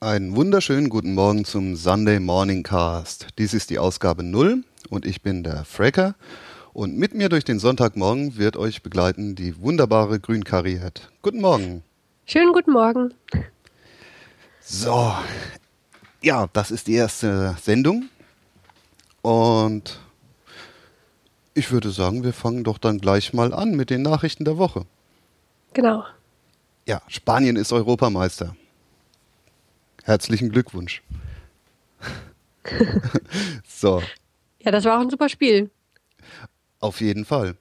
Einen wunderschönen guten Morgen zum Sunday Morning Cast. Dies ist die Ausgabe 0 und ich bin der Fracker. Und mit mir durch den Sonntagmorgen wird euch begleiten die wunderbare Grünkariert. Guten Morgen. Schönen guten Morgen. So, ja, das ist die erste Sendung. Und ich würde sagen, wir fangen doch dann gleich mal an mit den Nachrichten der Woche. Genau. Ja, Spanien ist Europameister. Herzlichen Glückwunsch. so. Ja, das war auch ein super Spiel. Auf jeden Fall.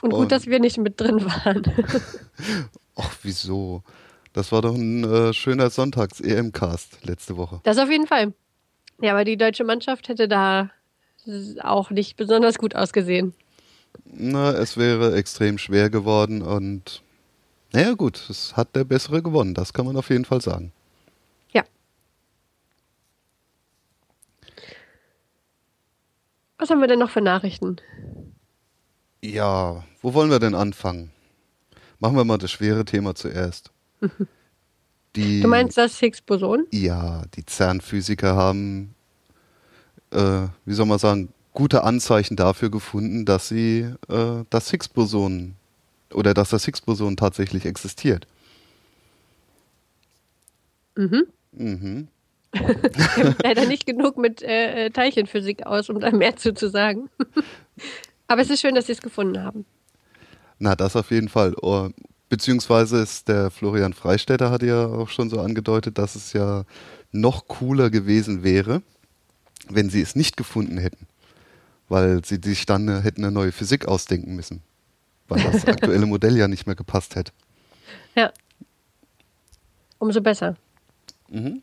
Und gut, Und- dass wir nicht mit drin waren. Ach, wieso? Das war doch ein äh, schöner Sonntags-EM-Cast letzte Woche. Das auf jeden Fall. Ja, aber die deutsche Mannschaft hätte da auch nicht besonders gut ausgesehen. Na, es wäre extrem schwer geworden und naja gut, es hat der Bessere gewonnen, das kann man auf jeden Fall sagen. Was haben wir denn noch für Nachrichten? Ja, wo wollen wir denn anfangen? Machen wir mal das schwere Thema zuerst. Die, Du meinst das Higgs-Boson? Ja, die CERN-Physiker haben, äh, wie soll man sagen, gute Anzeichen dafür gefunden, dass sie äh, das Higgs-Boson oder dass das Higgs-Boson tatsächlich existiert. Mhm. Mhm. Ich kenne leider nicht genug mit äh, äh, Teilchenphysik aus, um da mehr zu, zu sagen. aber es ist schön, dass Sie es gefunden haben. Na, das auf jeden Fall. Oh, beziehungsweise ist der Florian Freistetter hat ja auch schon so angedeutet, dass es ja noch cooler gewesen wäre, wenn sie es nicht gefunden hätten. Weil sie sich dann äh, hätten eine neue Physik ausdenken müssen. Weil das aktuelle Modell ja nicht mehr gepasst hätte. Ja. Umso besser. Mhm.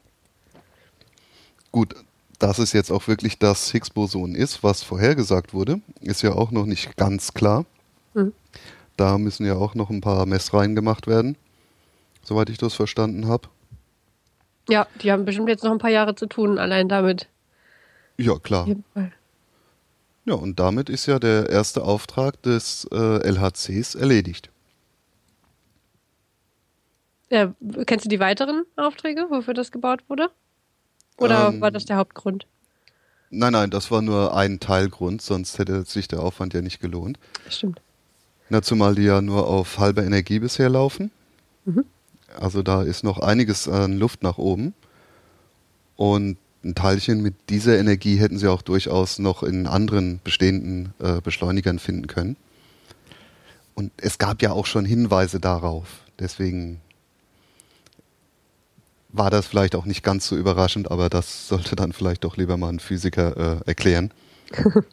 Gut, dass es jetzt auch wirklich das Higgs-Boson ist, was vorhergesagt wurde, ist ja auch noch nicht ganz klar. Mhm. Da müssen ja auch noch ein paar Messreihen gemacht werden, soweit ich das verstanden habe. Ja, die haben bestimmt jetzt noch ein paar Jahre zu tun, allein damit. Ja, klar. Ja, und damit ist ja der erste Auftrag des äh, LHCs erledigt. Ja, kennst du die weiteren Aufträge, wofür das gebaut wurde? Oder Ähm, war das der Hauptgrund? Nein, nein, das war nur ein Teilgrund, sonst hätte sich der Aufwand ja nicht gelohnt. Stimmt. Na, zumal die ja nur auf halber Energie bisher laufen. Mhm. Also da ist noch einiges an Luft nach oben. Und ein Teilchen mit dieser Energie hätten sie auch durchaus noch in anderen bestehenden äh, Beschleunigern finden können. Und es gab ja auch schon Hinweise darauf. Deswegen war das vielleicht auch nicht ganz so überraschend, aber das sollte dann vielleicht doch lieber mal ein Physiker äh, erklären.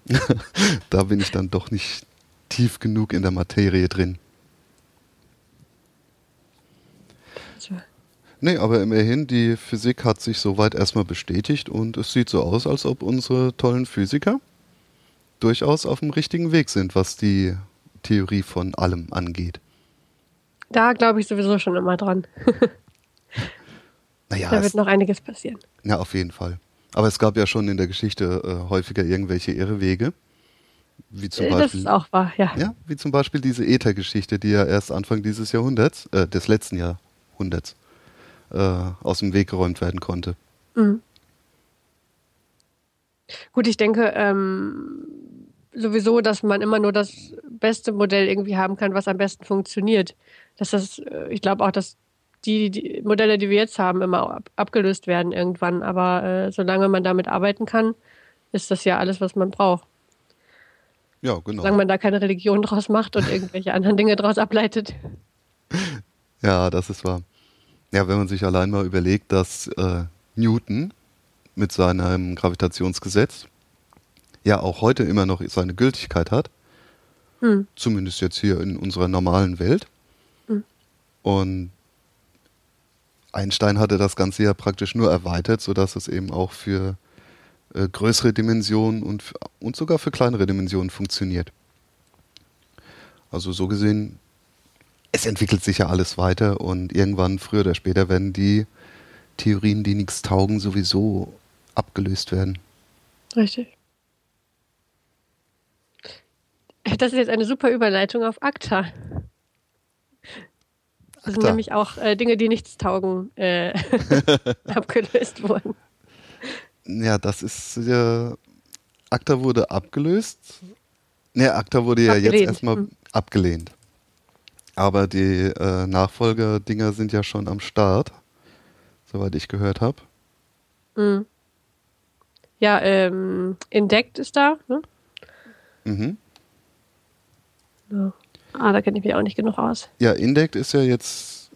da bin ich dann doch nicht tief genug in der Materie drin. Nee, aber immerhin, die Physik hat sich soweit erstmal bestätigt und es sieht so aus, als ob unsere tollen Physiker durchaus auf dem richtigen Weg sind, was die Theorie von allem angeht. Da glaube ich sowieso schon immer dran. Naja, da wird noch einiges passieren. ja, auf jeden Fall. Aber es gab ja schon in der Geschichte äh, häufiger irgendwelche Irrwege. Wie zum Äh, Das Beispiel. ist auch wahr, ja. Ja, wie zum Beispiel diese Ether-Geschichte, die ja erst Anfang dieses Jahrhunderts, äh, des letzten Jahrhunderts, äh, aus dem Weg geräumt werden konnte. Mhm. Gut, ich denke ähm, sowieso, dass man immer nur das beste Modell irgendwie haben kann, was am besten funktioniert. Dass das, äh, ich glaube auch, dass die, die Modelle, die wir jetzt haben, immer ab, abgelöst werden irgendwann. Aber äh, solange man damit arbeiten kann, ist das ja alles, was man braucht. Ja, genau. Solange man da keine Religion draus macht und irgendwelche anderen Dinge draus ableitet. Ja, das ist wahr. Ja, wenn man sich allein mal überlegt, dass äh, Newton mit seinem Gravitationsgesetz ja auch heute immer noch seine Gültigkeit hat, Hm. zumindest jetzt hier in unserer normalen Welt. Hm. Und Einstein hatte das Ganze ja praktisch nur erweitert, sodass es eben auch für äh, größere Dimensionen und, und sogar für kleinere Dimensionen funktioniert. Also so gesehen, es entwickelt sich ja alles weiter und irgendwann, früher oder später, werden die Theorien, die nichts taugen, sowieso abgelöst werden. Richtig. Das ist jetzt eine super Überleitung auf ACTA. Das sind nämlich auch äh, Dinge, die nichts taugen, äh, abgelöst wurden. Ja, das ist ja. ACTA wurde abgelöst. Ne, ACTA wurde ja abgelehnt. jetzt erstmal hm. abgelehnt. Aber die äh, Nachfolger-Dinger sind ja schon am Start, soweit ich gehört habe. Mhm. Ja, ähm, Indect ist da, ne? Mhm. Ja. Ah, da kenne ich mich auch nicht genug aus. Ja, Indect ist ja jetzt,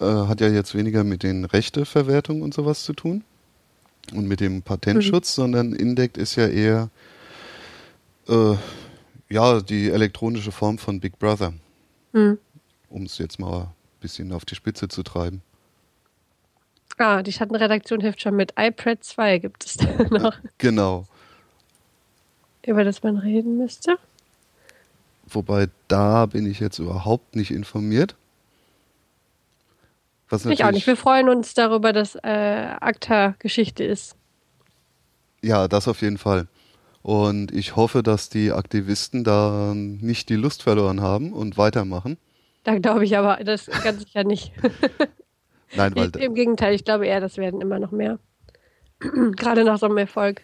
äh, hat ja jetzt weniger mit den Rechteverwertungen und sowas zu tun und mit dem Patentschutz, mhm. sondern Indect ist ja eher äh, ja die elektronische Form von Big Brother. Mhm. Um es jetzt mal ein bisschen auf die Spitze zu treiben. Ah, die Schattenredaktion hilft schon mit. iPad 2 gibt es da noch. Genau. Über das man reden müsste. Wobei da bin ich jetzt überhaupt nicht informiert. Was ich auch nicht. Wir freuen uns darüber, dass äh, ACTA Geschichte ist. Ja, das auf jeden Fall. Und ich hoffe, dass die Aktivisten da nicht die Lust verloren haben und weitermachen. Da glaube ich aber das ganz sicher nicht. Nein, weil. Im Gegenteil, ich glaube eher, das werden immer noch mehr. Gerade nach so einem Erfolg.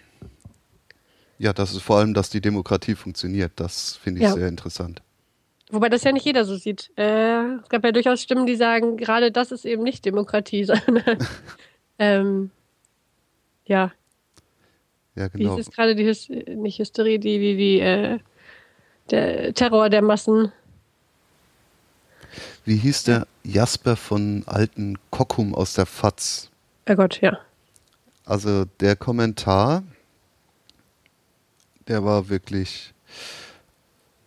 Ja, das ist vor allem, dass die Demokratie funktioniert. Das finde ich ja. sehr interessant. Wobei das ja nicht jeder so sieht. Äh, es gab ja durchaus Stimmen, die sagen, gerade das ist eben nicht Demokratie, sondern ähm, ja. Ja, genau. Wie ist gerade die Hys nicht Hysterie, die, die, die, äh, der Terror der Massen. Wie hieß der Jasper von alten Kockum aus der FAZ? Herrgott, ja. Also der Kommentar, der war wirklich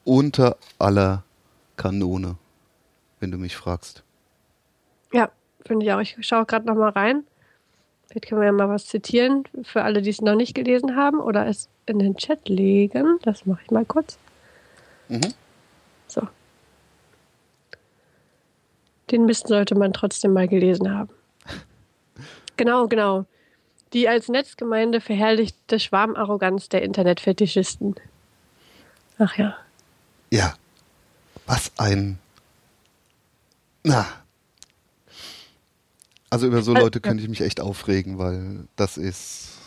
unter aller Kanone, wenn du mich fragst. Ja, finde ich auch. Ich schaue gerade noch mal rein. Vielleicht können wir ja mal was zitieren für alle, die es noch nicht gelesen haben oder es in den Chat legen. Das mache ich mal kurz. Mhm. So. Den Mist sollte man trotzdem mal gelesen haben. Genau, genau. Die als Netzgemeinde verherrlichte Schwarmarroganz der Internetfetischisten. Ach ja. Ja. Was ein. Na. Also über so also, Leute könnte ich mich echt aufregen, weil das ist.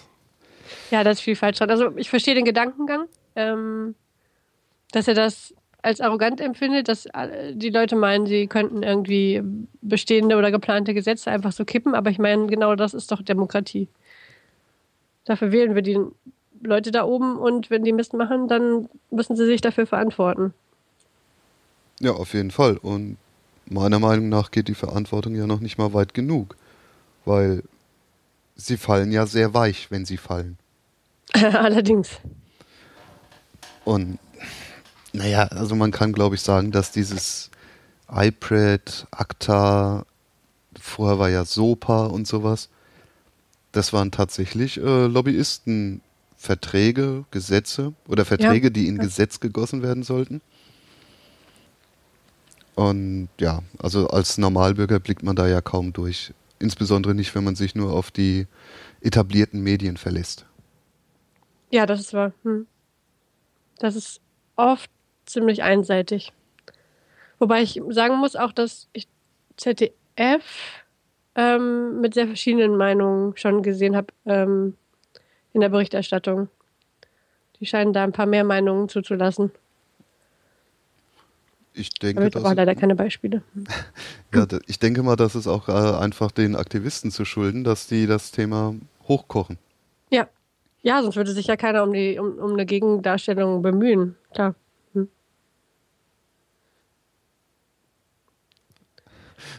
Ja, das ist viel falsch dran. Also ich verstehe den Gedankengang, ähm, dass er das als arrogant empfindet, dass die Leute meinen, sie könnten irgendwie bestehende oder geplante Gesetze einfach so kippen. Aber ich meine, genau das ist doch Demokratie. Dafür wählen wir die Leute da oben und wenn die Mist machen, dann müssen sie sich dafür verantworten. Ja, auf jeden Fall. Und meiner Meinung nach geht die Verantwortung ja noch nicht mal weit genug, weil sie fallen ja sehr weich, wenn sie fallen. Allerdings. Und naja, also man kann glaube ich sagen, dass dieses iPad, ACTA, vorher war ja SOPA und sowas, das waren tatsächlich äh, Lobbyistenverträge, Gesetze oder Verträge, ja. die in Gesetz gegossen werden sollten. Und ja, also als Normalbürger blickt man da ja kaum durch. Insbesondere nicht, wenn man sich nur auf die etablierten Medien verlässt. Ja, das ist wahr. Hm. Das ist oft ziemlich einseitig. Wobei ich sagen muss auch, dass ich ZDF ähm, mit sehr verschiedenen Meinungen schon gesehen habe ähm, in der Berichterstattung. Die scheinen da ein paar mehr Meinungen zuzulassen. Ich denke, aber aber leider keine Beispiele. ja, ich denke mal, das ist auch äh, einfach den Aktivisten zu schulden, dass die das Thema hochkochen. Ja. Ja, sonst würde sich ja keiner um, die, um, um eine Gegendarstellung bemühen. Klar. Hm.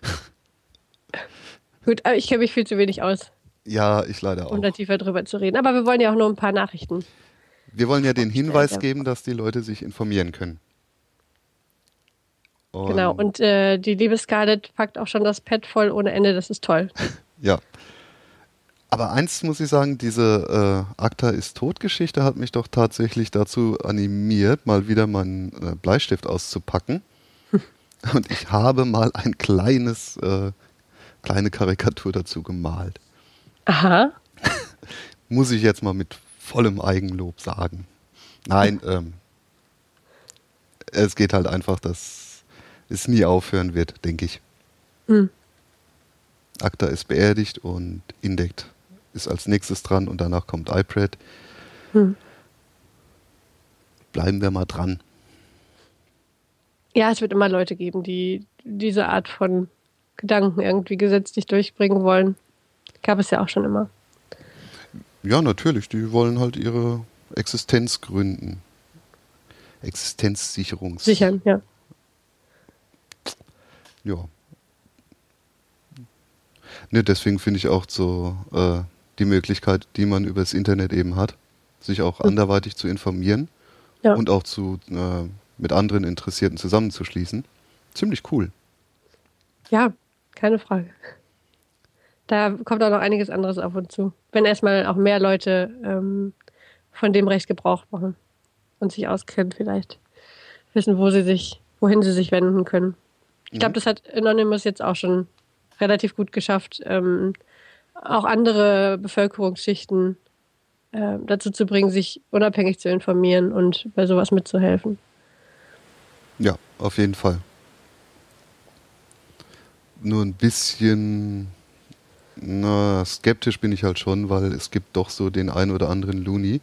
Gut, aber ich kenne mich viel zu wenig aus. Ja, ich leider auch. Um da tiefer drüber zu reden. Aber wir wollen ja auch nur ein paar Nachrichten. Wir wollen ja den Hinweis geben, dass die Leute sich informieren können. Und genau, und äh, die liebe Scarlett packt auch schon das Pad voll ohne Ende, das ist toll. ja. Aber eins muss ich sagen, diese äh, Akta ist tot-Geschichte hat mich doch tatsächlich dazu animiert, mal wieder meinen äh, Bleistift auszupacken. und ich habe mal ein kleines, äh, kleine Karikatur dazu gemalt. Aha. muss ich jetzt mal mit vollem Eigenlob sagen. Nein, ähm, es geht halt einfach, dass es nie aufhören wird, denke ich. Hm. ACTA ist beerdigt und Indect ist als nächstes dran und danach kommt iPad. Hm. Bleiben wir mal dran. Ja, es wird immer Leute geben, die diese Art von Gedanken irgendwie gesetzlich durchbringen wollen. Gab es ja auch schon immer. Ja, natürlich. Die wollen halt ihre Existenz gründen. Existenzsicherungs. Sichern, ja. Ja. Ne, deswegen finde ich auch so äh, die Möglichkeit, die man über das Internet eben hat, sich auch mhm. anderweitig zu informieren ja. und auch zu äh, mit anderen Interessierten zusammenzuschließen. Ziemlich cool. Ja, keine Frage. Da kommt auch noch einiges anderes auf uns zu. Wenn erstmal auch mehr Leute ähm, von dem Recht Gebrauch machen und sich auskennen, vielleicht wissen, wo sie sich, wohin sie sich wenden können. Ich glaube, mhm. das hat Anonymous jetzt auch schon relativ gut geschafft, ähm, auch andere Bevölkerungsschichten äh, dazu zu bringen, sich unabhängig zu informieren und bei sowas mitzuhelfen. Ja, auf jeden Fall. Nur ein bisschen na, skeptisch bin ich halt schon, weil es gibt doch so den ein oder anderen Looney,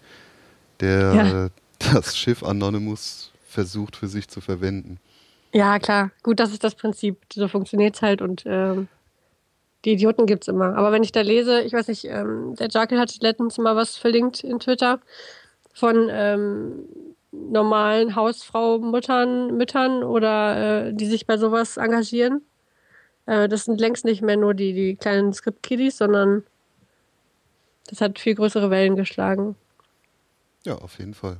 der ja. das Schiff Anonymous versucht für sich zu verwenden. Ja, klar. Gut, das ist das Prinzip. So funktioniert es halt und ähm, die Idioten gibt es immer. Aber wenn ich da lese, ich weiß nicht, ähm, der Jakel hat letztens mal was verlinkt in Twitter von ähm, normalen Hausfrau-Muttern, Müttern oder äh, die sich bei sowas engagieren. Äh, das sind längst nicht mehr nur die, die kleinen Script-Kiddies, sondern das hat viel größere Wellen geschlagen. Ja, auf jeden Fall.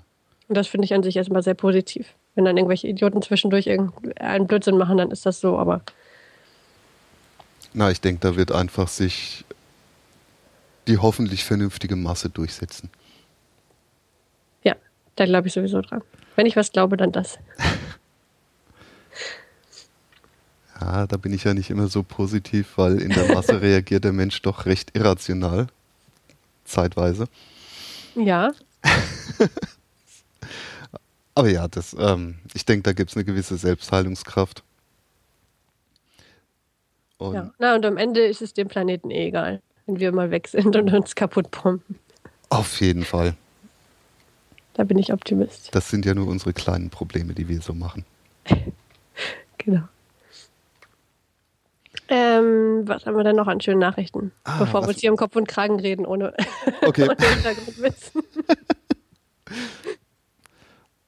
Und das finde ich an sich erstmal sehr positiv. Wenn dann irgendwelche Idioten zwischendurch einen Blödsinn machen, dann ist das so, aber. Na, ich denke, da wird einfach sich die hoffentlich vernünftige Masse durchsetzen. Ja, da glaube ich sowieso dran. Wenn ich was glaube, dann das. ja, da bin ich ja nicht immer so positiv, weil in der Masse reagiert der Mensch doch recht irrational. Zeitweise. Ja. Aber ja, das, ähm, ich denke, da gibt es eine gewisse Selbstheilungskraft. Und ja. Na, und am Ende ist es dem Planeten eh egal, wenn wir mal weg sind und uns kaputt pumpen. Auf jeden Fall. Da bin ich Optimist. Das sind ja nur unsere kleinen Probleme, die wir so machen. genau. Ähm, was haben wir denn noch an schönen Nachrichten? Ah, Bevor wir uns hier im Kopf und Kragen reden, ohne, okay. ohne Hintergrundwissen.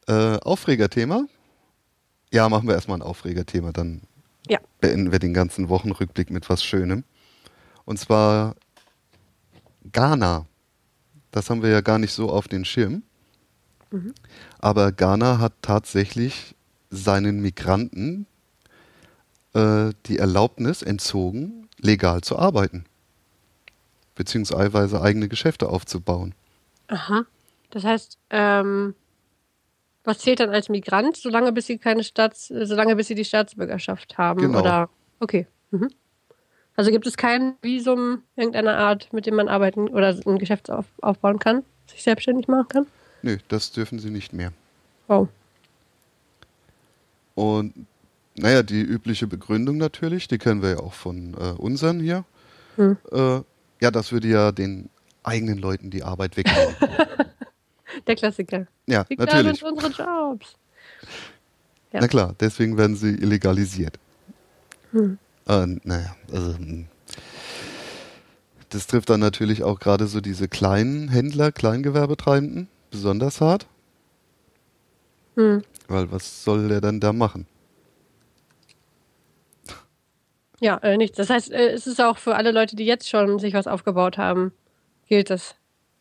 äh, Aufregerthema? Ja, machen wir erstmal ein Aufregerthema, dann ja. beenden wir den ganzen Wochenrückblick mit was Schönem. Und zwar Ghana. Das haben wir ja gar nicht so auf den Schirm. Mhm. Aber Ghana hat tatsächlich seinen Migranten äh, die Erlaubnis entzogen, legal zu arbeiten. Beziehungsweise eigene Geschäfte aufzubauen. Aha. Das heißt, ähm, was zählt dann als Migrant, solange bis sie keine Staats, solange bis sie die Staatsbürgerschaft haben? Genau. Oder okay. Mhm. Also gibt es kein Visum irgendeiner Art, mit dem man arbeiten oder ein Geschäft auf, aufbauen kann, sich selbstständig machen kann? Nö, das dürfen sie nicht mehr. Oh. Und naja, die übliche Begründung natürlich, die kennen wir ja auch von äh, unseren hier. Hm. Äh, ja, das würde ja den eigenen Leuten die Arbeit wegnehmen. Der Klassiker. Ja, Die natürlich. Uns unsere Jobs. Ja. Na klar, deswegen werden sie illegalisiert. Hm. Äh, naja, also hm. das trifft dann natürlich auch gerade so diese kleinen Händler, Kleingewerbetreibenden besonders hart. Hm. Weil was soll der dann da machen? Ja, äh, nichts. Das heißt, äh, es ist auch für alle Leute, die jetzt schon sich was aufgebaut haben, gilt das.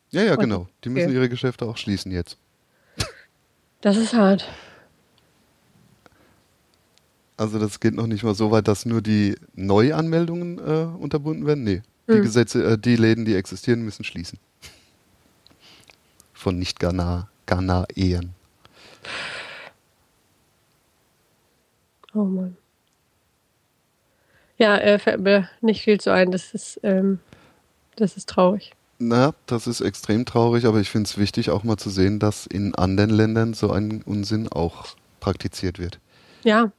Ja, ja, genau. Die müssen okay. ihre Geschäfte auch schließen jetzt. Das ist hart. Also das geht noch nicht mal so weit, dass nur die Neuanmeldungen äh, unterbunden werden. Nee, die hm. Gesetze, äh, die Läden, die existieren, müssen schließen. Von nicht Ghana, Ghana-Ehen. Oh Mann. Ja, äh, fällt mir nicht viel zu ein. Das ist, ähm, das ist traurig. Na, das ist extrem traurig, aber ich finde es wichtig, auch mal zu sehen, dass in anderen Ländern so ein Unsinn auch praktiziert wird. Ja,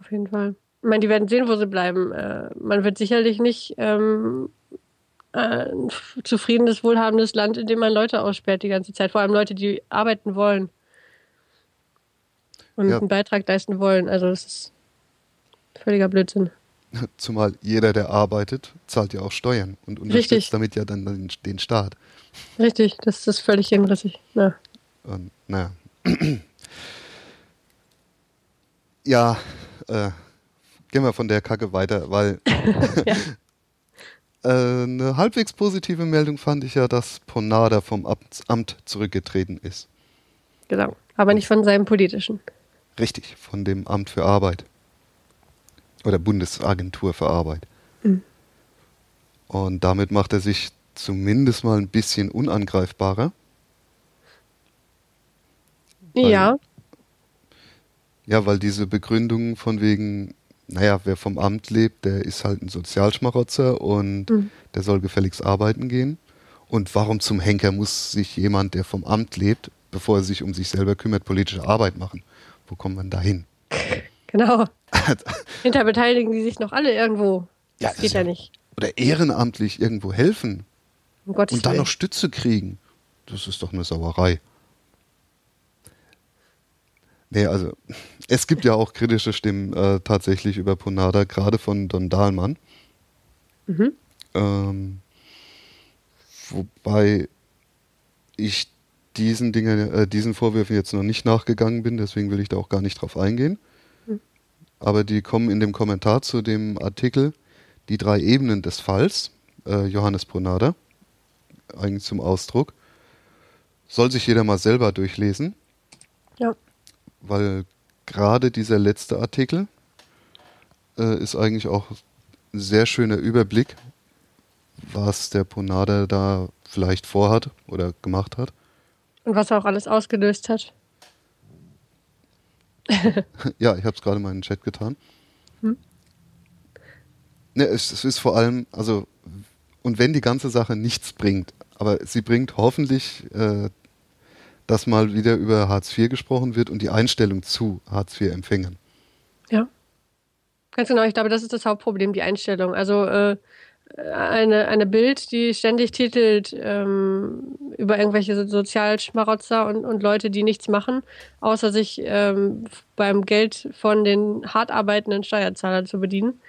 auf jeden Fall. meine, die werden sehen, wo sie bleiben. Äh, man wird sicherlich nicht ähm, ein zufriedenes, wohlhabendes Land, in dem man Leute aussperrt die ganze Zeit. Vor allem Leute, die arbeiten wollen und ja. einen Beitrag leisten wollen. Also das ist völliger Blödsinn. Zumal jeder, der arbeitet, zahlt ja auch Steuern und unterstützt Richtig. damit ja dann den, den Staat. Richtig, das ist völlig hinrissig. Ja. Und, naja. ja, äh, gehen wir von der Kacke weiter, weil äh, eine halbwegs positive Meldung fand ich ja, dass Ponada vom Amt zurückgetreten ist. Genau, aber nicht von seinem politischen. Richtig, von dem Amt für Arbeit. Oder Bundesagentur für Arbeit. Mhm. Und damit macht er sich zumindest mal ein bisschen unangreifbarer. Weil, ja. Ja, weil diese Begründung von wegen, naja, wer vom Amt lebt, der ist halt ein Sozialschmarotzer und mhm. der soll gefälligst arbeiten gehen. Und warum zum Henker muss sich jemand, der vom Amt lebt, bevor er sich um sich selber kümmert, politische Arbeit machen? Wo kommt man da hin? Genau. Hinter beteiligen die sich noch alle irgendwo. Ja, das geht ja nicht. Oder ehrenamtlich irgendwo helfen. Um und dann Willen. noch Stütze kriegen. Das ist doch eine Sauerei. Nee, also es gibt ja auch kritische Stimmen äh, tatsächlich über Ponada, gerade von Don Dahlmann. Mhm. Ähm, wobei ich diesen Dingen, äh, diesen Vorwürfen jetzt noch nicht nachgegangen bin, deswegen will ich da auch gar nicht drauf eingehen. Aber die kommen in dem Kommentar zu dem Artikel Die drei Ebenen des Falls, äh, Johannes Ponada, eigentlich zum Ausdruck. Soll sich jeder mal selber durchlesen. Ja weil gerade dieser letzte Artikel äh, ist eigentlich auch ein sehr schöner Überblick, was der Ponada da vielleicht vorhat oder gemacht hat. Und was er auch alles ausgelöst hat. ja, ich habe es gerade mal in den Chat getan. Hm? Ne, es, es, ist vor allem, also, und wenn die ganze Sache nichts bringt, aber sie bringt hoffentlich äh, dass mal wieder über Hartz IV gesprochen wird und die Einstellung zu Hartz IV-Empfängern. Ja. Ganz genau, ich glaube, das ist das Hauptproblem, die Einstellung. Also äh, eine, eine Bild, die ständig titelt ähm, über irgendwelche Sozialschmarotzer und, und Leute, die nichts machen, außer sich ähm, beim Geld von den hart arbeitenden Steuerzahlern zu bedienen.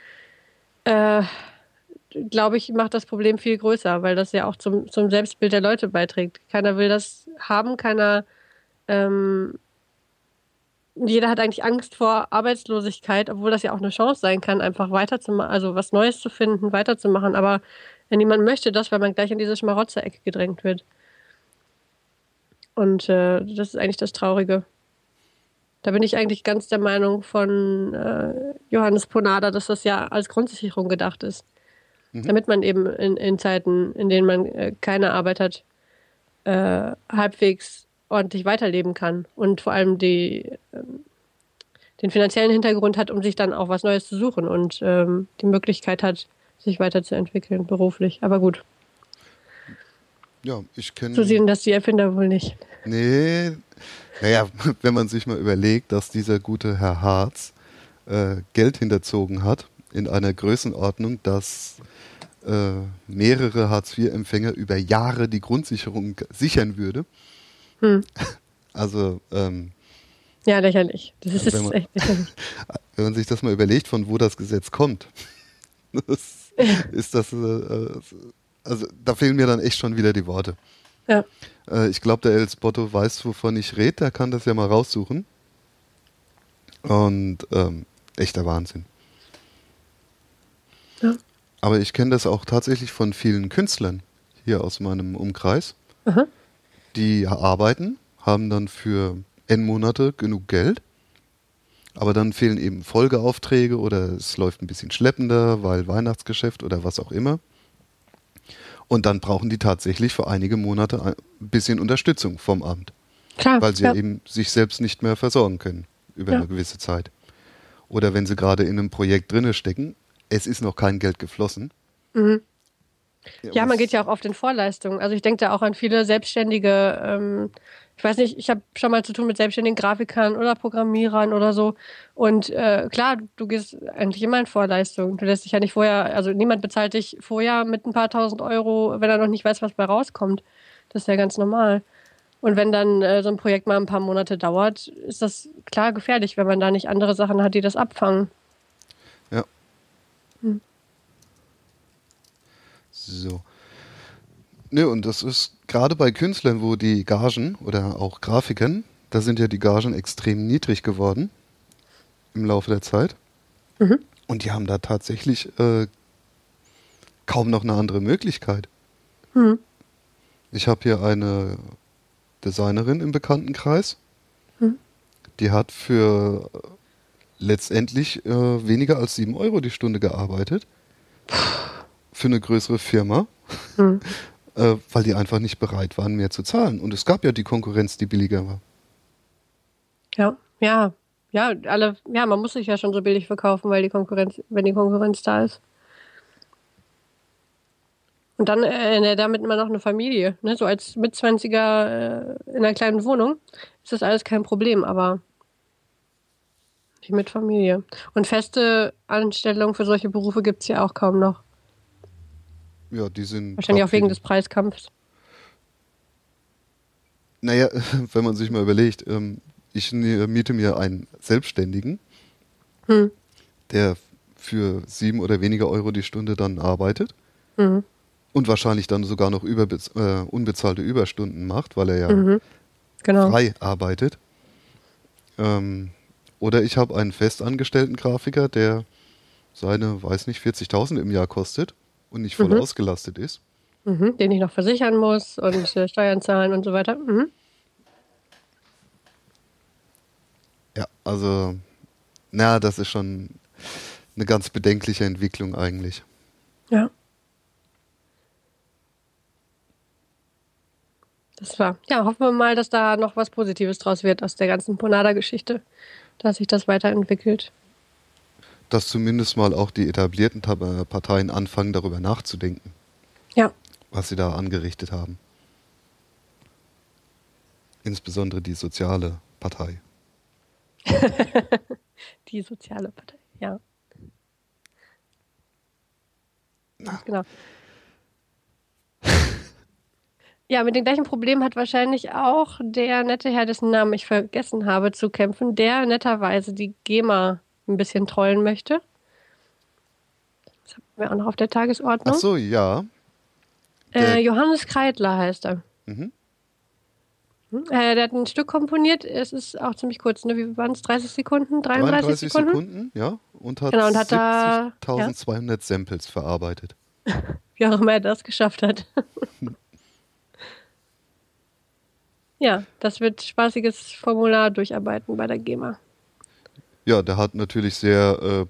Äh, glaube ich, macht das Problem viel größer, weil das ja auch zum, zum Selbstbild der Leute beiträgt. Keiner will das haben, keiner. Ähm, jeder hat eigentlich Angst vor Arbeitslosigkeit, obwohl das ja auch eine Chance sein kann, einfach weiterzumachen, also was Neues zu finden, weiterzumachen. Aber niemand möchte das, weil man gleich in diese Schmarotzer-Ecke gedrängt wird. Und äh, das ist eigentlich das Traurige. Da bin ich eigentlich ganz der Meinung von äh, Johannes Ponada, dass das ja als Grundsicherung gedacht ist. Mhm. Damit man eben in, in, Zeiten, in denen man äh, keine Arbeit hat, äh, halbwegs ordentlich weiterleben kann und vor allem die, ähm, den finanziellen Hintergrund hat, um sich dann auch was Neues zu suchen und ähm, die Möglichkeit hat, sich weiterzuentwickeln beruflich. Aber gut. Ja, ich kenne. So sehen das die Erfinder wohl nicht. Nee, naja, wenn man sich mal überlegt, dass dieser gute Herr Harz äh, Geld hinterzogen hat in einer Größenordnung, dass äh, mehrere Hartz-IV-Empfänger über Jahre die Grundsicherung sichern würde. Hm. Also ähm, ja, lächerlich. Das ist wenn man, echt lächerlich. Wenn man sich das mal überlegt, von wo das Gesetz kommt, das ist das, äh, also da fehlen mir dann echt schon wieder die Worte. Ja. Äh, ich glaube, der El Spotto weiß, wovon ich rede, der kann das ja mal raussuchen. Und ähm, echter Wahnsinn. Ja. Aber ich kenne das auch tatsächlich von vielen Künstlern hier aus meinem Umkreis. Aha. Die arbeiten, haben dann für N Monate genug Geld, aber dann fehlen eben Folgeaufträge oder es läuft ein bisschen schleppender, weil Weihnachtsgeschäft oder was auch immer. Und dann brauchen die tatsächlich für einige Monate ein bisschen Unterstützung vom Amt. Klar, weil sie ja. eben sich selbst nicht mehr versorgen können über ja. eine gewisse Zeit. Oder wenn sie gerade in einem Projekt drinne stecken, es ist noch kein Geld geflossen. Mhm. Ja, man geht ja auch auf den Vorleistungen. Also ich denke da auch an viele Selbstständige, ähm, ich weiß nicht, ich habe schon mal zu tun mit selbstständigen Grafikern oder Programmierern oder so. Und äh, klar, du gehst eigentlich immer in Vorleistung. Du lässt dich ja nicht vorher, also niemand bezahlt dich vorher mit ein paar tausend Euro, wenn er noch nicht weiß, was bei rauskommt. Das ist ja ganz normal. Und wenn dann äh, so ein Projekt mal ein paar Monate dauert, ist das klar gefährlich, wenn man da nicht andere Sachen hat, die das abfangen. Ja. Hm. So. Ne, und das ist gerade bei Künstlern, wo die Gagen oder auch Grafikern, da sind ja die Gagen extrem niedrig geworden im Laufe der Zeit. Mhm. Und die haben da tatsächlich äh, kaum noch eine andere Möglichkeit. Mhm. Ich habe hier eine Designerin im Bekanntenkreis. Mhm. Die hat für letztendlich äh, weniger als 7 Euro die Stunde gearbeitet. Für eine größere Firma. Mhm. äh, weil die einfach nicht bereit waren, mehr zu zahlen. Und es gab ja die Konkurrenz, die billiger war. Ja, ja, ja, alle, ja, man muss sich ja schon so billig verkaufen, weil die Konkurrenz, wenn die Konkurrenz da ist. Und dann äh, damit immer noch eine Familie, ne? So als Mitzwanziger äh, in einer kleinen Wohnung ist das alles kein Problem, aber nicht mit Familie. Und feste Anstellungen für solche Berufe gibt es ja auch kaum noch. Ja, die sind. Wahrscheinlich auch wegen des Preiskampfs. Naja, wenn man sich mal überlegt, ähm, ich miete mir einen Selbstständigen, hm. der für sieben oder weniger Euro die Stunde dann arbeitet mhm. und wahrscheinlich dann sogar noch über, äh, unbezahlte Überstunden macht, weil er ja mhm. genau. frei arbeitet. Ähm, oder ich habe einen festangestellten Grafiker, der seine, weiß nicht, 40.000 im Jahr kostet und nicht voll mhm. ausgelastet ist. Mhm, den ich noch versichern muss und äh, Steuern zahlen und so weiter. Mhm. Ja, also, na, das ist schon eine ganz bedenkliche Entwicklung eigentlich. Ja. Das war. Ja, hoffen wir mal, dass da noch was Positives draus wird aus der ganzen Ponada-Geschichte, dass sich das weiterentwickelt dass zumindest mal auch die etablierten äh, Parteien anfangen, darüber nachzudenken. Ja. Was sie da angerichtet haben. Insbesondere die soziale Partei. die soziale Partei, ja. Genau. Ja, mit dem gleichen Problem hat wahrscheinlich auch der nette Herr, dessen Namen ich vergessen habe, zu kämpfen, der netterweise die GEMA ein bisschen trollen möchte. Das haben wir auch noch auf der Tagesordnung. Ach so, ja. Äh, Johannes Kreidler heißt er. Mhm. Hm? Äh, der hat ein Stück komponiert, es ist auch ziemlich kurz, ne? wie waren es, 30 Sekunden, 33, 33 Sekunden? Sekunden? ja, und hat, genau, hat 70.200 ja. Samples verarbeitet. wie auch immer er das geschafft hat. ja, das wird spaßiges Formular durcharbeiten bei der GEMA. Ja, der hat natürlich sehr äh,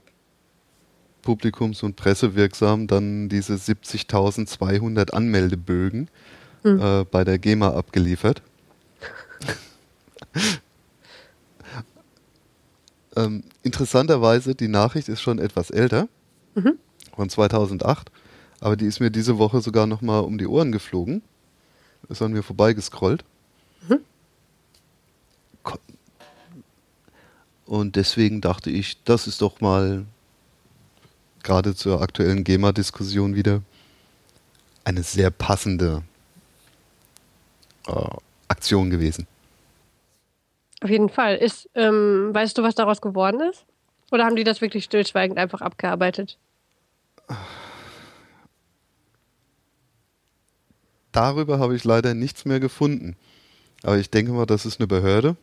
publikums- und pressewirksam dann diese 70.200 Anmeldebögen hm. äh, bei der GEMA abgeliefert. ähm, interessanterweise, die Nachricht ist schon etwas älter, mhm. von 2008, aber die ist mir diese Woche sogar nochmal um die Ohren geflogen. Ist an mir vorbeigescrollt. Mhm. Und deswegen dachte ich, das ist doch mal gerade zur aktuellen GEMA-Diskussion wieder eine sehr passende äh, Aktion gewesen. Auf jeden Fall. Ist, ähm, weißt du, was daraus geworden ist? Oder haben die das wirklich stillschweigend einfach abgearbeitet? Darüber habe ich leider nichts mehr gefunden. Aber ich denke mal, das ist eine Behörde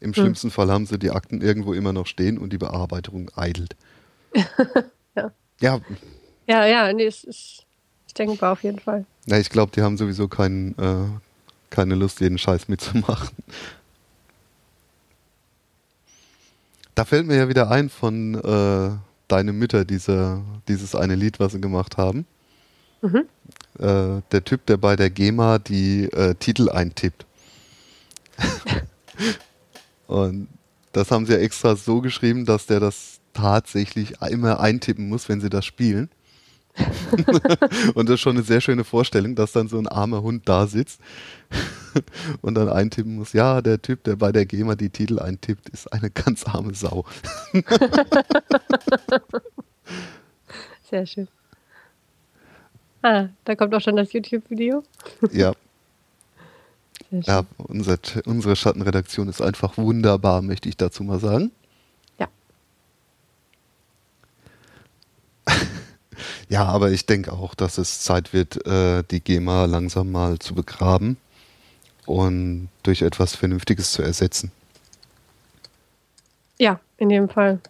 im hm. schlimmsten hm. Fall haben sie die Akten irgendwo immer noch stehen und die Bearbeitung eidelt. ja. Ja. Ja, ja, nee, es ist, ist denkbar auf jeden Fall. Ja, ich glaube, die haben sowieso kein, äh, keine Lust, jeden Scheiß mitzumachen. Da fällt mir ja wieder ein von äh, Deine Mütter, diese, dieses eine Lied, was sie gemacht haben. Mhm. Äh, der Typ, der bei der GEMA die äh, Titel eintippt. Und das haben sie ja extra so geschrieben, dass der das tatsächlich immer eintippen muss, wenn sie das spielen. und das ist schon eine sehr schöne Vorstellung, dass dann so ein armer Hund da sitzt und dann eintippen muss, ja, der Typ, der bei der GEMA die Titel eintippt, ist eine ganz arme Sau. Sehr schön. Ah, da kommt auch schon das YouTube-Video. Ja. Ja, unser, unsere Schattenredaktion ist einfach wunderbar, möchte ich dazu mal sagen. Ja. ja, aber ich denke auch, dass es Zeit wird, äh, die GEMA langsam mal zu begraben und durch etwas Vernünftiges zu ersetzen. Ja, in jedem Fall.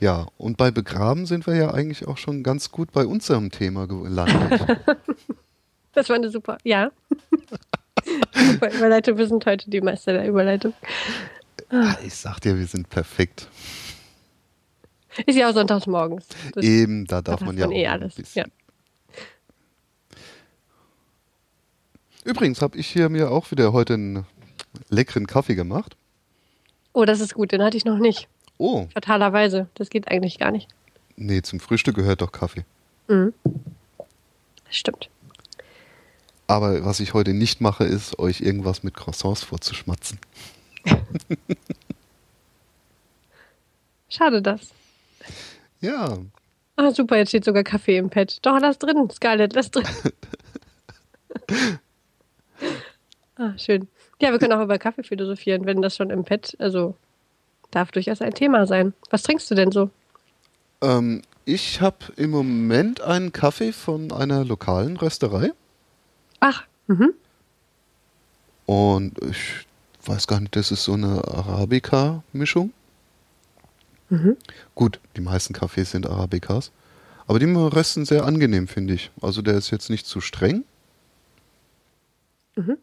Ja, und bei Begraben sind wir ja eigentlich auch schon ganz gut bei unserem Thema gelandet. das war eine super, ja. super Überleitung, wir sind heute die Meister der Überleitung. Ah, ich sag dir, wir sind perfekt. Ist ja auch sonntags morgens. Das Eben, da darf man ja man eh alles. Ja. Übrigens habe ich hier mir auch wieder heute einen leckeren Kaffee gemacht. Oh, das ist gut, den hatte ich noch nicht. Oh. Fatalerweise. Das geht eigentlich gar nicht. Nee, zum Frühstück gehört doch Kaffee. Mhm. Das stimmt. Aber was ich heute nicht mache, ist, euch irgendwas mit Croissants vorzuschmatzen. Schade das. Ja. Ah, super, jetzt steht sogar Kaffee im Pad. Doch, lass drin, Scarlett, lass drin. ah, schön. Ja, wir können auch über Kaffee philosophieren, wenn das schon im Pad, also Darf durchaus ein Thema sein. Was trinkst du denn so? Ähm, ich habe im Moment einen Kaffee von einer lokalen Rösterei. Ach, mhm. Und ich weiß gar nicht, das ist so eine Arabica-Mischung. Mhm. Gut, die meisten Kaffees sind Arabicas. Aber die rösten sehr angenehm, finde ich. Also der ist jetzt nicht zu streng. Mhm.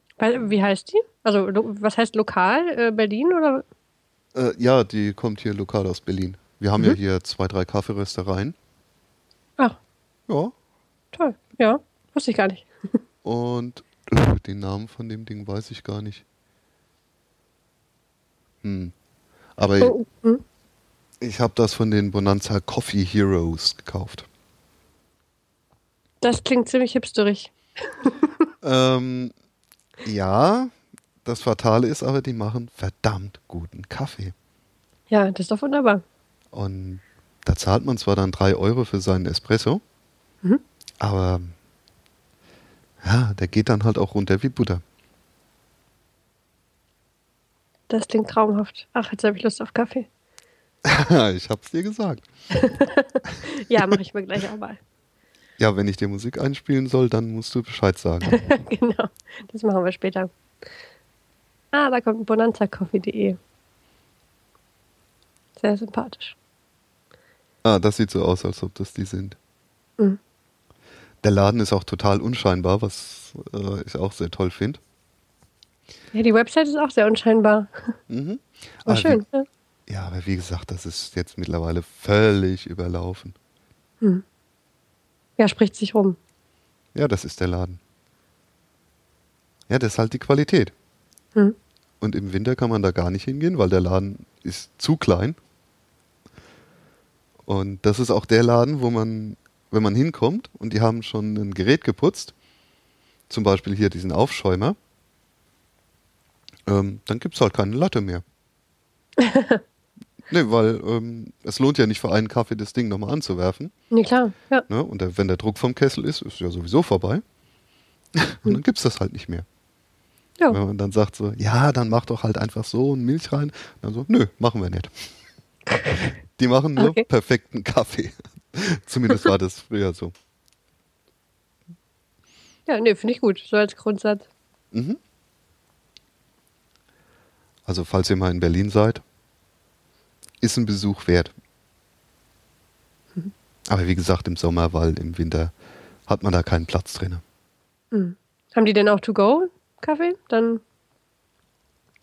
Wie heißt die? Also was heißt lokal? Äh, Berlin oder? Äh, ja, die kommt hier lokal aus Berlin. Wir haben mhm. ja hier zwei, drei Kaffeeröstereien. Ach. Ja. Toll. Ja, wusste ich gar nicht. Und äh, den Namen von dem Ding weiß ich gar nicht. Hm. Aber oh, hm. ich, ich habe das von den Bonanza Coffee Heroes gekauft. Das klingt ziemlich hipsterig. ähm, ja, das Fatale ist aber, die machen verdammt guten Kaffee. Ja, das ist doch wunderbar. Und da zahlt man zwar dann drei Euro für seinen Espresso, mhm. aber ja, der geht dann halt auch runter wie Butter. Das klingt traumhaft. Ach, jetzt habe ich Lust auf Kaffee. ich hab's dir gesagt. ja, mache ich mir gleich auch mal. Ja, wenn ich dir Musik einspielen soll, dann musst du Bescheid sagen. genau, das machen wir später. Ah, da kommt bonanzacoffee.de. Sehr sympathisch. Ah, das sieht so aus, als ob das die sind. Mhm. Der Laden ist auch total unscheinbar, was äh, ich auch sehr toll finde. Ja, die Website ist auch sehr unscheinbar. Mhm. War schön. Wie, ja. ja, aber wie gesagt, das ist jetzt mittlerweile völlig überlaufen. Mhm. Ja, spricht sich rum. Ja, das ist der Laden. Ja, das ist halt die Qualität. Hm. Und im Winter kann man da gar nicht hingehen, weil der Laden ist zu klein. Und das ist auch der Laden, wo man, wenn man hinkommt und die haben schon ein Gerät geputzt, zum Beispiel hier diesen Aufschäumer, ähm, dann gibt es halt keine Latte mehr. ne, weil ähm, es lohnt ja nicht für einen Kaffee das Ding nochmal anzuwerfen. Nee, klar, ja. Ne? Und der, wenn der Druck vom Kessel ist, ist ja sowieso vorbei. und dann gibt es das halt nicht mehr. Ja. Wenn man dann sagt so, ja, dann mach doch halt einfach so und Milch rein. Dann so, nö, machen wir nicht. Die machen nur okay. perfekten Kaffee. Zumindest war das früher so. Ja, nee, finde ich gut, so als Grundsatz. Mhm. Also, falls ihr mal in Berlin seid, ist ein Besuch wert. Mhm. Aber wie gesagt, im Sommer, weil im Winter hat man da keinen Platz drin. Mhm. Haben die denn auch to go? Kaffee, dann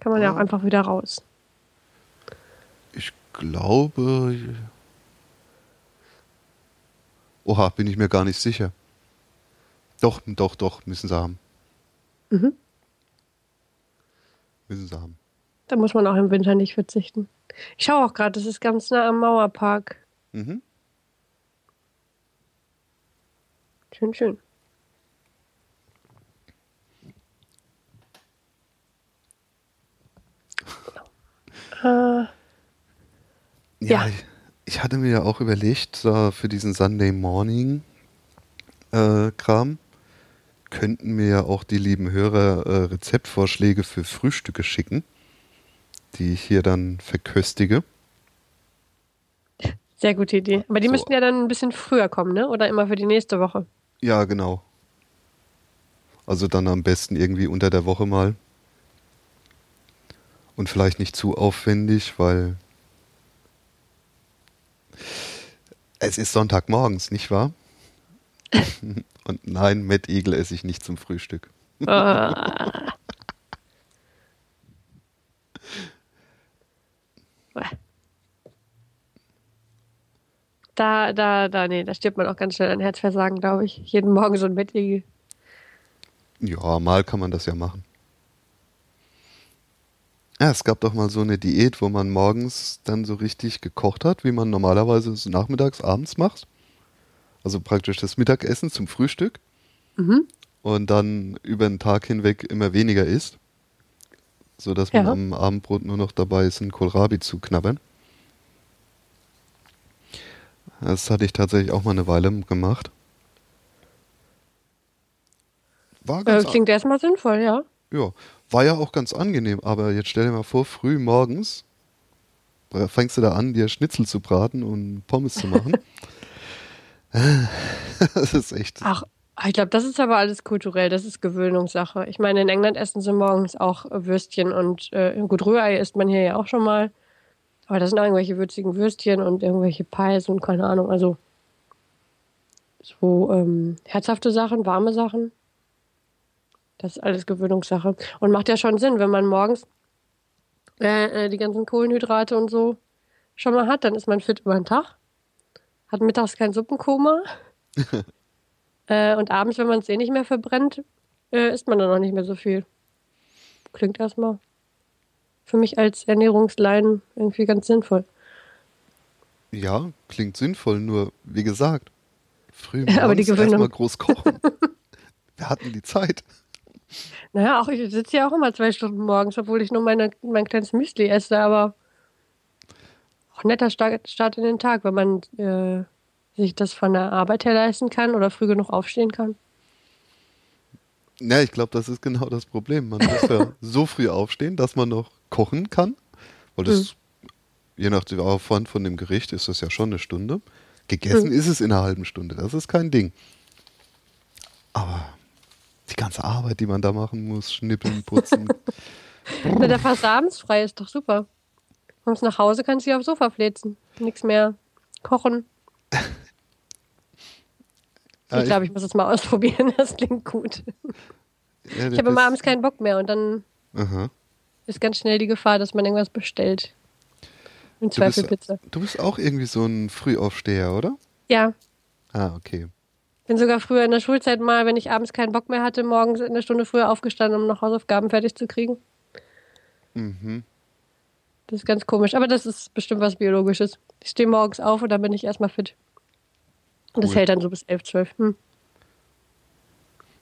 kann man ja, ja auch einfach wieder raus. Ich glaube. Oha, bin ich mir gar nicht sicher. Doch, doch, doch, müssen sie haben. Mhm. Müssen sie haben. Da muss man auch im Winter nicht verzichten. Ich schaue auch gerade, das ist ganz nah am Mauerpark. Mhm. Schön, schön. Äh, Ja, Ja. Ich, ich hatte mir ja auch überlegt, da für diesen Sunday Morning äh, Kram könnten mir ja auch die lieben Hörer äh, Rezeptvorschläge für Frühstücke schicken, die ich hier dann verköstige. sehr gute Idee. Aber die So. müssten ja dann ein bisschen früher kommen, ne? Oder immer für die nächste Woche. Ja, genau. Also dann am besten irgendwie unter der Woche mal. Und vielleicht nicht zu aufwendig, weil es ist Sonntagmorgens, nicht wahr? Und nein, Mettigel esse ich nicht zum Frühstück. Ah. Da, da, da, nee, da stirbt man auch ganz schnell an Herzversagen, glaube ich. Jeden Morgen so ein Bettigel. Ja, mal kann man das ja machen. Ja, es gab doch mal so eine Diät, wo man morgens dann so richtig gekocht hat, wie man normalerweise es nachmittags, abends macht. Also praktisch das Mittagessen zum Frühstück. Mhm. Und dann über den Tag hinweg immer weniger isst. Sodass man Ja. am Abendbrot nur noch dabei ist, einen Kohlrabi zu knabbern. Das hatte ich tatsächlich auch mal eine Weile gemacht. War Äh, ganz klingt erstmal sinnvoll, ja. ja, war ja auch ganz angenehm, aber jetzt stell dir mal vor, früh morgens fängst du da an, dir Schnitzel zu braten und Pommes zu machen. das ist echt. Ach, ich glaube, das ist aber alles kulturell, das ist Gewöhnungssache. Ich meine, in England essen sie morgens auch äh, Würstchen und äh, gut, Rührei isst man hier ja auch schon mal. Aber das sind auch irgendwelche würzigen Würstchen und irgendwelche Pies und keine Ahnung. Also so ähm, herzhafte Sachen, warme Sachen. Das ist alles Gewöhnungssache. Und macht ja schon Sinn, wenn man morgens äh, äh, die ganzen Kohlenhydrate und so schon mal hat, dann ist man fit über den Tag. Hat mittags kein Suppenkoma. Äh, und abends, wenn man es eh nicht mehr verbrennt, äh, isst man dann auch nicht mehr so viel. Klingt erstmal für mich als Ernährungslein irgendwie ganz sinnvoll. Ja, klingt sinnvoll, nur wie gesagt, früh aber die morgens Gewöhnung. erstmal groß kochen. Wir hatten die Zeit. Naja, auch ich sitze ja auch immer zwei Stunden morgens, obwohl ich nur meine, mein kleines Müsli esse, aber auch netter Start, in den Tag, wenn man äh, sich das von der Arbeit her leisten kann oder früh genug aufstehen kann. Ja, ich glaube, das ist genau das Problem. Man muss ja so früh aufstehen, dass man noch kochen kann. Weil das, je nach dem Aufwand von dem Gericht, ist das ja schon eine Stunde. Gegessen ist es in einer halben Stunde. Das ist kein Ding. Aber die ganze Arbeit, die man da machen muss, schnippeln, putzen. Na, der fast abends frei ist doch super. Kommst nach Hause, kannst dich aufs Sofa fläzen. Nichts mehr kochen. Ja, ich glaube, ich muss es mal ausprobieren. Das klingt gut. ja, Ich habe immer abends keinen Bock mehr und dann Aha. ist ganz schnell die Gefahr, dass man irgendwas bestellt. Im Du Zweifel bist, Pizza. du bist auch irgendwie so ein Frühaufsteher, oder? Ja, Ah, okay. Bin sogar früher in der Schulzeit mal, wenn ich abends keinen Bock mehr hatte, morgens eine Stunde früher aufgestanden, um noch Hausaufgaben fertig zu kriegen. Mhm. Das ist ganz komisch, aber das ist bestimmt was Biologisches. Ich stehe morgens auf und dann bin ich erstmal fit. Und das Cool. hält dann so bis 11, 12. Hm.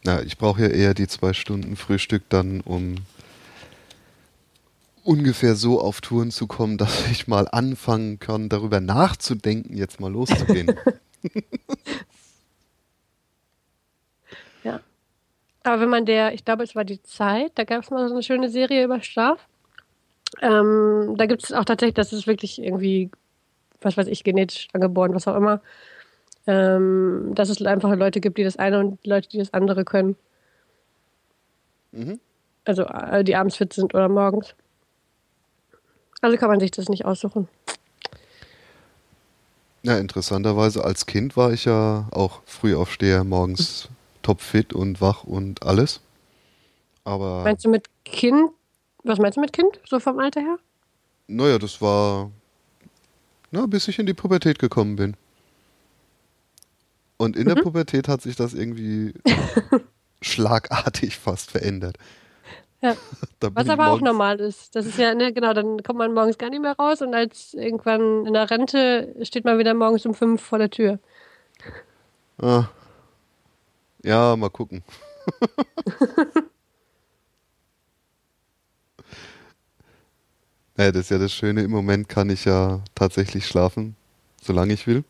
Na, ich brauche ja eher die zwei Stunden Frühstück dann, um ungefähr so auf Touren zu kommen, dass ich mal anfangen kann, darüber nachzudenken, jetzt mal loszugehen. Aber wenn man der, ich glaube, es war die Zeit, da gab es mal so eine schöne Serie über Schlaf. Ähm, da gibt es auch tatsächlich, das ist wirklich irgendwie, was weiß ich, genetisch angeboren, was auch immer. Ähm, dass es einfach Leute gibt, die das eine und Leute, die das andere können. Mhm. Also äh, die abends fit sind oder morgens. Also kann man sich das nicht aussuchen. Ja, interessanterweise als Kind war ich ja auch Frühaufsteher, morgens topfit und wach und alles. Aber Meinst du mit Kind? Was meinst du mit Kind? So vom Alter her? naja, das war, na, bis ich in die Pubertät gekommen bin. Und in der Pubertät hat sich das irgendwie schlagartig fast verändert. Ja. Was aber auch normal ist. Das ist ja, ne, genau, dann kommt man morgens gar nicht mehr raus und als irgendwann in der Rente steht man wieder morgens um fünf vor der Tür. Ah. Ja, mal gucken. ja, das ist ja das Schöne. Im Moment kann ich ja tatsächlich schlafen, solange ich will.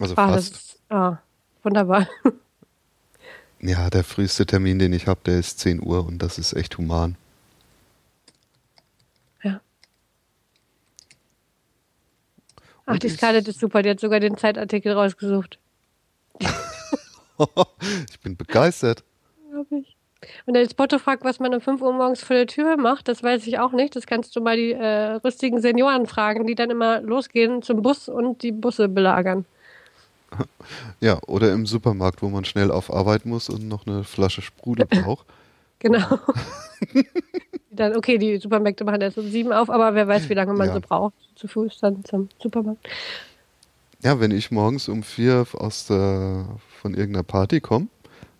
Also ah, fast. Ist, ah, wunderbar. Ja, der früheste Termin, den ich habe, der ist 10 Uhr und das ist echt human. Ja. Ach, und die Scarlett ist super, die hat sogar den Zeitartikel rausgesucht. ich bin begeistert. Glaube ich. Und der Spotto fragt, was man um 5 Uhr morgens vor der Tür macht, das weiß ich auch nicht. Das kannst du mal die äh, rüstigen Senioren fragen, die dann immer losgehen zum Bus und die Busse belagern. Ja, oder im Supermarkt, wo man schnell auf Arbeit muss und noch eine Flasche Sprudel braucht. genau. dann, okay, die Supermärkte machen erst um sieben auf, aber wer weiß, wie lange man ja. so braucht, zu Fuß dann zum Supermarkt. Ja, wenn ich morgens um vier aus der, von irgendeiner Party komme,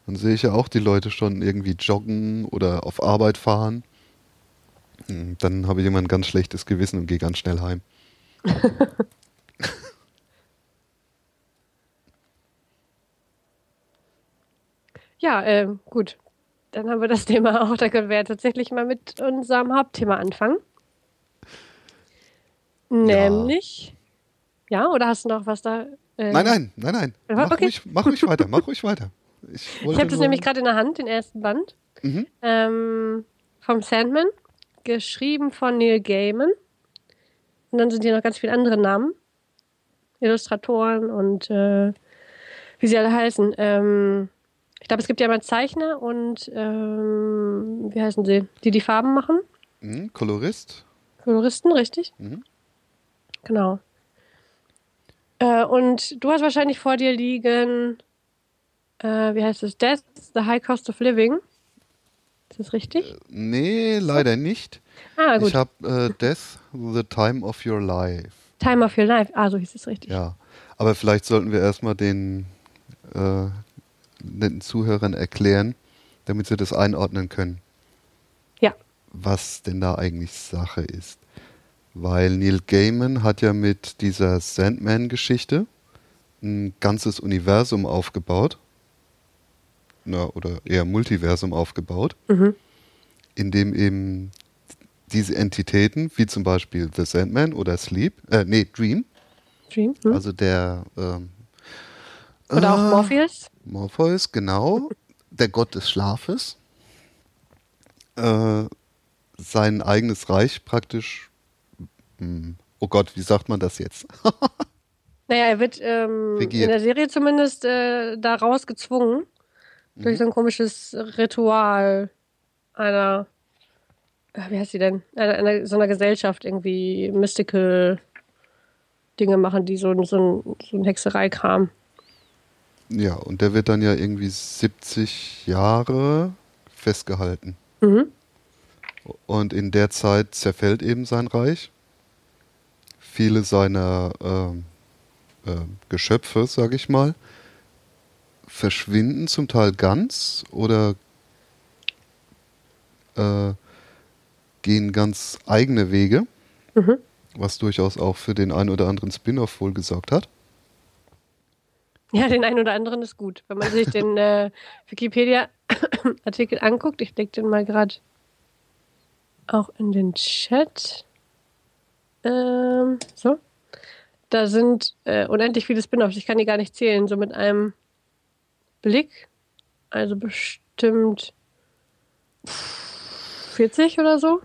dann sehe ich ja auch die Leute schon irgendwie joggen oder auf Arbeit fahren. Hm, dann habe ich immer ein ganz schlechtes Gewissen und gehe ganz schnell heim. Ja, äh, gut. Dann haben wir das Thema auch. Da können wir ja tatsächlich mal mit unserem Hauptthema anfangen. Nämlich. Ja, ja oder hast du noch was da? Äh, nein, nein, nein, nein. Mach, okay. ruhig, mach ruhig weiter, mach ruhig weiter. Ich, ich habe das nämlich gerade in der Hand, den ersten Band. Mhm. Ähm, vom Sandman, geschrieben von Neil Gaiman. Und dann sind hier noch ganz viele andere Namen. Illustratoren und äh, wie sie alle heißen. Ähm, ich glaube, es gibt ja mal Zeichner und ähm, wie heißen sie? Die die Farben machen? Mhm, Kolorist. Koloristen, richtig? Mhm. Genau. Äh, und du hast wahrscheinlich vor dir liegen, äh, wie heißt es? Death, The High Cost of Living. Ist das richtig? Äh, nee, leider nicht. Ah, gut. Ich habe äh, Death, The Time of Your Life. Time of Your Life, ah, so hieß es richtig. Ja, aber vielleicht sollten wir erstmal den äh, den Zuhörern erklären, damit sie das einordnen können. Ja. Was denn da eigentlich Sache ist. Weil Neil Gaiman hat ja mit dieser Sandman-Geschichte ein ganzes Universum aufgebaut. Na, oder eher Multiversum aufgebaut. Mhm. In dem eben diese Entitäten, wie zum Beispiel The Sandman oder Sleep, äh, nee, Dream. Dream. Hm. Also der ähm, oder auch ah. Morpheus? Morpheus, genau. Der Gott des Schlafes. Äh, sein eigenes Reich praktisch. Hm, oh Gott, wie sagt man das jetzt? naja, er wird ähm, in der Serie zumindest äh, da rausgezwungen. Mhm. Durch so ein komisches Ritual einer. Äh, wie heißt sie denn? Einer, einer, so einer Gesellschaft irgendwie mystical Dinge machen, die so, so, so ein Hexereikram. Ja, und der wird dann ja irgendwie 70 Jahre festgehalten. Mhm. Und in der Zeit zerfällt eben sein Reich. Viele seiner äh, äh, Geschöpfe, sage ich mal, verschwinden zum Teil ganz oder äh, gehen ganz eigene Wege, mhm. was durchaus auch für den einen oder anderen Spin-off wohl gesorgt hat. Ja, den einen oder anderen ist gut. Wenn man sich den äh, Wikipedia-Artikel anguckt, ich leg den mal gerade auch in den Chat. Ähm, so. Da sind äh, unendlich viele Spin-offs. Ich kann die gar nicht zählen, so mit einem Blick. Also bestimmt 40 oder so.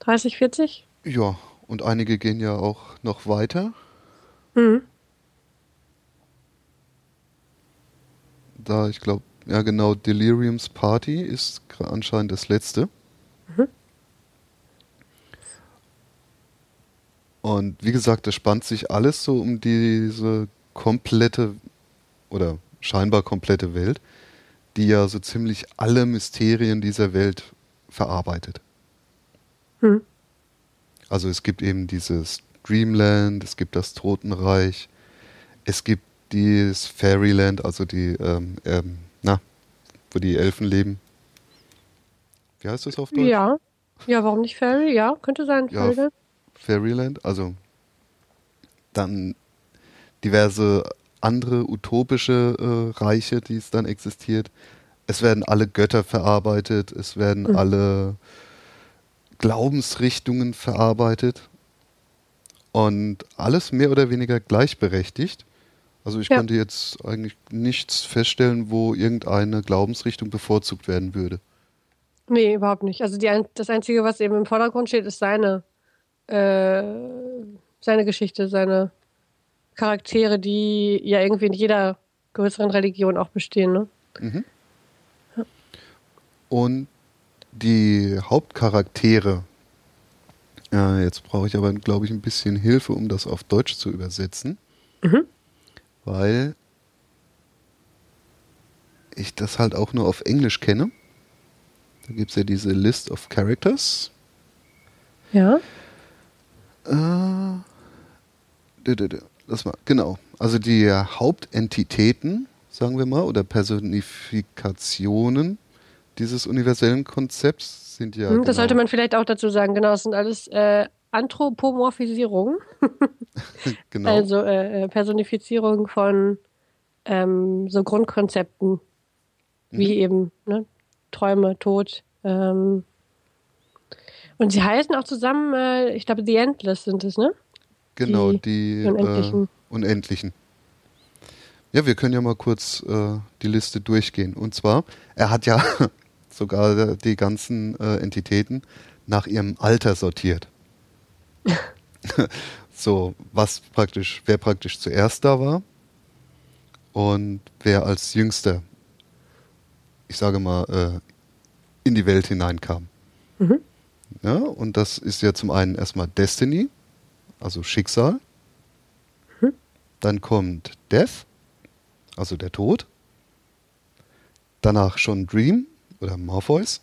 30, 40. Ja, und einige gehen ja auch noch weiter. Mhm. da, ich glaube, ja genau, Deliriums Party ist anscheinend das letzte. Mhm. Und wie gesagt, das spannt sich alles so um diese komplette oder scheinbar komplette Welt, die ja so ziemlich alle Mysterien dieser Welt verarbeitet. Mhm. Also es gibt eben dieses Dreamland, es gibt das Totenreich, es gibt dieses Fairyland, also die, ähm, ähm, na, wo die Elfen leben. Wie heißt das auf Deutsch? Ja. Ja, warum nicht Fairy? Ja, könnte sein. Ja, Fairyland. Fairyland. Also dann diverse andere utopische äh, Reiche, die es dann existiert. Es werden alle Götter verarbeitet, es werden Mhm. alle Glaubensrichtungen verarbeitet und alles mehr oder weniger gleichberechtigt. Also ich Ja. konnte jetzt eigentlich nichts feststellen, wo irgendeine Glaubensrichtung bevorzugt werden würde. Nee, überhaupt nicht. Also die, das Einzige, was eben im Vordergrund steht, ist seine, äh, seine Geschichte, seine Charaktere, die ja irgendwie in jeder größeren Religion auch bestehen. Ne? Und die Hauptcharaktere, äh, jetzt brauche ich aber, glaube ich, ein bisschen Hilfe, um das auf Deutsch zu übersetzen, weil ich das halt auch nur auf Englisch kenne. Da gibt es ja diese List of Characters. Ja. Äh, das mal, genau. Also die Hauptentitäten, sagen wir mal, oder Personifikationen dieses universellen Konzepts sind ja. Hm, Das genau, sollte man vielleicht auch dazu sagen. Genau, es sind alles äh, Anthropomorphisierungen, genau. also äh, äh, Personifizierung von ähm, so Grundkonzepten, wie Mhm. eben ne, Träume, Tod. Ähm, und sie heißen auch zusammen, äh, ich glaube, The Endless sind es, ne? Genau, die die, Unendlichen. Äh, Unendlichen. Ja, wir können ja mal kurz äh, die Liste durchgehen. Und zwar, er hat ja sogar die ganzen äh, Entitäten nach ihrem Alter sortiert. so, was praktisch, wer praktisch zuerst da war und wer als jüngster, ich sage mal, äh, in die Welt hineinkam. Mhm. Ja, und das ist ja zum einen erstmal Destiny, also Schicksal. Dann kommt Death, also der Tod. Danach schon Dream oder Morpheus.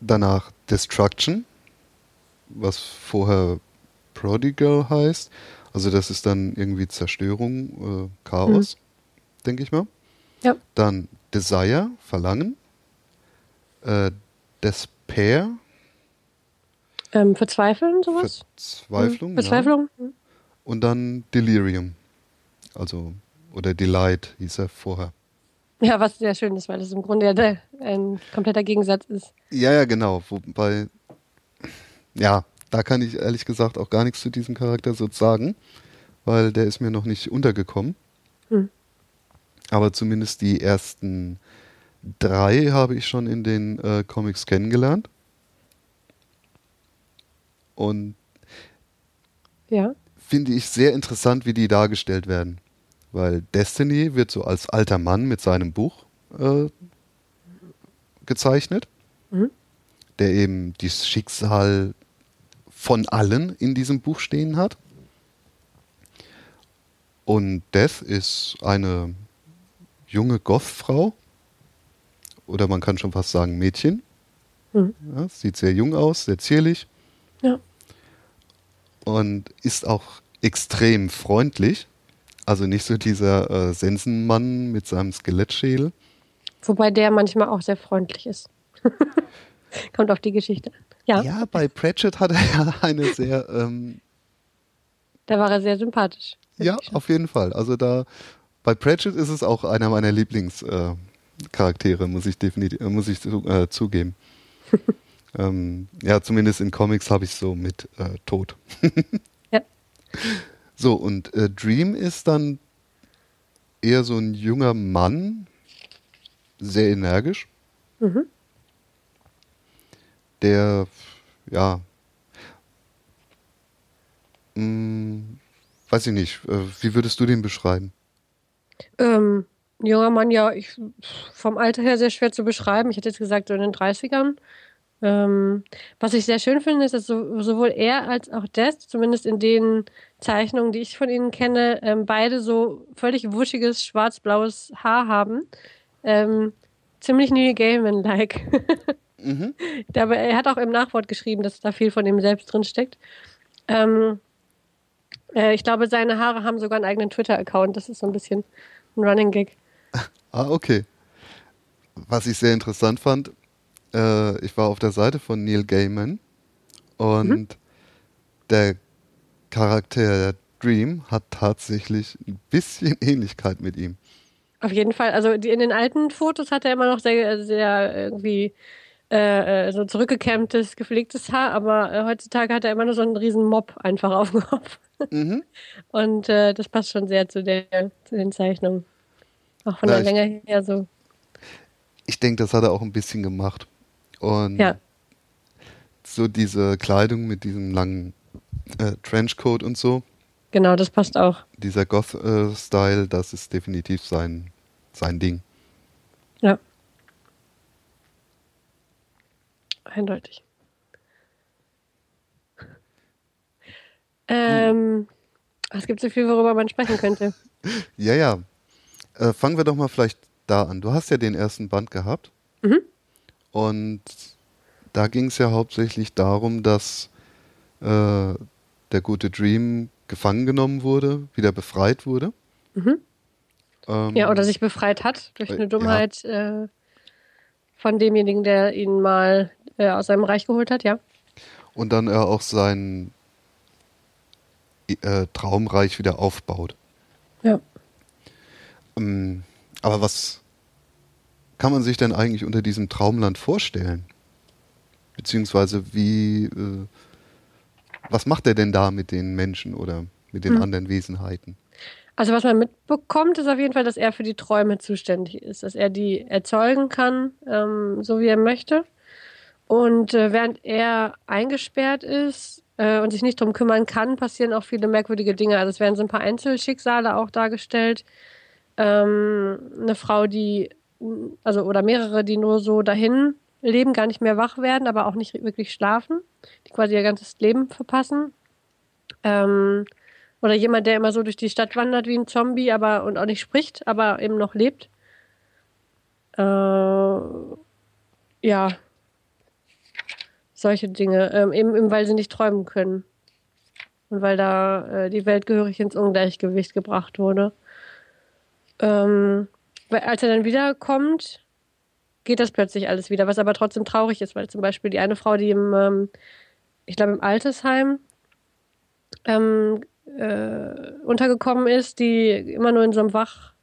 Danach Destruction, was vorher Prodigal heißt. Also das ist dann irgendwie Zerstörung, äh, Chaos, denke ich mal. Ja. Dann Desire, Verlangen. Äh, Despair, Ähm, Verzweifeln, sowas? Verzweiflung. Hm, Ja. Verzweiflung? Hm. Und dann Delirium. Also, oder Delight hieß er vorher. Ja, was sehr schön ist, weil das im Grunde ja ein kompletter Gegensatz ist. Ja, ja, genau. Wobei, ja, da kann ich ehrlich gesagt auch gar nichts zu diesem Charakter so sagen, weil der ist mir noch nicht untergekommen. Hm. Aber zumindest die ersten drei habe ich schon in den äh, Comics kennengelernt. Und Ja. finde ich sehr interessant, wie die dargestellt werden. Weil Destiny wird so als alter Mann mit seinem Buch äh, gezeichnet, Mhm. der eben das Schicksal von allen in diesem Buch stehen hat. Und Death ist eine junge Goth-Frau, oder man kann schon fast sagen Mädchen. Mhm. Ja, sieht sehr jung aus, sehr zierlich Ja. und ist auch extrem freundlich. Also nicht so dieser äh, Sensenmann mit seinem Skelettschädel. Wobei der manchmal auch sehr freundlich ist. Kommt auf die Geschichte an. Ja, Ja, bei Pratchett hat er ja eine sehr, ähm, da war er sehr sympathisch. ja, auf jeden Fall. Also da, bei Pratchett ist es auch einer meiner Lieblingscharaktere, äh, Charaktere, muss ich definitiv, äh, muss ich äh, zugeben. ähm, ja, zumindest in Comics habe ich so mit äh, Tod. Ja. So, und äh, Dream ist dann eher so ein junger Mann, sehr energisch, Mhm. der, ja, mh, weiß ich nicht, äh, wie würdest du den beschreiben? Ähm, ein junger Mann, ja, ich, vom Alter her sehr schwer zu beschreiben. Ich hätte jetzt gesagt, so in den 30ern. Ähm, was ich sehr schön finde, ist, dass so, sowohl er als auch Des, zumindest in den Zeichnungen, die ich von ihnen kenne, ähm, beide so völlig wuschiges, schwarz-blaues Haar haben. Ähm, ziemlich Neil Gaiman-like. Mhm. Aber er hat auch im Nachwort geschrieben, dass da viel von ihm selbst drin steckt. Ähm, äh, ich glaube, seine Haare haben sogar einen eigenen Twitter-Account. Das ist so ein bisschen ein Running Gag. Ah, okay. was ich sehr interessant fand, äh, ich war auf der Seite von Neil Gaiman und mhm. der Charakter Dream hat tatsächlich ein bisschen Ähnlichkeit mit ihm. Auf jeden Fall. Also die, in den alten Fotos hat er immer noch sehr, sehr irgendwie äh, äh, so zurückgekämmtes, gepflegtes Haar, aber äh, heutzutage hat er immer nur so einen riesen Mob einfach auf dem Kopf. Mhm. Und äh, das passt schon sehr zu, der, zu den Zeichnungen. Auch von ja, der Länge her so. Ich denke, das hat er auch ein bisschen gemacht. Und ja. so diese Kleidung mit diesem langen äh, Trenchcoat und so. Genau, das passt auch. Dieser Goth-Style, das ist definitiv sein, sein Ding. Ja. Eindeutig. Ähm, es gibt so viel, worüber man sprechen könnte. ja, ja. Äh, fangen wir doch mal vielleicht da an. Du hast ja den ersten Band gehabt. Mhm. Und da ging es ja hauptsächlich darum, dass äh, der gute Dream gefangen genommen wurde, wieder befreit wurde. Mhm. Ähm, ja, oder sich befreit hat durch eine Dummheit ja. äh, von demjenigen, der ihn mal äh, aus seinem Reich geholt hat, ja. Und dann er auch sein äh, Traumreich wieder aufbaut. Ja. Ähm, aber was kann man sich denn eigentlich unter diesem Traumland vorstellen? Beziehungsweise wie, äh, was macht er denn da mit den Menschen oder mit den hm. anderen Wesenheiten? Also was man mitbekommt, ist auf jeden Fall, dass er für die Träume zuständig ist, dass er die erzeugen kann, ähm, so wie er möchte. Und äh, während er eingesperrt ist äh, und sich nicht darum kümmern kann, passieren auch viele merkwürdige Dinge. Also es werden so ein paar Einzelschicksale auch dargestellt. Ähm, eine Frau, die, also oder mehrere, die nur so dahin leben, gar nicht mehr wach werden, aber auch nicht wirklich schlafen, die quasi ihr ganzes Leben verpassen. Ähm, oder jemand, der immer so durch die Stadt wandert wie ein Zombie, aber und auch nicht spricht, aber eben noch lebt. Äh, ja, solche Dinge, ähm, eben, eben weil sie nicht träumen können. Und weil da äh, die Welt gehörig ins Ungleichgewicht gebracht wurde. Ähm, als er dann wiederkommt, geht das plötzlich alles wieder, was aber trotzdem traurig ist, weil zum Beispiel die eine Frau, die im, ähm, ich glaube, im Altersheim ähm, äh, untergekommen ist, die immer nur in so einem wach,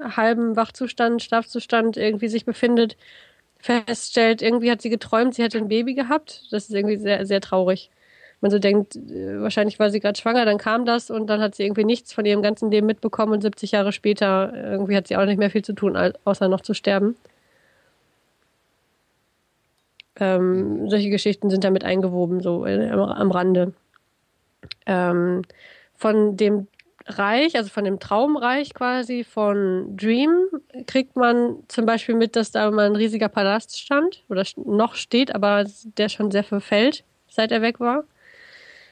halben Wachzustand, Schlafzustand irgendwie sich befindet, feststellt, irgendwie hat sie geträumt, sie hätte ein Baby gehabt. Das ist irgendwie sehr, sehr traurig. Man so denkt, äh, wahrscheinlich war sie gerade schwanger, dann kam das und dann hat sie irgendwie nichts von ihrem ganzen Leben mitbekommen und 70 Jahre später irgendwie hat sie auch nicht mehr viel zu tun, außer noch zu sterben. Ähm, solche Geschichten sind damit eingewoben, so am Rande. Ähm, von dem Reich, also von dem Traumreich quasi von Dream, kriegt man zum Beispiel mit, dass da mal ein riesiger Palast stand oder noch steht, aber der schon sehr verfällt, seit er weg war,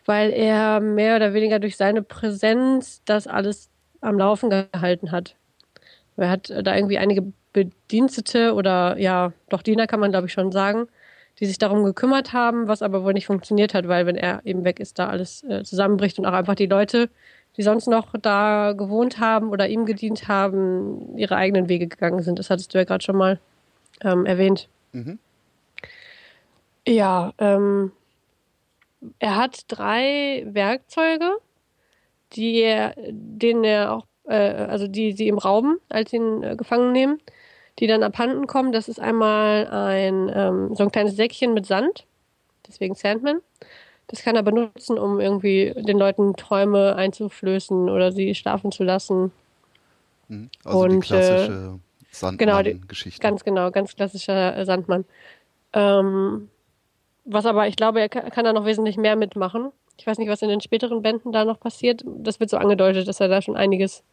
weil er mehr oder weniger durch seine Präsenz das alles am Laufen gehalten hat. Er hat da irgendwie einige Bedienstete oder ja, doch Diener kann man glaube ich schon sagen, die sich darum gekümmert haben, was aber wohl nicht funktioniert hat, weil wenn er eben weg ist, da alles äh, zusammenbricht und auch einfach die Leute, die sonst noch da gewohnt haben oder ihm gedient haben, ihre eigenen Wege gegangen sind. Das hattest du ja gerade schon mal ähm, erwähnt. Mhm. Ja, ähm, er hat drei Werkzeuge, die er, denen er auch, äh, also die sie ihm rauben, als sie ihn äh, gefangen nehmen die dann abhanden kommen. Das ist einmal ein, ähm, so ein kleines Säckchen mit Sand, deswegen Sandman. Das kann er benutzen, um irgendwie den Leuten Träume einzuflößen oder sie schlafen zu lassen. Mhm. Also Und, die klassische äh, Sandmann-Geschichte. Genau, ganz genau, ganz klassischer äh, Sandmann. Ähm, was aber, ich glaube, er kann, kann da noch wesentlich mehr mitmachen. Ich weiß nicht, was in den späteren Bänden da noch passiert. Das wird so angedeutet, dass er da schon einiges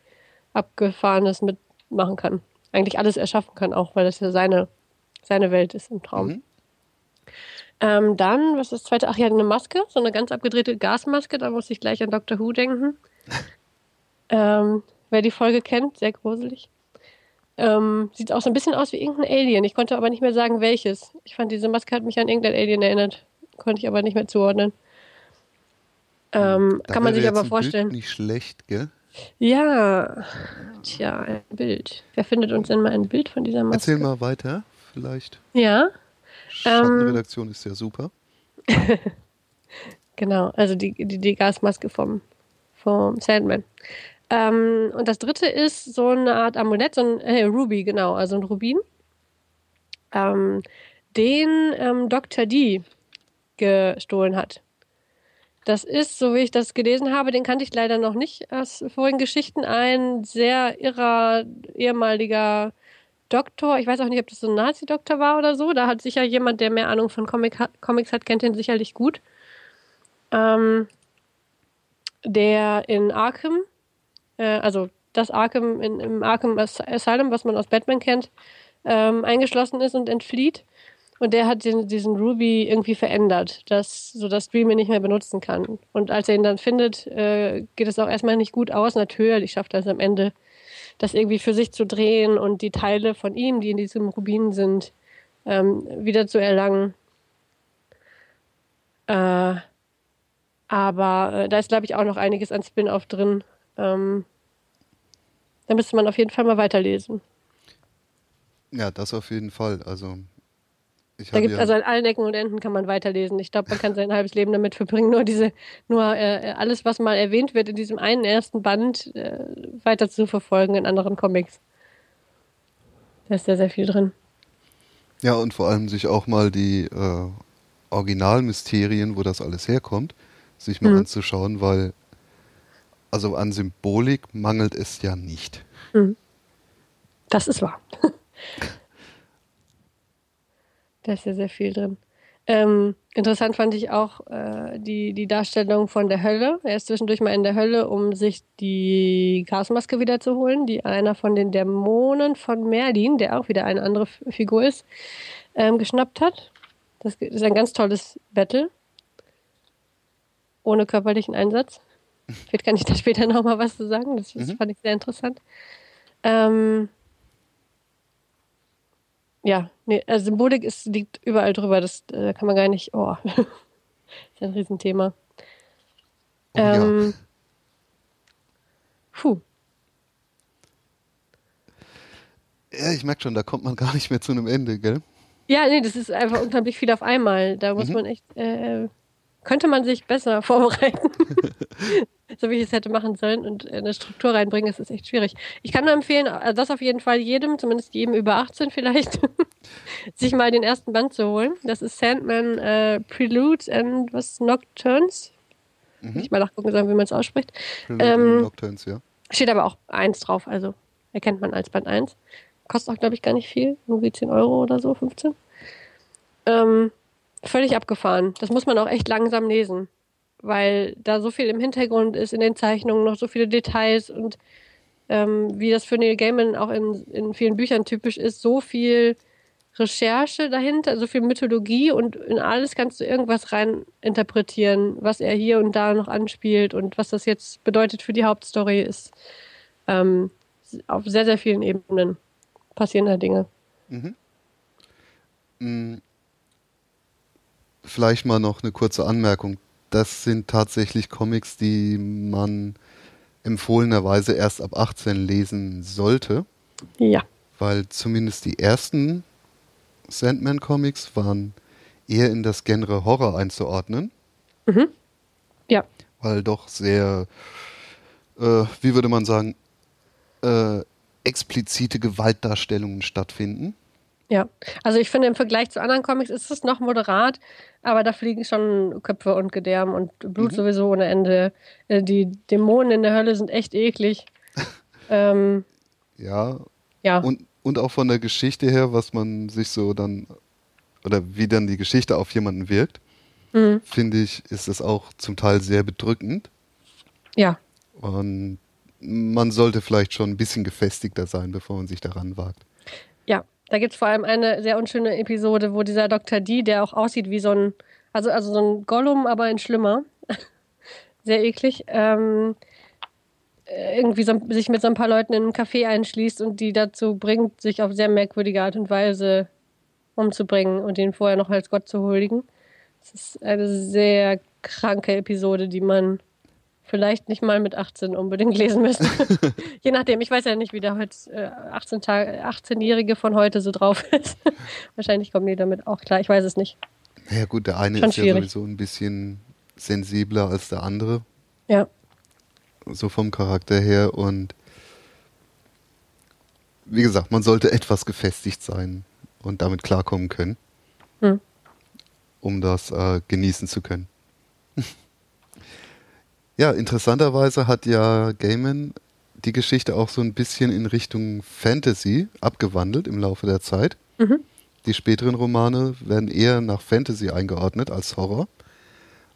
Abgefahrenes mitmachen kann eigentlich alles erschaffen kann, auch weil das ja seine, seine Welt ist im Traum. Mhm. Ähm, dann, was ist das zweite? Ach ja, eine Maske, so eine ganz abgedrehte Gasmaske, da muss ich gleich an Doctor Who denken. ähm, wer die Folge kennt, sehr gruselig. Ähm, sieht auch so ein bisschen aus wie irgendein Alien. Ich konnte aber nicht mehr sagen, welches. Ich fand, diese Maske hat mich an irgendein Alien erinnert. Konnte ich aber nicht mehr zuordnen. Ähm, kann man sich aber vorstellen. Bild nicht schlecht, gell? Ja, tja, ein Bild. Wer findet uns denn mal ein Bild von dieser Maske? Erzähl mal weiter, vielleicht. Ja. Schattenredaktion ähm, ist ja super. genau, also die, die, die Gasmaske vom, vom Sandman. Ähm, und das dritte ist so eine Art Amulett, so ein äh, Ruby, genau, also ein Rubin, ähm, den ähm, Dr. D gestohlen hat. Das ist, so wie ich das gelesen habe, den kannte ich leider noch nicht aus vorigen Geschichten, ein sehr irrer ehemaliger Doktor. Ich weiß auch nicht, ob das so ein Nazi-Doktor war oder so. Da hat sicher jemand, der mehr Ahnung von Comic hat, Comics hat, kennt ihn sicherlich gut. Ähm, der in Arkham, äh, also das Arkham in, im Arkham Asylum, was man aus Batman kennt, ähm, eingeschlossen ist und entflieht. Und der hat den, diesen Ruby irgendwie verändert, dass, sodass Dream ihn nicht mehr benutzen kann. Und als er ihn dann findet, äh, geht es auch erstmal nicht gut aus. Natürlich schafft er es am Ende, das irgendwie für sich zu drehen und die Teile von ihm, die in diesem Rubin sind, ähm, wieder zu erlangen. Äh, aber äh, da ist, glaube ich, auch noch einiges an Spin-off drin. Ähm, da müsste man auf jeden Fall mal weiterlesen. Ja, das auf jeden Fall. Also ich da gibt ja also an allen Ecken und Enden kann man weiterlesen. Ich glaube, man kann sein halbes Leben damit verbringen, nur diese, nur äh, alles, was mal erwähnt wird in diesem einen ersten Band, äh, weiter zu verfolgen in anderen Comics. Da ist sehr, sehr viel drin. Ja, und vor allem sich auch mal die äh, Originalmysterien, wo das alles herkommt, sich mal mhm. anzuschauen, weil also an Symbolik mangelt es ja nicht. Mhm. Das ist wahr. Da ist ja sehr viel drin. Ähm, interessant fand ich auch äh, die, die Darstellung von der Hölle. Er ist zwischendurch mal in der Hölle, um sich die Gasmaske wiederzuholen, die einer von den Dämonen von Merlin, der auch wieder eine andere Figur ist, ähm, geschnappt hat. Das ist ein ganz tolles Battle. Ohne körperlichen Einsatz. Vielleicht kann ich da später nochmal was zu sagen. Das, das mhm. fand ich sehr interessant. Ähm, ja, nee, also Symbolik ist, liegt überall drüber. Das äh, kann man gar nicht. Oh, das ist ein Riesenthema. Oh, ähm, ja. Puh. Ja, ich merke schon, da kommt man gar nicht mehr zu einem Ende, gell? Ja, nee, das ist einfach unglaublich viel auf einmal. Da muss mhm. man echt, äh, könnte man sich besser vorbereiten. so wie ich es hätte machen sollen und eine Struktur reinbringen, das ist echt schwierig. Ich kann nur empfehlen, also das auf jeden Fall jedem, zumindest jedem über 18 vielleicht, sich mal den ersten Band zu holen. Das ist Sandman äh, Preludes and was Nocturnes. Mhm. Ich mal nachgucken, sagen, wie man es ausspricht. Ähm, Nocturnes, ja. Steht aber auch eins drauf, also erkennt man als Band 1. Kostet auch, glaube ich, gar nicht viel, irgendwie 10 Euro oder so, 15. Ähm, völlig abgefahren. Das muss man auch echt langsam lesen weil da so viel im Hintergrund ist in den Zeichnungen, noch so viele Details und ähm, wie das für Neil Gaiman auch in, in vielen Büchern typisch ist, so viel Recherche dahinter, so viel Mythologie und in alles kannst du irgendwas rein interpretieren, was er hier und da noch anspielt und was das jetzt bedeutet für die Hauptstory ist. Ähm, auf sehr, sehr vielen Ebenen passieren da Dinge. Mhm. Mhm. Vielleicht mal noch eine kurze Anmerkung das sind tatsächlich Comics, die man empfohlenerweise erst ab 18 lesen sollte. Ja. Weil zumindest die ersten Sandman-Comics waren eher in das Genre Horror einzuordnen. Mhm. Ja. Weil doch sehr, äh, wie würde man sagen, äh, explizite Gewaltdarstellungen stattfinden. Ja, also ich finde im Vergleich zu anderen Comics ist es noch moderat, aber da fliegen schon Köpfe und Gedärme und Blut mhm. sowieso ohne Ende. Äh, die Dämonen in der Hölle sind echt eklig. ähm, ja. Ja. Und, und auch von der Geschichte her, was man sich so dann, oder wie dann die Geschichte auf jemanden wirkt, mhm. finde ich, ist es auch zum Teil sehr bedrückend. Ja. Und man sollte vielleicht schon ein bisschen gefestigter sein, bevor man sich daran wagt. Da gibt es vor allem eine sehr unschöne Episode, wo dieser Dr. D, der auch aussieht wie so ein, also, also so ein Gollum, aber ein Schlimmer, sehr eklig, ähm, irgendwie so, sich mit so ein paar Leuten in einem Café einschließt und die dazu bringt, sich auf sehr merkwürdige Art und Weise umzubringen und ihn vorher noch als Gott zu huldigen. Das ist eine sehr kranke Episode, die man vielleicht nicht mal mit 18 unbedingt lesen müsste. Je nachdem, ich weiß ja nicht, wie der heute äh, 18 18-Jährige von heute so drauf ist. Wahrscheinlich kommen die damit auch klar, ich weiß es nicht. Ja gut, der eine Schon ist ja schwierig. sowieso ein bisschen sensibler als der andere, Ja. so vom Charakter her und wie gesagt, man sollte etwas gefestigt sein und damit klarkommen können, Hm. um das äh, genießen zu können. Ja, interessanterweise hat ja Gaiman die Geschichte auch so ein bisschen in Richtung Fantasy abgewandelt im Laufe der Zeit. Mhm. Die späteren Romane werden eher nach Fantasy eingeordnet als Horror.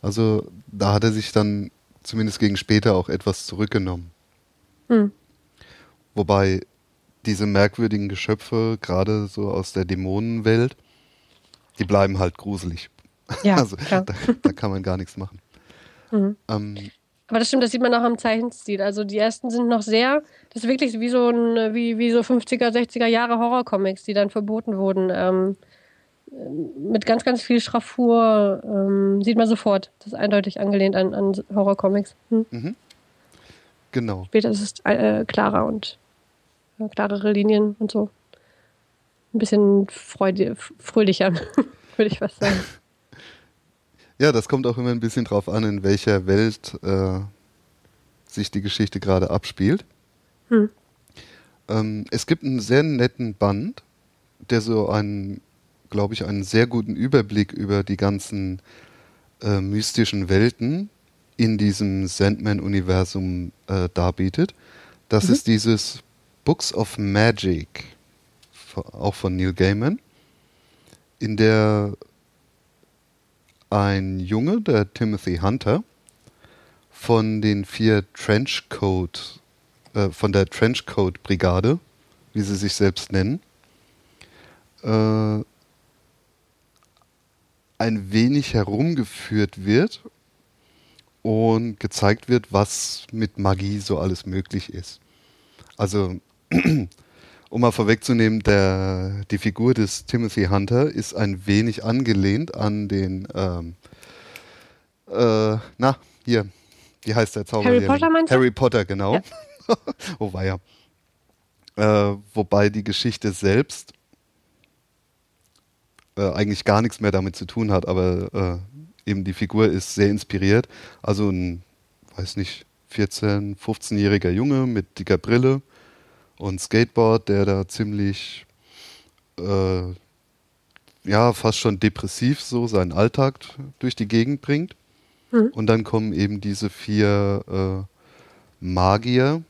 Also da hat er sich dann zumindest gegen später auch etwas zurückgenommen. Hm. Wobei diese merkwürdigen Geschöpfe, gerade so aus der Dämonenwelt, die bleiben halt gruselig. Ja, also da, da kann man gar nichts machen. Mhm. Ähm, Aber das stimmt, das sieht man auch am Zeichenstil. Also die ersten sind noch sehr, das ist wirklich wie so ein, wie, wie so 50er, 60er Jahre Horrorcomics, die dann verboten wurden. Ähm, mit ganz, ganz viel Schraffur ähm, sieht man sofort. Das ist eindeutig angelehnt an, an Horrorcomics. Hm. genau. Später ist es äh, klarer und äh, klarere Linien und so. Ein bisschen freude, fröhlicher, würde ich fast sagen. Ja, das kommt auch immer ein bisschen drauf an, in welcher Welt äh, sich die Geschichte gerade abspielt. Hm. Ähm, es gibt einen sehr netten Band, der so einen, glaube ich, einen sehr guten Überblick über die ganzen äh, mystischen Welten in diesem Sandman-Universum äh, darbietet. Das Mhm. ist dieses Books of Magic, auch von Neil Gaiman, in der ein Junge, der Timothy Hunter, von den vier Trenchcoat, äh, von der Trenchcoat-Brigade, wie sie sich selbst nennen, äh, ein wenig herumgeführt wird und gezeigt wird, was mit Magie so alles möglich ist. Also, um mal vorwegzunehmen, der, die Figur des Timothy Hunter ist ein wenig angelehnt an den, ähm, äh, na, hier, wie heißt der Zauberlehrling? Harry Potter meinst du? Harry Potter, genau. Ja. oh weia. Äh, wobei die Geschichte selbst äh, eigentlich gar nichts mehr damit zu tun hat, aber äh, eben die Figur ist sehr inspiriert. Also ein, weiß nicht, 14-, 15-jähriger Junge mit dicker Brille und Skateboard, der da ziemlich, äh, ja, fast schon depressiv so seinen Alltag durch die Gegend bringt. Mhm. Und dann kommen eben diese vier äh, Magier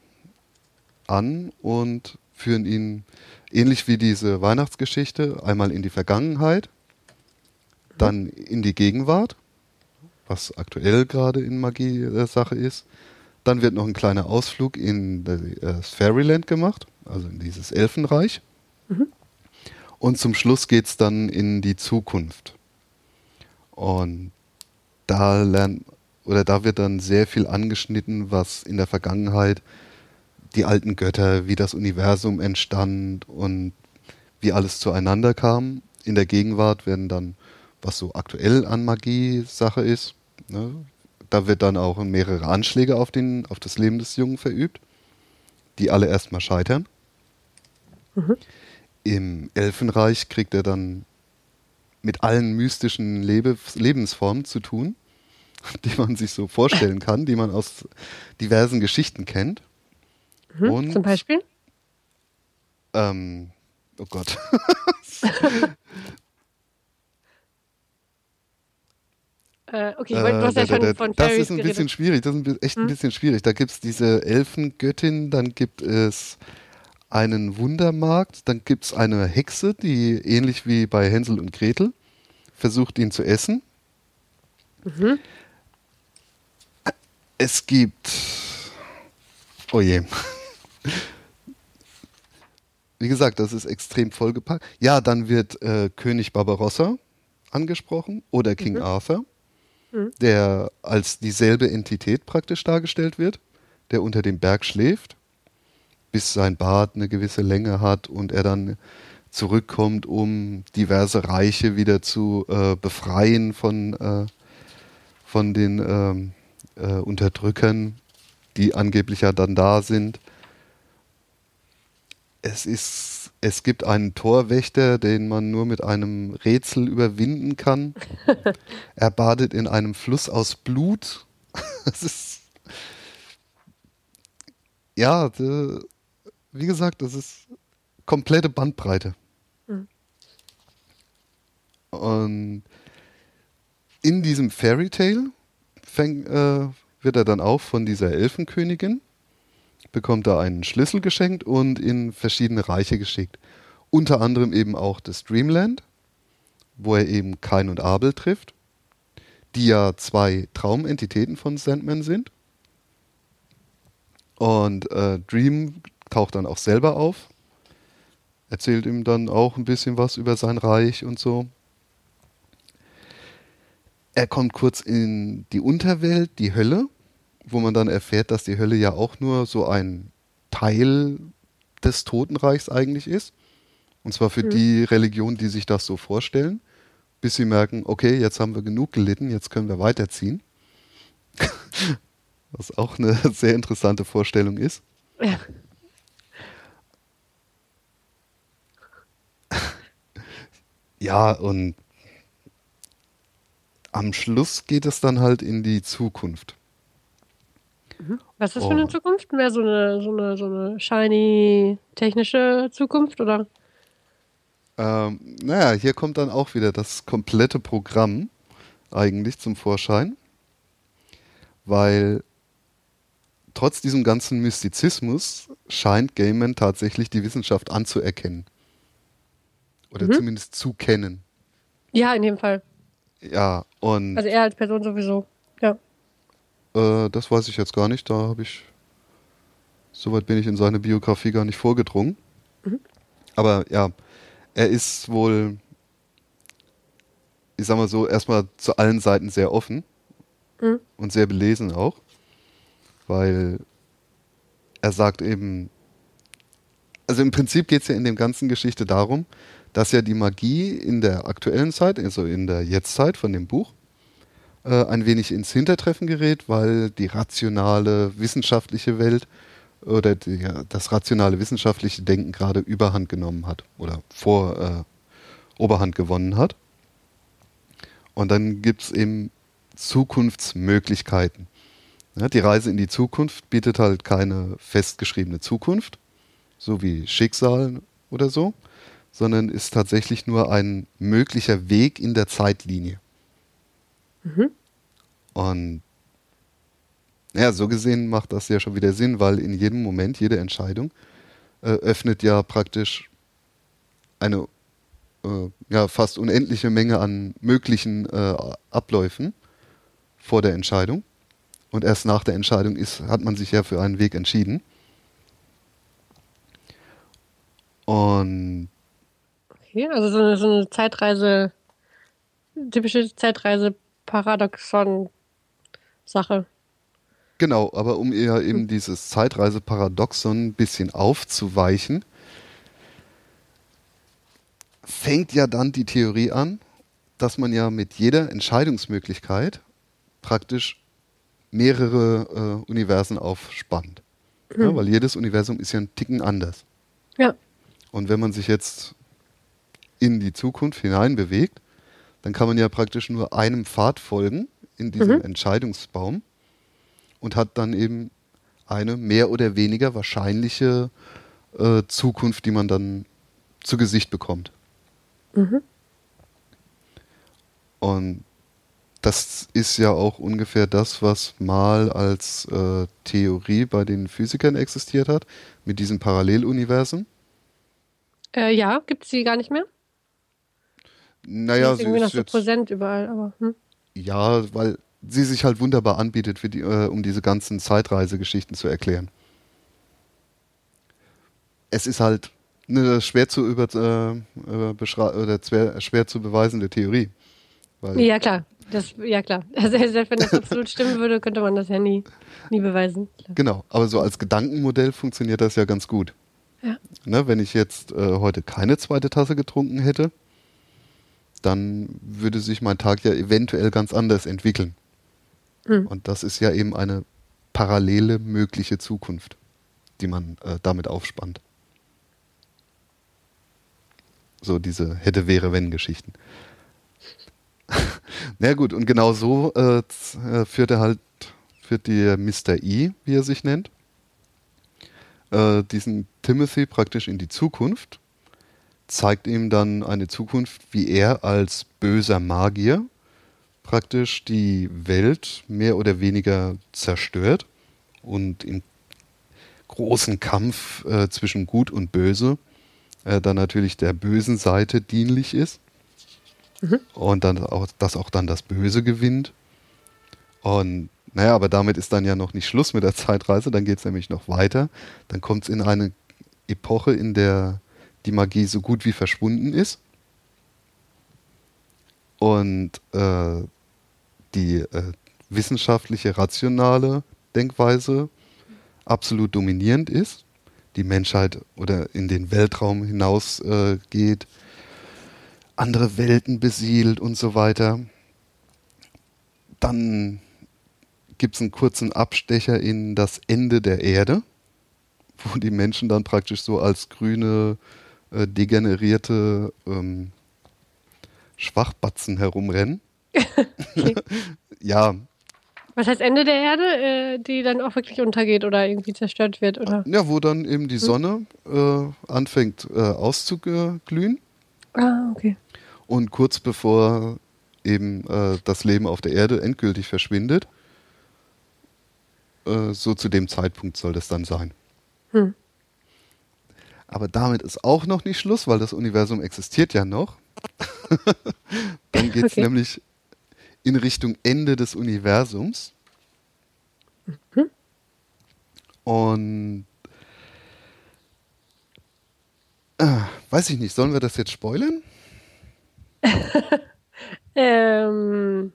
an und führen ihn ähnlich wie diese Weihnachtsgeschichte einmal in die Vergangenheit, dann in die Gegenwart, was aktuell gerade in Magie äh, Sache ist. Dann wird noch ein kleiner Ausflug in äh, das Fairyland gemacht, also in dieses Elfenreich. Und zum Schluss geht es dann in die Zukunft. Und da lernt oder da wird dann sehr viel angeschnitten, was in der Vergangenheit die alten Götter, wie das Universum entstand und wie alles zueinander kam. In der Gegenwart werden dann, was so aktuell an Magie Sache ist, ne, da wird dann auch mehrere Anschläge auf, den, auf das Leben des Jungen verübt, die alle erstmal scheitern. Im Elfenreich kriegt er dann mit allen mystischen Lebe Lebensformen zu tun, die man sich so vorstellen kann, die man aus diversen Geschichten kennt. Mhm. Und, Zum Beispiel? Ähm, oh Gott. Äh, okay, ich wollte- du Äh, hast ja da- da- schon da- von das Fairies ist ein geredet. bisschen schwierig, das ist ein, echt ein Hm? bisschen schwierig. Da gibt es diese Elfengöttin, dann gibt es einen Wundermarkt, dann gibt es eine Hexe, die ähnlich wie bei Hänsel und Gretel versucht, ihn zu essen. Mhm. Es gibt. Oh je. Wie gesagt, das ist extrem vollgepackt. Ja, dann wird äh, König Barbarossa angesprochen oder King Mhm. Arthur, Mhm. der als dieselbe Entität praktisch dargestellt wird, der unter dem Berg schläft, bis sein Bart eine gewisse Länge hat und er dann zurückkommt, um diverse Reiche wieder zu äh, befreien von, äh, von den ähm, äh, Unterdrückern, die angeblich ja dann da sind. Es ist, es gibt einen Torwächter, den man nur mit einem Rätsel überwinden kann. er badet in einem Fluss aus Blut. es ist, ja, de, wie gesagt, das ist komplette Bandbreite. Mhm. Und in diesem Fairy Tale fäng, äh, wird er dann auch von dieser Elfenkönigin, bekommt er einen Schlüssel geschenkt und in verschiedene Reiche geschickt. Unter anderem eben auch das Dreamland, wo er eben Kain und Abel trifft, die ja zwei Traumentitäten von Sandman sind. Und äh, Dream taucht dann auch selber auf, erzählt ihm dann auch ein bisschen was über sein Reich und so. Er kommt kurz in die Unterwelt, die Hölle, wo man dann erfährt, dass die Hölle ja auch nur so ein Teil des Totenreichs eigentlich ist. Und zwar für mhm. die Religionen, die sich das so vorstellen, bis sie merken, okay, jetzt haben wir genug gelitten, jetzt können wir weiterziehen. Was auch eine sehr interessante Vorstellung ist. Ja. Ja, und am Schluss geht es dann halt in die Zukunft. Mhm. Was ist das für eine Zukunft? Mehr so eine, so eine, so eine shiny technische Zukunft, oder? Ähm, naja, hier kommt dann auch wieder das komplette Programm eigentlich zum Vorschein, weil trotz diesem ganzen Mystizismus scheint Gaiman tatsächlich die Wissenschaft anzuerkennen. Oder mhm. zumindest zu kennen. Ja, in dem Fall. Ja, und. Also er als Person sowieso. Äh, das weiß ich jetzt gar nicht. Da habe ich. Soweit bin ich in seine Biografie gar nicht vorgedrungen. Mhm. Aber ja, er ist wohl, ich sag mal so, erstmal zu allen Seiten sehr offen mhm. und sehr belesen auch weil er sagt eben, also im Prinzip geht es ja in der ganzen Geschichte darum, dass ja die Magie in der aktuellen Zeit, also in der Jetztzeit von dem Buch, äh, ein wenig ins Hintertreffen gerät, weil die rationale wissenschaftliche Welt oder die, ja, das rationale wissenschaftliche Denken gerade Überhand genommen hat oder vor äh, Oberhand gewonnen hat. Und dann gibt es eben Zukunftsmöglichkeiten. Ja, die Reise in die Zukunft bietet halt keine festgeschriebene Zukunft, so wie Schicksal oder so, sondern ist tatsächlich nur ein möglicher Weg in der Zeitlinie. Mhm. Und ja, so gesehen macht das ja schon wieder Sinn, weil in jedem Moment, jede Entscheidung äh, öffnet ja praktisch eine äh, ja, fast unendliche Menge an möglichen äh, Abläufen vor der Entscheidung. Und erst nach der Entscheidung ist, hat man sich ja für einen Weg entschieden. Und. Okay, also so eine, so eine Zeitreise, typische Zeitreise-Paradoxon-Sache. Genau, aber um eher eben hm. dieses Zeitreise-Paradoxon ein bisschen aufzuweichen, fängt ja dann die Theorie an, dass man ja mit jeder Entscheidungsmöglichkeit praktisch mehrere äh, Universen aufspannt. Mhm. Ja, weil jedes Universum ist ja ein Ticken anders. Ja. Und wenn man sich jetzt in die Zukunft hinein bewegt, dann kann man ja praktisch nur einem Pfad folgen in diesem mhm. Entscheidungsbaum und hat dann eben eine mehr oder weniger wahrscheinliche äh, Zukunft, die man dann zu Gesicht bekommt. Mhm. Und das ist ja auch ungefähr das, was mal als äh, Theorie bei den Physikern existiert hat, mit diesen Paralleluniversen. Äh, ja, gibt es die gar nicht mehr? Naja, sie ist irgendwie noch so präsent überall, aber. Hm? Ja, weil sie sich halt wunderbar anbietet, die, äh, um diese ganzen Zeitreisegeschichten zu erklären. Es ist halt eine schwer zu über, äh, oder schwer, schwer zu beweisende Theorie. ja, klar. Das, ja, klar. Also, selbst wenn das absolut stimmen würde, könnte man das ja nie, nie beweisen. Klar. Genau, aber so als Gedankenmodell funktioniert das ja ganz gut. Ja. Ne, wenn ich jetzt äh, heute keine zweite Tasse getrunken hätte, dann würde sich mein Tag ja eventuell ganz anders entwickeln. Mhm. Und das ist ja eben eine parallele mögliche Zukunft, die man äh, damit aufspannt. So diese hätte, wäre, wenn Geschichten. Na gut, und genau so äh, äh, führt er halt, führt der Mr. E, wie er sich nennt, äh, diesen Timothy praktisch in die Zukunft, zeigt ihm dann eine Zukunft, wie er als böser Magier praktisch die Welt mehr oder weniger zerstört und im großen Kampf äh, zwischen Gut und Böse äh, dann natürlich der bösen Seite dienlich ist mhm. und dann auch, dass auch dann das Böse gewinnt. Und naja, aber damit ist dann ja noch nicht Schluss mit der Zeitreise, dann geht es nämlich noch weiter. Dann kommt es in eine Epoche, in der die Magie so gut wie verschwunden ist. Und äh, die äh, wissenschaftliche, rationale Denkweise absolut dominierend ist, die Menschheit oder in den Weltraum hinausgeht, äh, andere Welten besiedelt und so weiter. Dann gibt es einen kurzen Abstecher in das Ende der Erde, wo die Menschen dann praktisch so als grüne, äh, degenerierte ähm, Schwachbatzen herumrennen. ja. Was heißt Ende der Erde, äh, die dann auch wirklich untergeht oder irgendwie zerstört wird, oder? Ja, wo dann eben die hm. Sonne äh, anfängt äh, auszuglühen. Ah, okay. Und kurz bevor eben äh, das Leben auf der Erde endgültig verschwindet, äh, so zu dem Zeitpunkt soll das dann sein. Hm. Aber damit ist auch noch nicht Schluss, weil das Universum existiert ja noch. dann geht es okay. nämlich in Richtung Ende des Universums. Mhm. Und äh, weiß ich nicht, sollen wir das jetzt spoilern? ähm,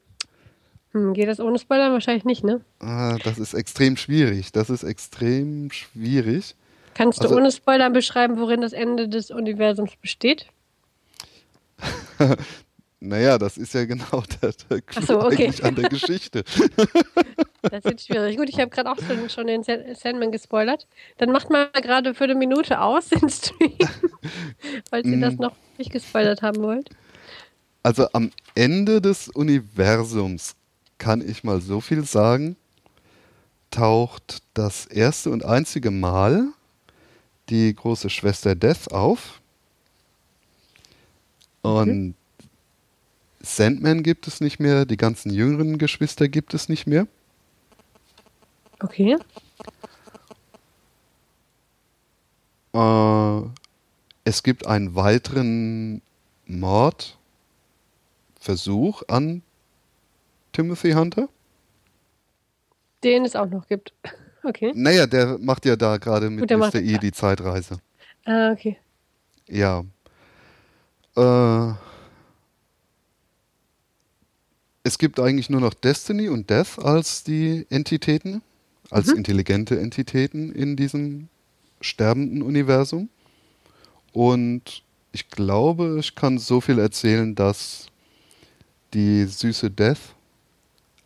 hm, geht das ohne Spoiler? Wahrscheinlich nicht, ne? Ah, das ist extrem schwierig. Das ist extrem schwierig. Kannst du also, ohne Spoiler beschreiben, worin das Ende des Universums besteht? Naja, das ist ja genau der, der Clou so, okay. eigentlich an der Geschichte. Das ist schwierig. Gut, ich habe gerade auch schon, schon den Sandman gespoilert. Dann macht mal gerade für eine Minute aus den Stream, falls ihr das mm. noch nicht gespoilert haben wollt. Also am Ende des Universums kann ich mal so viel sagen, taucht das erste und einzige Mal die große Schwester Death auf. Und mhm. Sandman gibt es nicht mehr, die ganzen jüngeren Geschwister gibt es nicht mehr. Okay. Äh, es gibt einen weiteren Mordversuch an Timothy Hunter. Den es auch noch gibt. Okay. Naja, der macht ja da gerade mit Gut, Mr. E die Zeitreise. Ah, okay. Ja. Äh, es gibt eigentlich nur noch Destiny und Death als die Entitäten, als mhm. intelligente Entitäten in diesem sterbenden Universum. Und ich glaube, ich kann so viel erzählen, dass die süße Death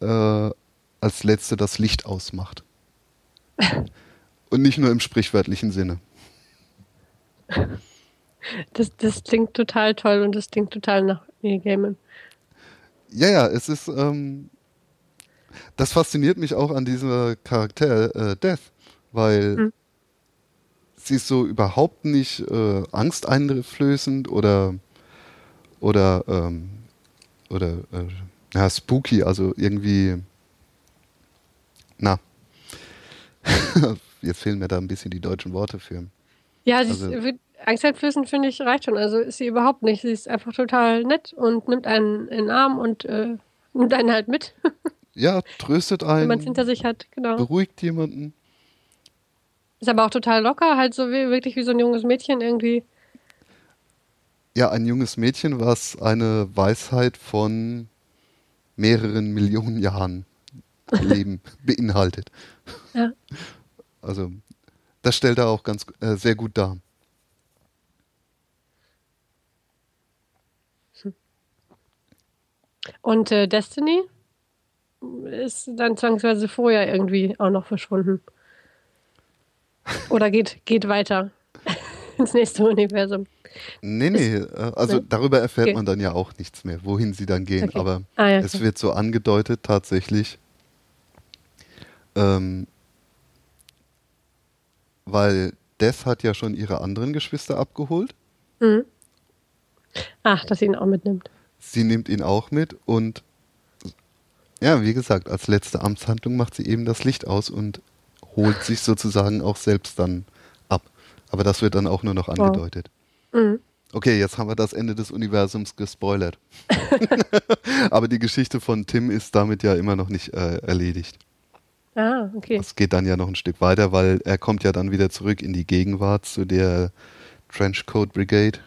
äh, als letzte das Licht ausmacht. Und nicht nur im sprichwörtlichen Sinne. Das, das klingt total toll und das klingt total nach Gaiman. Ja, ja, es ist. Ähm, das fasziniert mich auch an diesem Charakter äh, Death, weil hm. sie ist so überhaupt nicht äh, angsteinflößend oder oder ähm, oder äh, ja, spooky, also irgendwie. Na. Jetzt fehlen mir da ein bisschen die deutschen Worte für. Ja, also, Angsteinflößend finde ich reicht schon. Also ist sie überhaupt nicht. Sie ist einfach total nett und nimmt einen in den Arm und äh, nimmt einen halt mit. ja, tröstet einen. Wenn man es hinter sich hat, genau. Beruhigt jemanden. Ist aber auch total locker, halt so wie, wirklich wie so ein junges Mädchen irgendwie. Ja, ein junges Mädchen, was eine Weisheit von mehreren Millionen Jahren Leben beinhaltet. Ja. Also, das stellt er auch ganz äh, sehr gut dar. Und äh, Destiny? ist dann zwangsweise vorher irgendwie auch noch verschwunden. Oder geht, geht weiter ins nächste Universum. Nee, nee, äh, also darüber erfährt okay. man dann ja auch nichts mehr, wohin sie dann gehen. Okay. Aber ah, ja, es wird so angedeutet tatsächlich, ähm, weil Death hat ja schon ihre anderen Geschwister abgeholt. Mhm. Ach, dass sie ihn auch mitnimmt. Sie nimmt ihn auch mit und ja, wie gesagt, als letzte Amtshandlung macht sie eben das Licht aus und holt sich sozusagen auch selbst dann ab. Aber das wird dann auch nur noch angedeutet. Wow. Mhm. Okay, jetzt haben wir das Ende des Universums gespoilert. Aber die Geschichte von Tim ist damit ja immer noch nicht äh, erledigt. Ah, okay. Es geht dann ja noch ein Stück weiter, weil er kommt ja dann wieder zurück in die Gegenwart zu der Trenchcoat Brigade.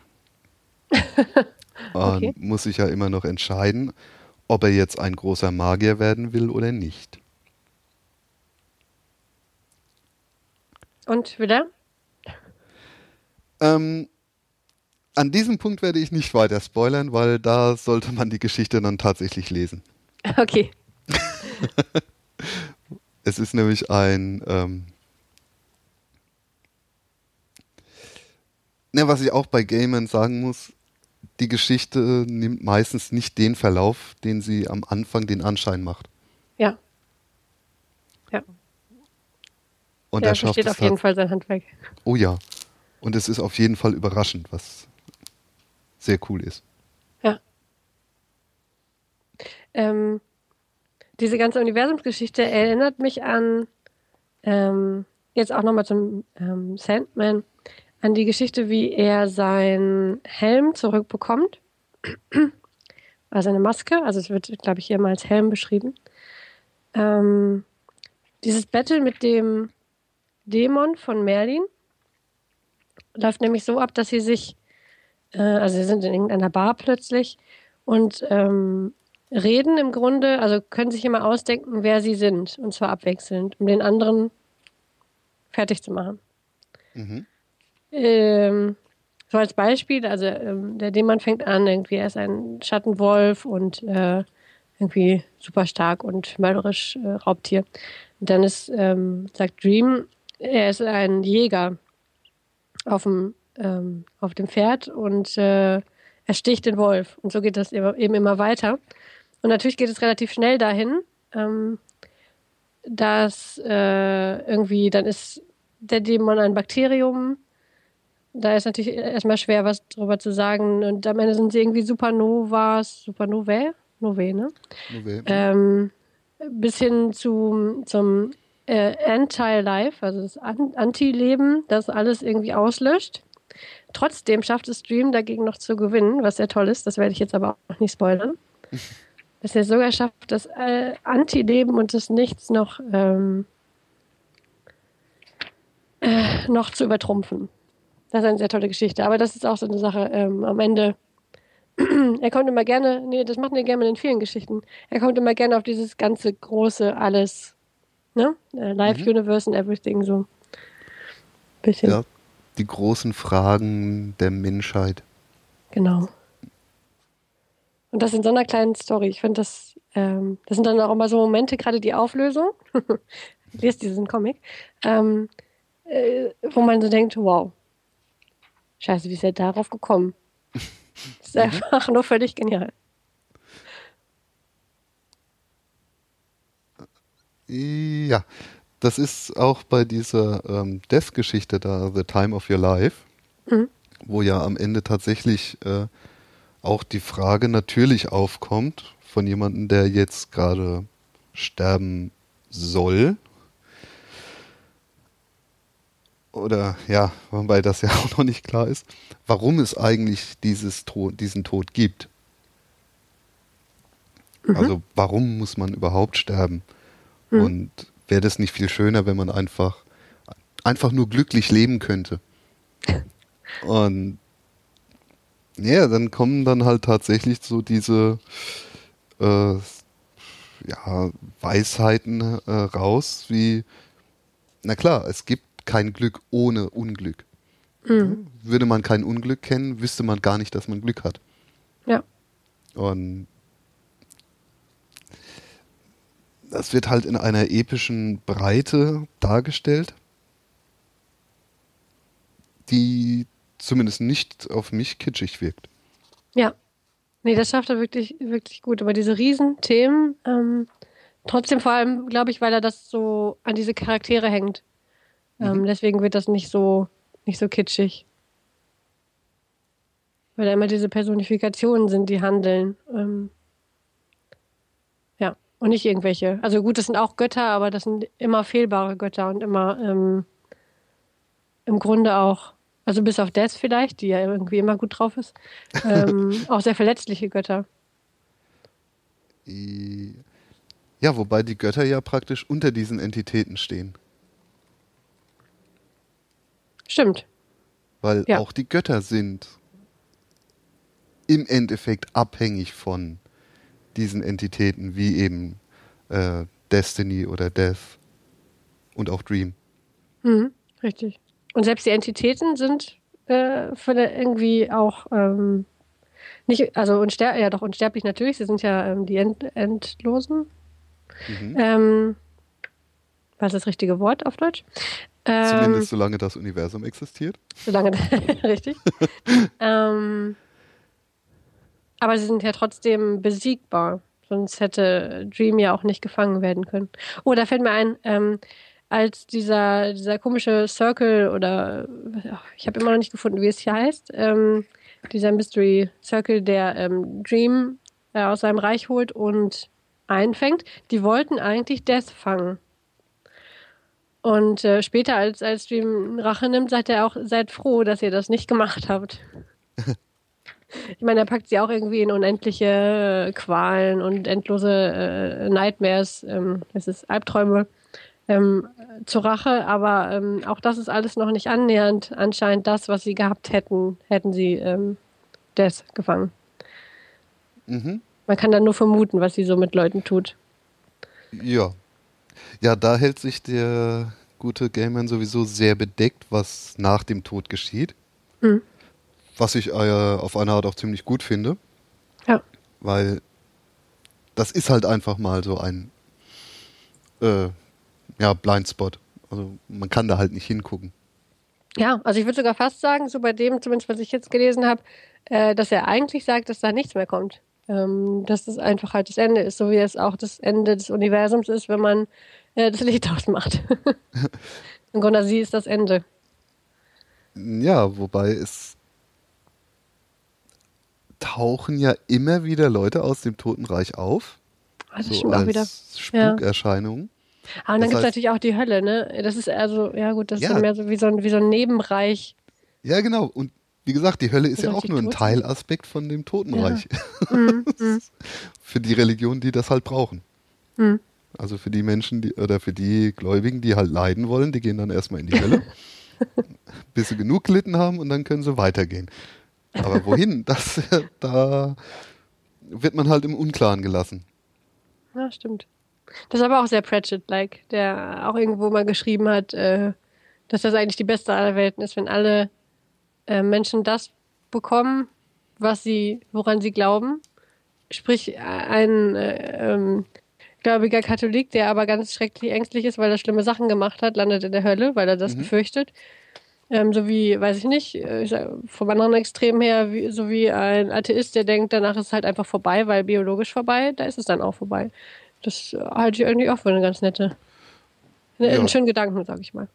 okay. Und muss sich ja immer noch entscheiden, ob er jetzt ein großer Magier werden will oder nicht. Und wieder? Ähm, an diesem Punkt werde ich nicht weiter spoilern, weil da sollte man die Geschichte dann tatsächlich lesen. Okay. Es ist nämlich ein. Ähm, ne, was ich auch bei Gamern sagen muss, die Geschichte nimmt meistens nicht den Verlauf, den sie am Anfang den Anschein macht. Ja. Ja. Und ja, er schafft steht auf jeden Fall sein Handwerk. Oh ja. Und es ist auf jeden Fall überraschend, was sehr cool ist. Ja. Ähm, diese ganze Universumsgeschichte erinnert mich an, ähm, jetzt auch nochmal zum ähm, Sandman, an die Geschichte, wie er seinen Helm zurückbekommt. also seine Maske, also es wird, glaube ich, hier mal als Helm beschrieben. Ähm, dieses Battle mit dem Dämon von Merlin läuft nämlich so ab, dass sie sich, äh, also sie sind in irgendeiner Bar plötzlich und ähm, reden im Grunde, also können sich immer ausdenken, wer sie sind, und zwar abwechselnd, um den anderen fertig zu machen. Mhm. Ähm, so als Beispiel, also ähm, der Dämon fängt an, irgendwie, er ist ein Schattenwolf und äh, irgendwie super stark und mörderisch äh, Raubtier. Und dann ist, ähm, sagt Dream, er ist ein Jäger auf dem, ähm, auf dem Pferd und äh, er sticht den Wolf. Und so geht das eben immer weiter. Und natürlich geht es relativ schnell dahin, ähm, dass äh, irgendwie, dann ist der Dämon ein Bakterium. Da ist natürlich erstmal schwer, was drüber zu sagen. Und am Ende sind sie irgendwie Supernovas, Supernovae? Nove, ne? Nove. Ähm, bis hin zu, zum äh, Anti-Life, also das Anti-Leben, das alles irgendwie auslöscht. Trotzdem schafft es Dream dagegen noch zu gewinnen, was sehr toll ist. Das werde ich jetzt aber auch nicht spoilern. dass er sogar schafft, das äh, Anti-Leben und das Nichts noch, ähm, äh, noch zu übertrumpfen. Das ist eine sehr tolle Geschichte. Aber das ist auch so eine Sache ähm, am Ende. er kommt immer gerne, nee, das macht er gerne in vielen Geschichten. Er kommt immer gerne auf dieses ganze große Alles, ne? Äh, Life mhm. Universe and Everything so. Bisschen. Ja, die großen Fragen der Menschheit. Genau. Und das in so einer kleinen Story. Ich finde, das, ähm, das sind dann auch immer so Momente, gerade die Auflösung. lese diesen Comic, ähm, äh, wo man so denkt, wow, scheiße, wie ist er darauf gekommen? Das ist einfach nur völlig genial. Ja, das ist auch bei dieser ähm, Death-Geschichte da, The Time of Your Life, mhm. wo ja am Ende tatsächlich äh, auch die Frage natürlich aufkommt von jemandem, der jetzt gerade sterben soll. Oder ja, wobei das ja auch noch nicht klar ist, warum es eigentlich dieses Tod, diesen Tod gibt. Mhm. Also warum muss man überhaupt sterben? Mhm. Und wäre das nicht viel schöner, wenn man einfach einfach nur glücklich leben könnte? Und ja, dann kommen dann halt tatsächlich so diese äh, ja, Weisheiten äh, raus, wie, na klar, es gibt kein Glück ohne Unglück. Mhm. Würde man kein Unglück kennen, wüsste man gar nicht, dass man Glück hat. Ja. Und das wird halt in einer epischen Breite dargestellt, die zumindest nicht auf mich kitschig wirkt. Ja. Nee, das schafft er wirklich, wirklich gut. Aber diese Riesenthemen, ähm, trotzdem vor allem, glaube ich, weil er das so an diese Charaktere hängt. Ähm, mhm. Deswegen wird das nicht so, nicht so kitschig. Weil da immer diese Personifikationen sind, die handeln. Ähm, ja, und nicht irgendwelche. Also gut, das sind auch Götter, aber das sind immer fehlbare Götter und immer ähm, im Grunde auch also bis auf Death vielleicht, die ja irgendwie immer gut drauf ist. Ähm, auch sehr verletzliche Götter. Ja, wobei die Götter ja praktisch unter diesen Entitäten stehen. Stimmt. Weil ja. auch die Götter sind im Endeffekt abhängig von diesen Entitäten, wie eben äh, Destiny oder Death und auch Dream. Mhm, richtig. Und selbst die Entitäten sind äh, irgendwie auch ähm, nicht, also unster ja doch unsterblich natürlich, sie sind ja ähm, die End Endlosen. Mhm. Ähm, was ist das richtige Wort auf Deutsch? Zumindest ähm, solange das Universum existiert. Solange, richtig. ähm, aber sie sind ja trotzdem besiegbar. Sonst hätte Dream ja auch nicht gefangen werden können. Oh, da fällt mir ein, ähm, als dieser, dieser komische Circle oder ich habe immer noch nicht gefunden, wie es hier heißt, ähm, dieser Mystery Circle, der ähm, Dream äh, aus seinem Reich holt und einfängt, die wollten eigentlich Death fangen. Und äh, später, als, als Dream Rache nimmt, sagt er auch, seid froh, dass ihr das nicht gemacht habt. ich meine, er packt sie auch irgendwie in unendliche äh, Qualen und endlose äh, Nightmares, ähm, es ist Albträume ähm, zur Rache, aber ähm, auch das ist alles noch nicht annähernd anscheinend das, was sie gehabt hätten, hätten sie ähm, Death gefangen. Mhm. Man kann dann nur vermuten, was sie so mit Leuten tut. Ja. Ja, da hält sich der gute Gamer sowieso sehr bedeckt, was nach dem Tod geschieht. Mhm. Was ich äh, auf eine Art auch ziemlich gut finde. Ja. Weil das ist halt einfach mal so ein äh, ja, Blindspot. Also man kann da halt nicht hingucken. Ja, also ich würde sogar fast sagen, so bei dem, zumindest was ich jetzt gelesen habe, äh, dass er eigentlich sagt, dass da nichts mehr kommt. Ähm, dass das einfach halt das Ende ist, so wie es auch das Ende des Universums ist, wenn man äh, das Licht ausmacht. Und Gondasi ist das Ende. Ja, wobei es tauchen ja immer wieder Leute aus dem Totenreich auf. Das so als wieder. Spukerscheinungen. Ja. Ah, und dann gibt es natürlich auch die Hölle, ne? Das ist also, ja gut, das ja. ist mehr so wie, so ein wie so ein Nebenreich. Ja, genau. Und wie gesagt, die Hölle ist ja auch nur ein Teilaspekt von dem Totenreich. Ja. mm, mm. Für die Religionen, die das halt brauchen. Mm. Also für die Menschen, die, oder für die Gläubigen, die halt leiden wollen, die gehen dann erstmal in die Hölle, bis sie genug gelitten haben und dann können sie weitergehen. Aber wohin? Das, da wird man halt im Unklaren gelassen. Ja, stimmt. Das ist aber auch sehr Pratchett-like, der auch irgendwo mal geschrieben hat, äh, dass das eigentlich die beste aller Welten ist, wenn alle äh, Menschen das bekommen, was sie, woran sie glauben. Sprich, ein äh, ähm, gläubiger Katholik, der aber ganz schrecklich ängstlich ist, weil er schlimme Sachen gemacht hat, landet in der Hölle, weil er das mhm. befürchtet. Ähm, so wie, weiß ich nicht, äh, ich sag, vom anderen Extrem her, wie, so wie ein Atheist, der denkt, danach ist es halt einfach vorbei, weil biologisch vorbei, da ist es dann auch vorbei. Das halte ich irgendwie auch für eine ganz nette, ja. einen schönen Gedanken, sag ich mal.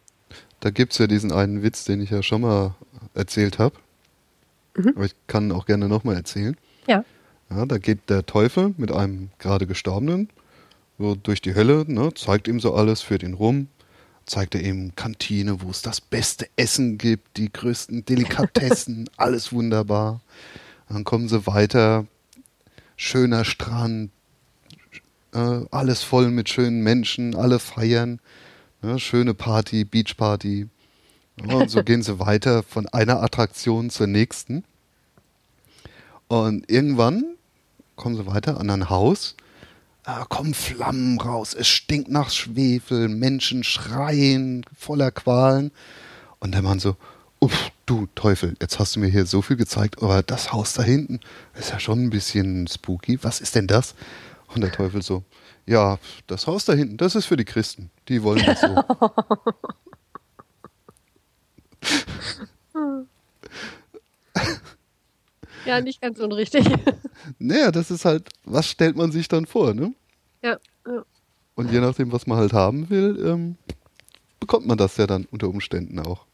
Da gibt es ja diesen einen Witz, den ich ja schon mal erzählt habe. Mhm. Aber ich kann auch gerne nochmal erzählen. Ja. ja. Da geht der Teufel mit einem gerade Gestorbenen so durch die Hölle, ne, zeigt ihm so alles, führt ihn rum, zeigt er ihm Kantine, wo es das beste Essen gibt, die größten Delikatessen, alles wunderbar. Dann kommen sie weiter, schöner Strand, äh, alles voll mit schönen Menschen, alle feiern. Ja, schöne Party, Beachparty. Ja, und so gehen sie weiter von einer Attraktion zur nächsten. Und irgendwann kommen sie weiter an ein Haus. Da kommen Flammen raus, es stinkt nach Schwefel, Menschen schreien, voller Qualen. Und der Mann so, uff, du Teufel, jetzt hast du mir hier so viel gezeigt, aber das Haus da hinten ist ja schon ein bisschen spooky. Was ist denn das? Und der Teufel so, Ja, das Haus da hinten, das ist für die Christen. Die wollen das so. ja, nicht ganz unrichtig. naja, das ist halt, was stellt man sich dann vor, ne? Ja. ja. Und je nachdem, was man halt haben will, ähm, bekommt man das ja dann unter Umständen auch.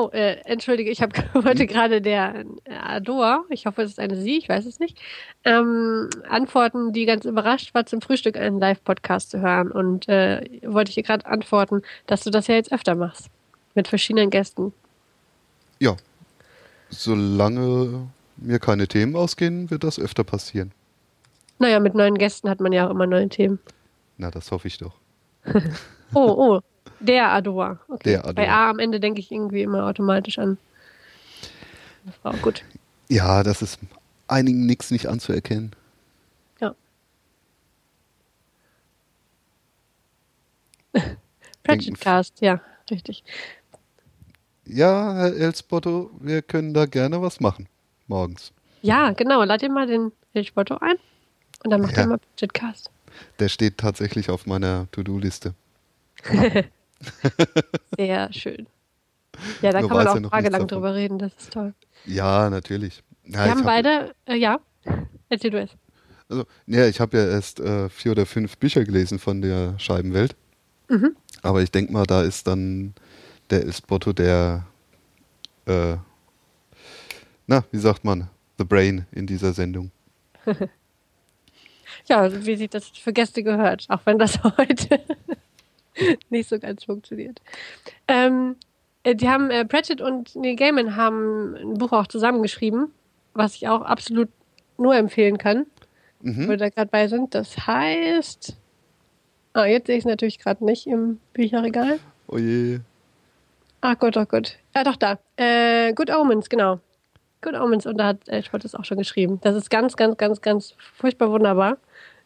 Oh, äh, entschuldige, ich hab, wollte gerade der äh, Ador, ich hoffe, es ist eine Sie, ich weiß es nicht, ähm, antworten, die ganz überrascht war, zum Frühstück einen Live-Podcast zu hören. Und äh, wollte ich ihr gerade antworten, dass du das ja jetzt öfter machst. Mit verschiedenen Gästen. Ja. Solange mir keine Themen ausgehen, wird das öfter passieren. Naja, mit neuen Gästen hat man ja auch immer neue Themen. Na, das hoffe ich doch. oh, oh. Der Ador. Okay. Der Ador. Bei A am Ende denke ich irgendwie immer automatisch an eine Frau. Gut. Ja, das ist einigen nichts nicht anzuerkennen. Ja. Pratchett Cast, ja, richtig. Ja, Herr Elsbotto, wir können da gerne was machen. Morgens. Ja, genau. Lad dir mal den Elsbotto ein und dann macht ja. er mal Pratchett Cast. Der steht tatsächlich auf meiner To-Do-Liste. Sehr schön. Ja, da Nur kann man auch tagelang drüber reden, das ist toll. Ja, natürlich. Ja, Wir haben hab, beide, äh, ja, erzähl du es. Also, ja, ich habe ja erst äh, vier oder fünf Bücher gelesen von der Scheibenwelt. Mhm. Aber ich denke mal, da ist dann der Esbotto der, äh, na, wie sagt man, The Brain in dieser Sendung. ja, wie sich das für Gäste gehört, auch wenn das heute nicht so ganz funktioniert. Ähm, äh, die haben, äh, Pratchett und Neil Gaiman haben ein Buch auch zusammengeschrieben, was ich auch absolut nur empfehlen kann, mhm. wo wir da gerade bei sind. Das heißt, ah, jetzt sehe ich es natürlich gerade nicht im Bücherregal. Oh je. Ach Gott, oh Gott. Ja, doch, da. Äh, Good Omens, genau. Good Omens, und da hat Spott es auch schon geschrieben. Das ist ganz, ganz, ganz, ganz furchtbar wunderbar.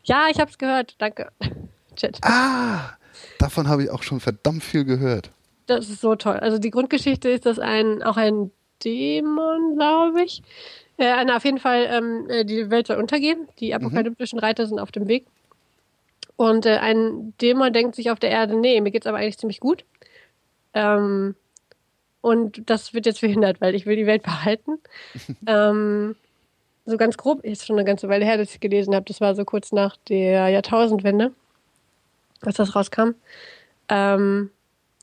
Ja, ich habe es gehört. Danke. Chat. Ah, Davon habe ich auch schon verdammt viel gehört. Das ist so toll. Also die Grundgeschichte ist, dass ein auch ein Dämon, glaube ich, äh, auf jeden Fall ähm, äh, die Welt soll untergehen. Die mhm. apokalyptischen. Reiter sind auf dem Weg. Und äh, ein Dämon denkt sich auf der Erde, nee, mir geht es aber eigentlich ziemlich gut. Ähm, und das wird jetzt verhindert, weil ich will die Welt behalten. ähm, so ganz grob, ist schon eine ganze Weile her, dass ich gelesen habe. Das war so kurz nach der Jahrtausendwende als das rauskam. Ähm,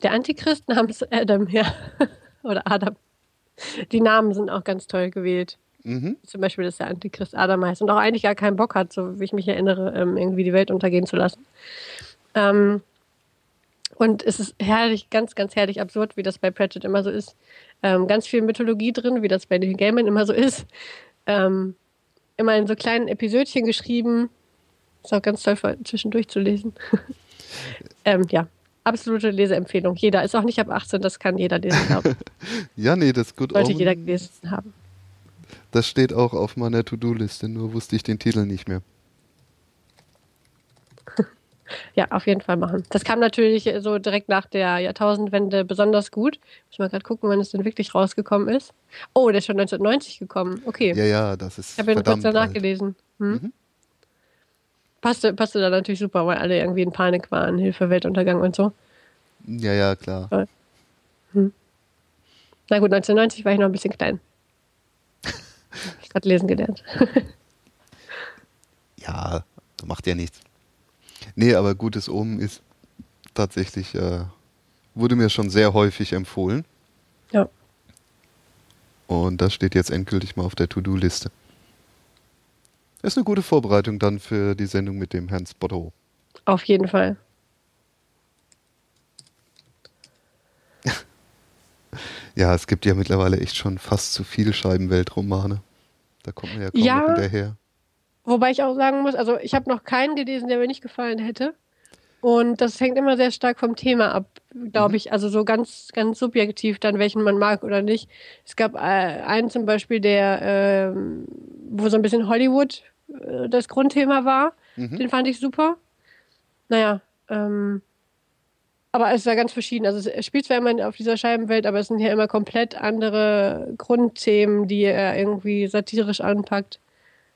der Antichrist namens Adam, ja. Oder Adam. Die Namen sind auch ganz toll gewählt. Mhm. Zum Beispiel, dass der Antichrist Adam heißt und auch eigentlich gar keinen Bock hat, so wie ich mich erinnere, ähm, irgendwie die Welt untergehen zu lassen. Ähm, und es ist herrlich, ganz, ganz herrlich absurd, wie das bei Pratchett immer so ist. Ähm, ganz viel Mythologie drin, wie das bei den Gaiman immer so ist. Ähm, immer in so kleinen Episödchen geschrieben. Ist auch ganz toll zwischendurch zu lesen. ähm, ja, absolute Leseempfehlung. Jeder ist auch nicht ab 18, das kann jeder lesen haben. ja, nee, das ist gut. Sollte jeder gelesen haben. Das steht auch auf meiner To-Do-Liste, nur wusste ich den Titel nicht mehr. ja, auf jeden Fall machen. Das kam natürlich so direkt nach der Jahrtausendwende besonders gut. Muss mal gerade gucken, wann es denn wirklich rausgekommen ist. Oh, der ist schon 1990 gekommen. Okay. Ja, ja, das ist. Ich habe ihn kurz danach alt. gelesen. Hm? Mhm passte, passte da natürlich super, weil alle irgendwie in Panik waren, Hilfe, Weltuntergang und so. Ja, ja, klar. Hm. Na gut, 1990 war ich noch ein bisschen klein. ich gerade lesen gelernt. ja, macht ja nichts. Nee, aber gutes Omen ist tatsächlich, äh, wurde mir schon sehr häufig empfohlen. Ja. Und das steht jetzt endgültig mal auf der To-Do-Liste. Ist eine gute Vorbereitung dann für die Sendung mit dem Herrn Spotto. Auf jeden Fall. ja, es gibt ja mittlerweile echt schon fast zu viele Scheibenweltromane. Da kommt man ja kaum ja, hinterher. Wobei ich auch sagen muss, also ich habe noch keinen gelesen, der mir nicht gefallen hätte. Und das hängt immer sehr stark vom Thema ab, glaube mhm. ich. Also so ganz, ganz subjektiv dann, welchen man mag oder nicht. Es gab äh, einen zum Beispiel, der, äh, wo so ein bisschen Hollywood äh, das Grundthema war. Mhm. Den fand ich super. Naja, ähm, aber es ja ganz verschieden. Also es spielt zwar immer auf dieser Scheibenwelt, aber es sind ja immer komplett andere Grundthemen, die er irgendwie satirisch anpackt.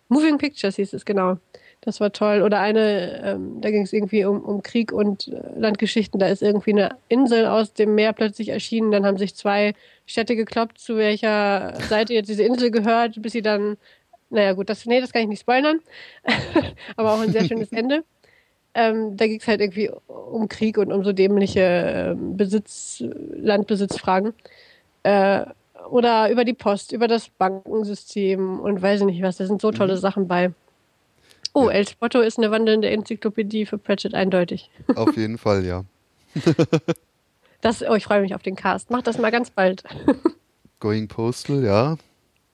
Moving Pictures hieß es, genau. Das war toll. Oder eine, ähm, da ging es irgendwie um, um Krieg und äh, Landgeschichten. Da ist irgendwie eine Insel aus dem Meer plötzlich erschienen. Dann haben sich zwei Städte gekloppt, zu welcher Seite jetzt diese Insel gehört, bis sie dann, naja gut, das, nee, das kann ich nicht spoilern. Aber auch ein sehr schönes Ende. Ähm, da ging es halt irgendwie um Krieg und um so dämliche äh, Besitz, Landbesitzfragen. Äh, oder über die Post, über das Bankensystem und weiß ich nicht was. Da sind so tolle mhm. Sachen bei. Oh. El Spotto ist eine wandelnde Enzyklopädie für Pratchett, eindeutig. Auf jeden Fall, ja. das, oh, ich freue mich auf den Cast. Mach das mal ganz bald. Going Postal, ja.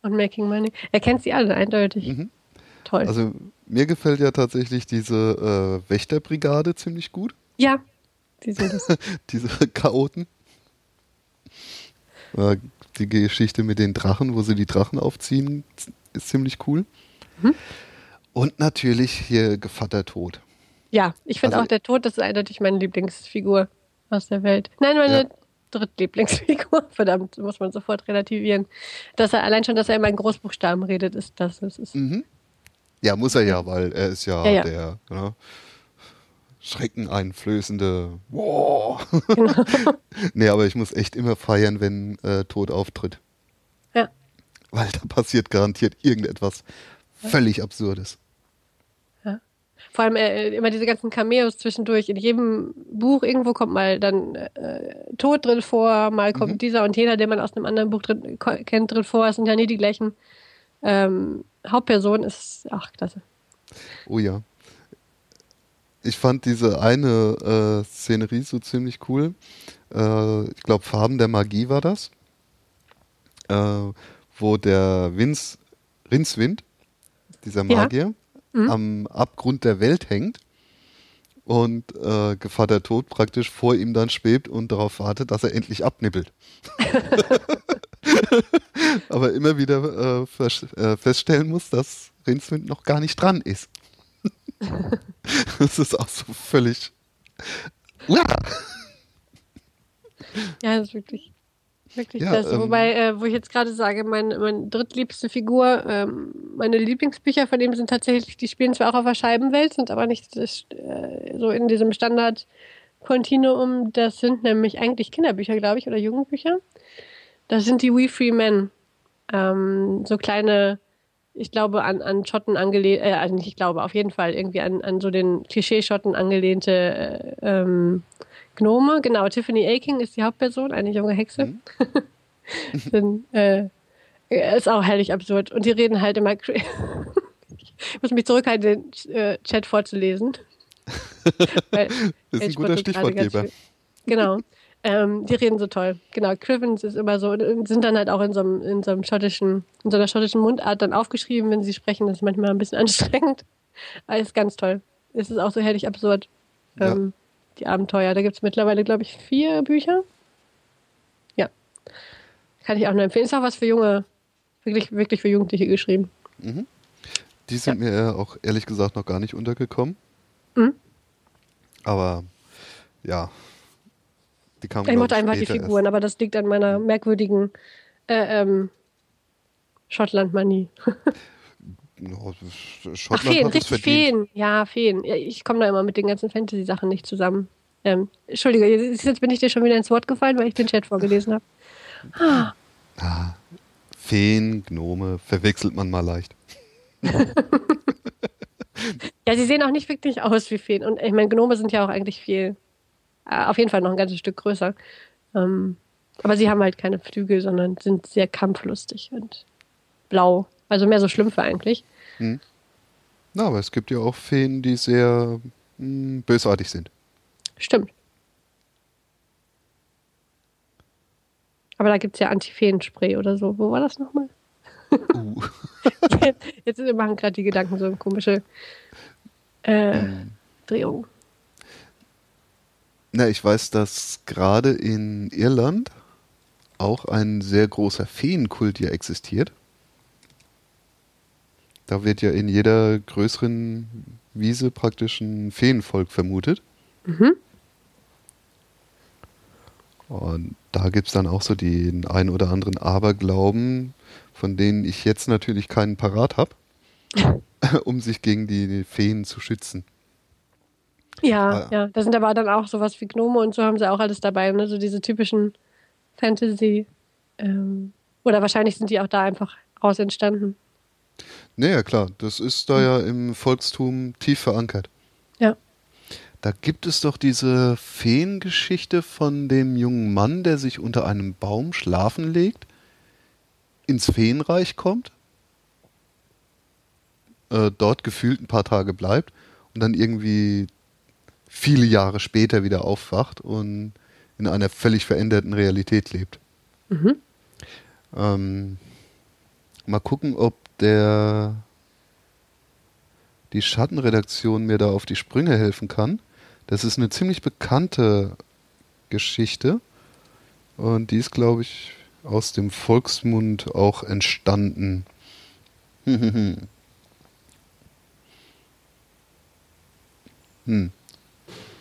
Und Making Money. Er kennt sie alle, eindeutig. Mhm. Toll. Also, mir gefällt ja tatsächlich diese äh, Wächterbrigade ziemlich gut. Ja, die sind das. diese Chaoten. Äh, die Geschichte mit den Drachen, wo sie die Drachen aufziehen, ist ziemlich cool. Mhm. Und natürlich hier Gevatter Tod. Ja, ich finde also, auch der Tod, das ist eindeutig meine Lieblingsfigur aus der Welt. Nein, meine ja. Drittlieblingsfigur. Verdammt, muss man sofort relativieren. Dass er allein schon, dass er immer in Großbuchstaben redet, ist das. das ist mhm. Ja, muss er ja, weil er ist ja, ja, ja. der ne, schreckeneinflößende. Wow. Genau. nee, aber ich muss echt immer feiern, wenn äh, Tod auftritt. Ja. Weil da passiert garantiert irgendetwas völlig Absurdes. Vor allem äh, immer diese ganzen Cameos zwischendurch. In jedem Buch irgendwo kommt mal dann äh, Tod drin vor, mal kommt mhm. dieser und jener, den man aus einem anderen Buch drin, kennt, drin vor. Es sind ja nie die gleichen. Ähm, Hauptperson ist, ach, klasse. Oh ja. Ich fand diese eine äh, Szenerie so ziemlich cool. Äh, ich glaube, Farben der Magie war das. Äh, wo der Vince, Rincewind dieser Magier, ja. Mhm. am Abgrund der Welt hängt und äh, Gevatter Tod praktisch vor ihm dann schwebt und darauf wartet, dass er endlich abnippelt. Aber immer wieder äh, äh, feststellen muss, dass Rinswind noch gar nicht dran ist. das ist auch so völlig. Ja, das ist wirklich Wirklich ja, das. Ähm, Wobei, äh, wo ich jetzt gerade sage, meine, meine drittliebste Figur, ähm, meine Lieblingsbücher von ihm sind tatsächlich, die spielen zwar auch auf der Scheibenwelt, sind aber nicht äh, so in diesem Standard-Kontinuum. Das sind nämlich eigentlich Kinderbücher, glaube ich, oder Jugendbücher. Das sind die We Free Men. Ähm, so kleine, ich glaube, an, an Schotten angelehnt, äh, also nicht ich glaube, auf jeden Fall irgendwie an, an so den Klischee-Schotten angelehnte äh, ähm, Gnome, genau. Tiffany Aking ist die Hauptperson, eine junge Hexe. Mhm. Dann, äh, ist auch herrlich absurd. Und die reden halt immer. ich muss mich zurückhalten, den äh, Chat vorzulesen. Weil, das ist ein guter Stichwortgeber. Genau. Ähm, die reden so toll. Genau, Crivens ist immer so, sind dann halt auch in so, einem, in so einem schottischen, in so einer schottischen Mundart dann aufgeschrieben, wenn sie sprechen. Das ist manchmal ein bisschen anstrengend. Aber ist ganz toll. Es ist auch so herrlich absurd. Ähm, die Abenteuer. Da gibt es mittlerweile, glaube ich, vier Bücher. Ja. Kann ich auch nur empfehlen. Ist auch was für junge, wirklich, wirklich für Jugendliche geschrieben. Mhm. Die sind ja. mir auch ehrlich gesagt noch gar nicht untergekommen. Mhm. Aber ja, die kamen Ich mochte einfach die Figuren, erst. aber das liegt an meiner merkwürdigen äh, ähm, Schottland-Manie. Schottland Ach, Feen, richtig Feen. Ja, Feen. Ich komme da immer mit den ganzen Fantasy-Sachen nicht zusammen. Ähm, Entschuldige, jetzt bin ich dir schon wieder ins Wort gefallen, weil ich den Chat vorgelesen habe. Ah. ah. Feen, Gnome, verwechselt man mal leicht. ja, sie sehen auch nicht wirklich aus wie Feen. Und ich meine, Gnome sind ja auch eigentlich viel, äh, auf jeden Fall noch ein ganzes Stück größer. Ähm, aber sie haben halt keine Flügel, sondern sind sehr kampflustig und blau. Also mehr so Schlümpfe eigentlich. Hm. Na, aber es gibt ja auch Feen, die sehr mh, hm, bösartig sind. Stimmt. Aber da gibt es ja Anti-Feenspray oder so. Wo war das nochmal? Uh. jetzt, jetzt machen gerade die Gedanken so eine komische äh, hm. Drehung. Na, ich weiß, dass gerade in Irland auch ein sehr großer Feenkult hier existiert. Da wird ja in jeder größeren Wiese praktisch ein Feenvolk vermutet. Mhm. Und da gibt es dann auch so den ein oder anderen Aberglauben, von denen ich jetzt natürlich keinen parat habe, um sich gegen die Feen zu schützen. Ja, ah. ja. Da sind aber dann auch sowas wie Gnome und so haben sie auch alles dabei, ne? So diese typischen Fantasy. Ähm, oder wahrscheinlich sind die auch da einfach raus entstanden. Naja, klar, das ist da ja im Volkstum tief verankert. Ja. Da gibt es doch diese Feengeschichte von dem jungen Mann, der sich unter einem Baum schlafen legt, ins Feenreich kommt, äh, dort gefühlt ein paar Tage bleibt und dann irgendwie viele Jahre später wieder aufwacht und in einer völlig veränderten Realität lebt. Mhm. Ähm, mal gucken, ob der die Schattenredaktion mir da auf die Sprünge helfen kann. Das ist eine ziemlich bekannte Geschichte und die ist, glaube ich, aus dem Volksmund auch entstanden. hm.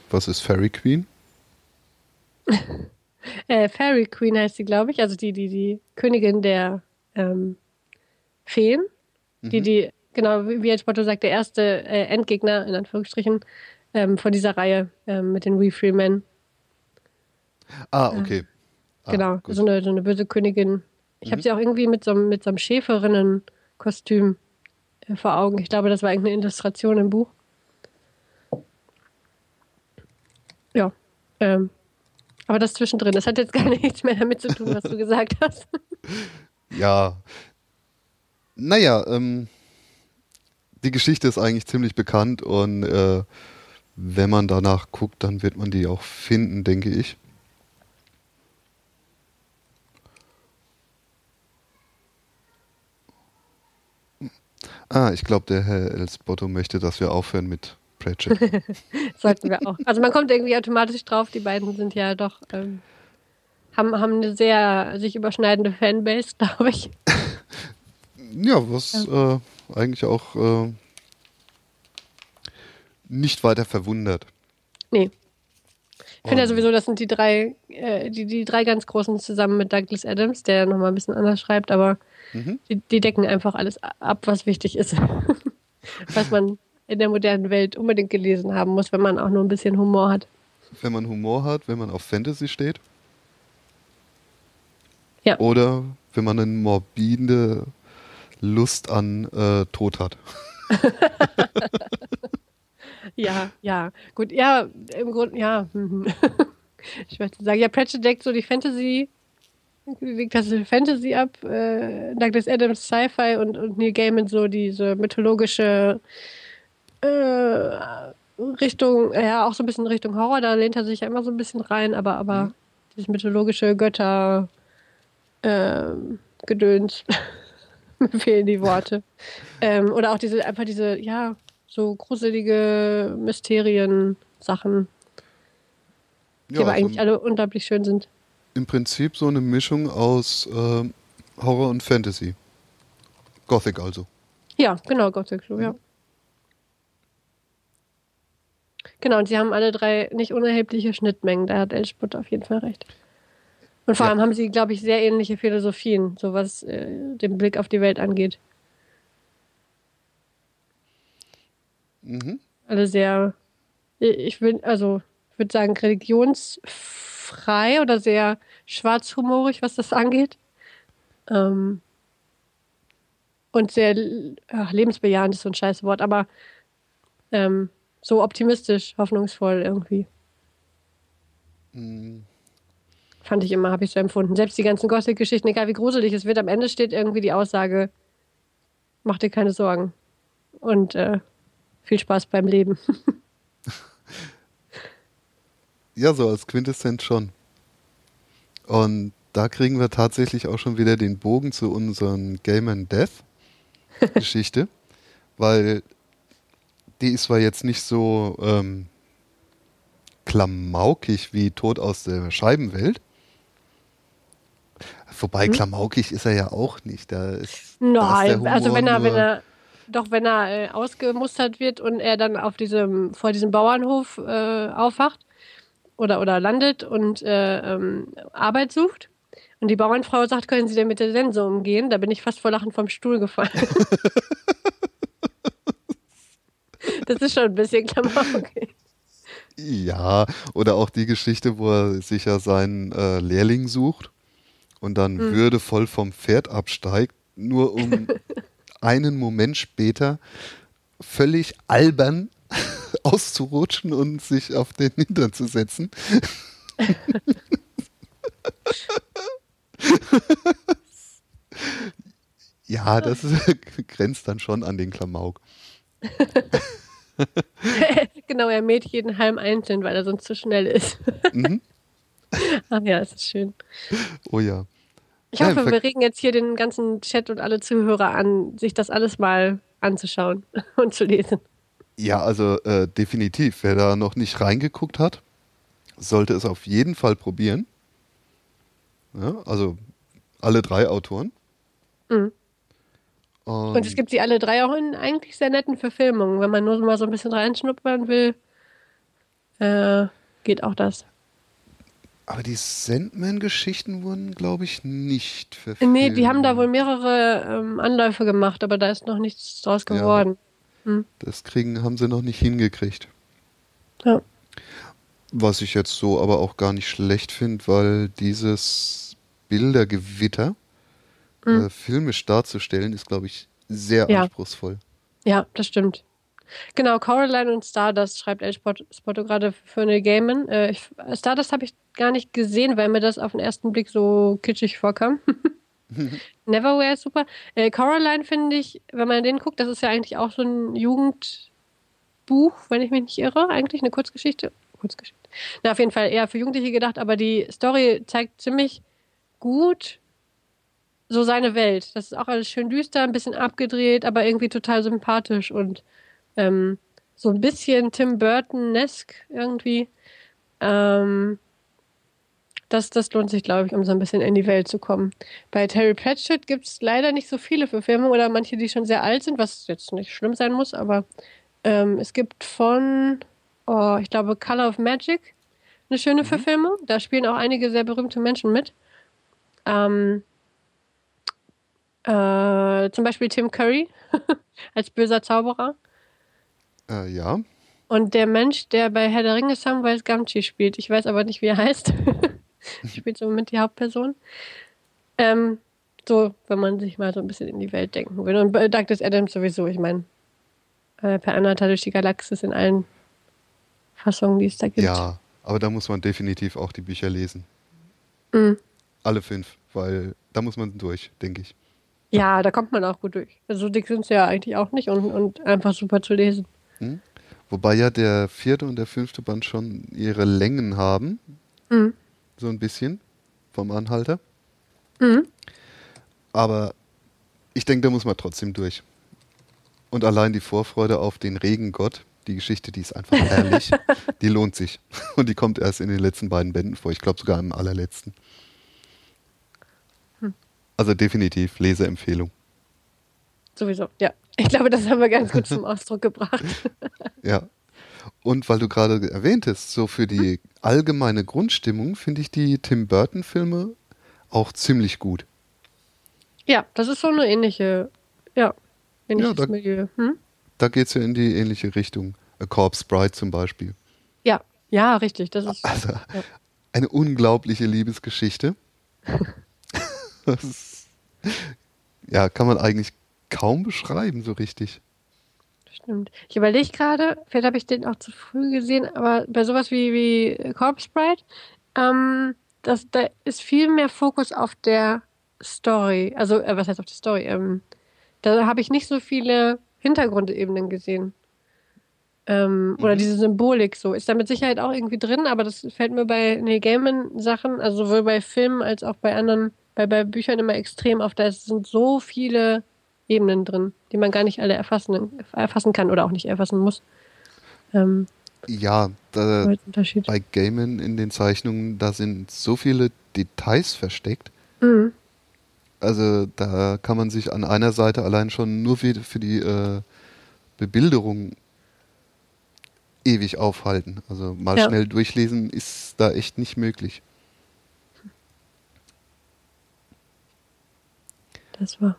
Was ist Fairy Queen? äh, Fairy Queen heißt sie, glaube ich. Also die, die, die Königin der ähm, Feen. Mhm. Die, die, genau, wie El Spotto sagt, der erste äh, Endgegner, in Anführungsstrichen, ähm, von dieser Reihe ähm, mit den We Free Men. Ah, okay. Ah, genau, so eine, so eine böse Königin. Ich mhm. habe sie auch irgendwie mit so, mit so einem Schäferinnenkostüm äh, vor Augen. Ich glaube, das war irgendeine Illustration im Buch. Ja. Ähm, aber das zwischendrin, das hat jetzt gar nichts mehr damit zu tun, was du gesagt hast. Ja. Naja, ähm, die Geschichte ist eigentlich ziemlich bekannt und äh, wenn man danach guckt, dann wird man die auch finden, denke ich. Ah, ich glaube, der Herr Elsbotto möchte, dass wir aufhören mit Pratchett. Sollten wir auch. Also man kommt irgendwie automatisch drauf, die beiden sind ja doch, ähm, haben, haben eine sehr sich überschneidende Fanbase, glaube ich. Ja, was ja. Äh, eigentlich auch äh, nicht weiter verwundert. Nee. Ich finde ja sowieso, das sind die drei, äh, die, die drei ganz großen zusammen mit Douglas Adams, der nochmal ein bisschen anders schreibt, aber mhm. die, die decken einfach alles ab, was wichtig ist. was man in der modernen Welt unbedingt gelesen haben muss, wenn man auch nur ein bisschen Humor hat. Wenn man Humor hat, wenn man auf Fantasy steht. Ja. Oder wenn man eine morbide Lust an äh, Tod hat. ja, ja. Gut, ja, im Grunde, ja. ich möchte sagen, ja, Pratchett deckt so die Fantasy, legt das Fantasy ab, äh, Douglas Adams Sci-Fi und, und Neil Gaiman so diese mythologische äh, Richtung, ja, auch so ein bisschen Richtung Horror, da lehnt er sich ja immer so ein bisschen rein, aber, aber mhm. dieses mythologische Götter äh, Gedöns, mir fehlen die Worte. ähm, oder auch diese, einfach diese, ja, so gruselige Mysterien-Sachen, die ja, aber also eigentlich alle unglaublich schön sind. Im Prinzip so eine Mischung aus äh, Horror und Fantasy. Gothic also. Ja, genau, Gothic, so, ja. Genau, und sie haben alle drei nicht unerhebliche Schnittmengen. Da hat Elsput auf jeden Fall recht. Und vor ja. allem haben sie, glaube ich, sehr ähnliche Philosophien, so was äh, den Blick auf die Welt angeht. Mhm. Alle sehr, ich will, also, ich würde sagen, religionsfrei oder sehr schwarzhumorig, was das angeht. Ähm, und sehr ach, lebensbejahend ist so ein scheiß Wort, aber ähm, so optimistisch, hoffnungsvoll irgendwie. Mhm. Fand ich immer, habe ich so empfunden. Selbst die ganzen Gothic-Geschichten, egal wie gruselig es wird, am Ende steht irgendwie die Aussage, mach dir keine Sorgen. Und äh, viel Spaß beim Leben. ja, so als Quintessenz schon. Und da kriegen wir tatsächlich auch schon wieder den Bogen zu unseren Game and Death Geschichte, weil die ist zwar jetzt nicht so ähm, klamaukig wie Tod aus der Scheibenwelt. Wobei hm? klamaukig ist er ja auch nicht. Da ist, Nein, da ist also wenn er, wenn er, doch wenn er äh, ausgemustert wird und er dann auf diesem, vor diesem Bauernhof äh, aufwacht oder, oder landet und äh, ähm, Arbeit sucht. Und die Bauernfrau sagt, können Sie denn mit der Sense umgehen? Da bin ich fast vor Lachen vom Stuhl gefallen. das ist schon ein bisschen Klamauk. Ja, oder auch die Geschichte, wo er sich ja seinen äh, Lehrling sucht und dann hm. würdevoll vom Pferd absteigt, nur um einen Moment später völlig albern auszurutschen und sich auf den Hintern zu setzen. ja, das grenzt dann schon an den Klamauk. genau, er mäht jeden Halm einzeln, weil er sonst zu schnell ist. mhm. Ach ja, es ist schön. Oh ja. Ich hoffe, wir regen jetzt hier den ganzen Chat und alle Zuhörer an, sich das alles mal anzuschauen und zu lesen. Ja, also äh, definitiv. Wer da noch nicht reingeguckt hat, sollte es auf jeden Fall probieren. Ja, also alle drei Autoren. Mhm. Und, und, es gibt sie alle drei auch in eigentlich sehr netten Verfilmungen. Wenn man nur mal so ein bisschen reinschnuppern will, äh, geht auch das. Aber die Sandman-Geschichten wurden, glaube ich, nicht verfilmt. Nee, die haben da wohl mehrere ähm, Anläufe gemacht, aber da ist noch nichts draus geworden. Ja, hm. Das kriegen, haben sie noch nicht hingekriegt. Ja. Was ich jetzt so aber auch gar nicht schlecht finde, weil dieses Bildergewitter mhm. äh, filmisch darzustellen, ist, glaube ich, sehr ja. anspruchsvoll. Ja, das stimmt. Genau, Coraline und Stardust schreibt El Spotto gerade für eine Gaiman. Äh, Stardust habe ich gar nicht gesehen, weil mir das auf den ersten Blick so kitschig vorkam. Neverwhere ist super. Äh, Coraline finde ich, wenn man den guckt, das ist ja eigentlich auch so ein Jugendbuch, wenn ich mich nicht irre. Eigentlich eine Kurzgeschichte. Kurzgeschichte. Na, auf jeden Fall eher für Jugendliche gedacht, aber die Story zeigt ziemlich gut so seine Welt. Das ist auch alles schön düster, ein bisschen abgedreht, aber irgendwie total sympathisch und ähm, so ein bisschen Tim Burton-esque irgendwie. Ähm, das, das lohnt sich, glaube ich, um so ein bisschen in die Welt zu kommen. Bei Terry Pratchett gibt es leider nicht so viele Verfilmungen oder manche, die schon sehr alt sind, was jetzt nicht schlimm sein muss, aber ähm, es gibt von, oh, ich glaube, Color of Magic eine schöne mhm. Verfilmung. Da spielen auch einige sehr berühmte Menschen mit. Ähm, äh, zum Beispiel Tim Curry als böser Zauberer. Äh, ja. Und der Mensch, der bei Herr der Ringe Samwise Gamgee spielt, ich weiß aber nicht, wie er heißt. spielt so mit die Hauptperson. Ähm, so, wenn man sich mal so ein bisschen in die Welt denken will. Und Douglas Adams sowieso, ich meine, äh, per Anhalter durch die Galaxis in allen Fassungen, die es da gibt. Ja, aber da muss man definitiv auch die Bücher lesen. Mhm. Alle fünf, weil da muss man durch, denke ich. Ja, da kommt man auch gut durch. Also so dick sind sie ja eigentlich auch nicht und, und einfach super zu lesen. Hm? Wobei ja der vierte und der fünfte Band schon ihre Längen haben. Mhm. So ein bisschen vom Anhalter. Mhm. Aber ich denke, da muss man trotzdem durch. Und allein die Vorfreude auf den Regengott, die Geschichte, die ist einfach herrlich, die lohnt sich. Und die kommt erst in den letzten beiden Bänden vor. Ich glaube sogar im allerletzten. Hm. Also definitiv Leseempfehlung. Sowieso, ja. Ich glaube, das haben wir ganz gut zum Ausdruck gebracht. ja. Und weil du gerade erwähntest, so für die allgemeine Grundstimmung finde ich die Tim Burton-Filme auch ziemlich gut. Ja, das ist so eine ähnliche, ja, ähnliches ja, da, Milieu. Hm? Da geht es ja in die ähnliche Richtung. A Corpse Bride zum Beispiel. Ja, ja, richtig. Das ist also, ja. eine unglaubliche Liebesgeschichte. ist, ja, kann man eigentlich kaum beschreiben, so richtig. Stimmt. Ich überlege gerade, vielleicht habe ich den auch zu früh gesehen, aber bei sowas wie, wie Corpse Bride, ähm, das, da ist viel mehr Fokus auf der Story. Also, äh, was heißt auf der Story? Ähm, da habe ich nicht so viele Hintergrundebenen gesehen. Ähm, mhm. Oder diese Symbolik so. Ist da mit Sicherheit auch irgendwie drin, aber das fällt mir bei Neil Gaiman-Sachen, also sowohl bei Filmen als auch bei anderen, bei, bei Büchern immer extrem auf. Da sind so viele Ebenen drin, die man gar nicht alle erfassen, erfassen kann oder auch nicht erfassen muss. Ähm, ja, da, bei Gaiman in den Zeichnungen, da sind so viele Details versteckt. Mhm. Also da kann man sich an einer Seite allein schon nur für, für die äh, Bebilderung ewig aufhalten. Also mal Ja. schnell durchlesen ist da echt nicht möglich. Das war.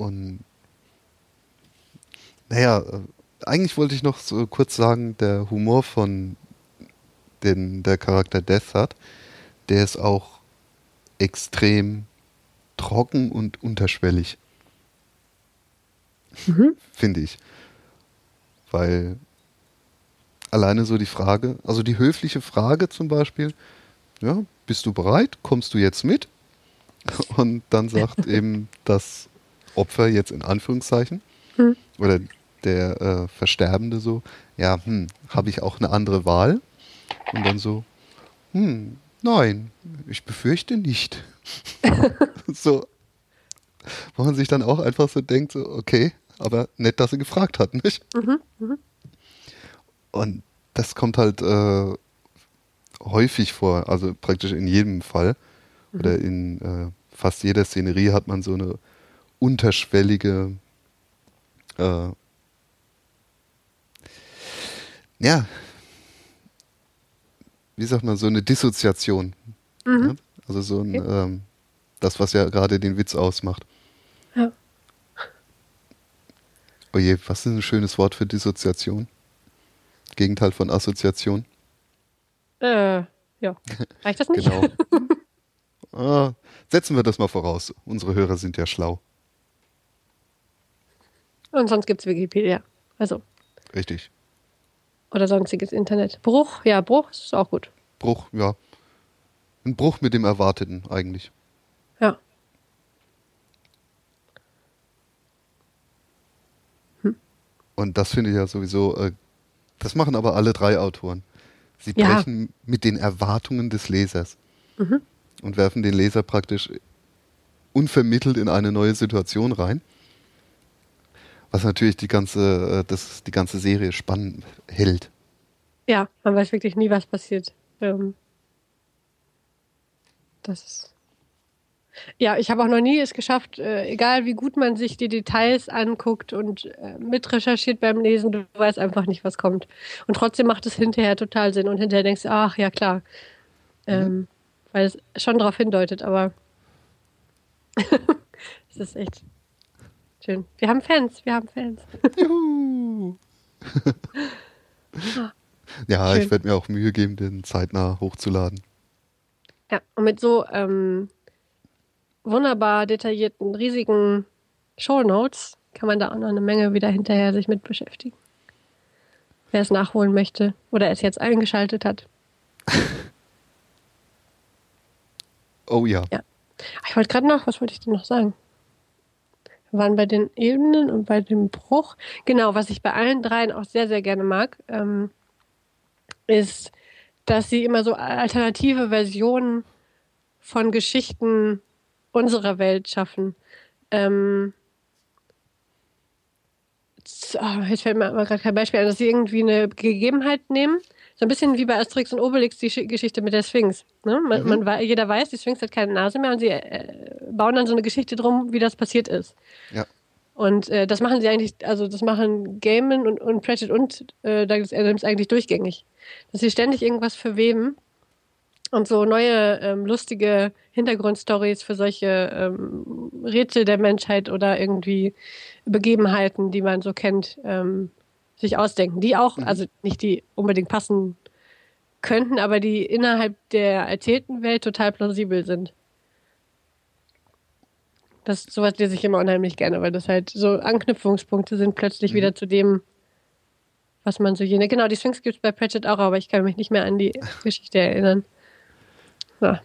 Und naja, äh, eigentlich wollte ich noch so kurz sagen, der Humor von den der Charakter Death hat, der ist auch extrem trocken und unterschwellig, Mhm. finde ich. Weil alleine so die Frage, also die höfliche Frage zum Beispiel, ja, bist du bereit? Kommst du jetzt mit? Und dann sagt eben das Opfer jetzt in Anführungszeichen Hm. oder der äh, Versterbende so, ja, hm, habe ich auch eine andere Wahl? Und dann so, hm, nein, ich befürchte nicht. so, wo man sich dann auch einfach so denkt, so, okay, aber nett, dass sie gefragt hat, nicht? Mhm. Mhm. Und das kommt halt äh, häufig vor, also praktisch in jedem Fall oder in äh, fast jeder Szenerie hat man so eine unterschwellige, äh, ja, wie sagt man, so eine Dissoziation. Mhm. Ja? Also so ein, Okay. ähm, das, was ja gerade den Witz ausmacht. Ja. Oje, was ist ein schönes Wort für Dissoziation? Gegenteil von Assoziation. Äh, ja. Reicht das nicht? Genau. ah, setzen wir das mal voraus. Unsere Hörer sind ja schlau. Und sonst gibt es Wikipedia. Also, Richtig. oder sonstiges Internet. Bruch, ja, Bruch ist auch gut. Bruch, ja. Ein Bruch mit dem Erwarteten eigentlich. Ja. Und das finde ich ja sowieso, äh, das machen aber alle drei Autoren. Sie Ja. brechen mit den Erwartungen des Lesers Mhm. und werfen den Leser praktisch unvermittelt in eine neue Situation rein. Was natürlich die ganze, äh, das, die ganze Serie spannend hält. Ja, man weiß wirklich nie, was passiert. Ähm, das ist. Ja, ich habe auch noch nie es geschafft, äh, egal wie gut man sich die Details anguckt und äh, mitrecherchiert beim Lesen, du weißt einfach nicht, was kommt. Und trotzdem macht es hinterher total Sinn und hinterher denkst du, ach ja, klar. Ähm, Weil es schon darauf hindeutet, aber es ist echt schön. Wir haben Fans, wir haben Fans. Juhu. ja, Schön. ich werde mir auch Mühe geben, den zeitnah hochzuladen. Ja, und mit so ähm, wunderbar detaillierten, riesigen Shownotes kann man da auch noch eine Menge wieder hinterher sich mit beschäftigen. Wer es nachholen möchte oder es jetzt eingeschaltet hat. Oh ja. Ja. Ach, Ich wollte gerade noch, was wollte ich denn noch sagen? Waren bei den Ebenen und bei dem Bruch. Genau, was ich bei allen dreien auch sehr, sehr gerne mag, ähm, ist, dass sie immer so alternative Versionen von Geschichten unserer Welt schaffen. Ähm, ah, jetzt fällt mir aber gerade kein Beispiel ein, dass sie irgendwie eine Gegebenheit nehmen. So ein bisschen wie bei Asterix und Obelix die Schi- Geschichte mit der Sphinx. Ne? Man, Mhm. man, jeder weiß, die Sphinx hat keine Nase mehr und sie äh, bauen dann so eine Geschichte drum, wie das passiert ist. Ja. Und äh, das machen sie eigentlich, also das machen Gaiman und, und Pratchett und äh, Douglas Adams eigentlich durchgängig. Dass sie ständig irgendwas verweben und so neue ähm, lustige Hintergrundstories für solche ähm, Rätsel der Menschheit oder irgendwie Begebenheiten, die man so kennt, ähm, sich ausdenken. Die auch, Mhm. also nicht die unbedingt passen könnten, aber die innerhalb der erzählten Welt total plausibel sind. Das sowas lese ich immer unheimlich gerne, weil das halt so Anknüpfungspunkte sind plötzlich Mhm. wieder zu dem, was man so jene. Genau, die Sphinx gibt es bei Pratchett auch, aber ich kann mich nicht mehr an die Geschichte erinnern. Ja.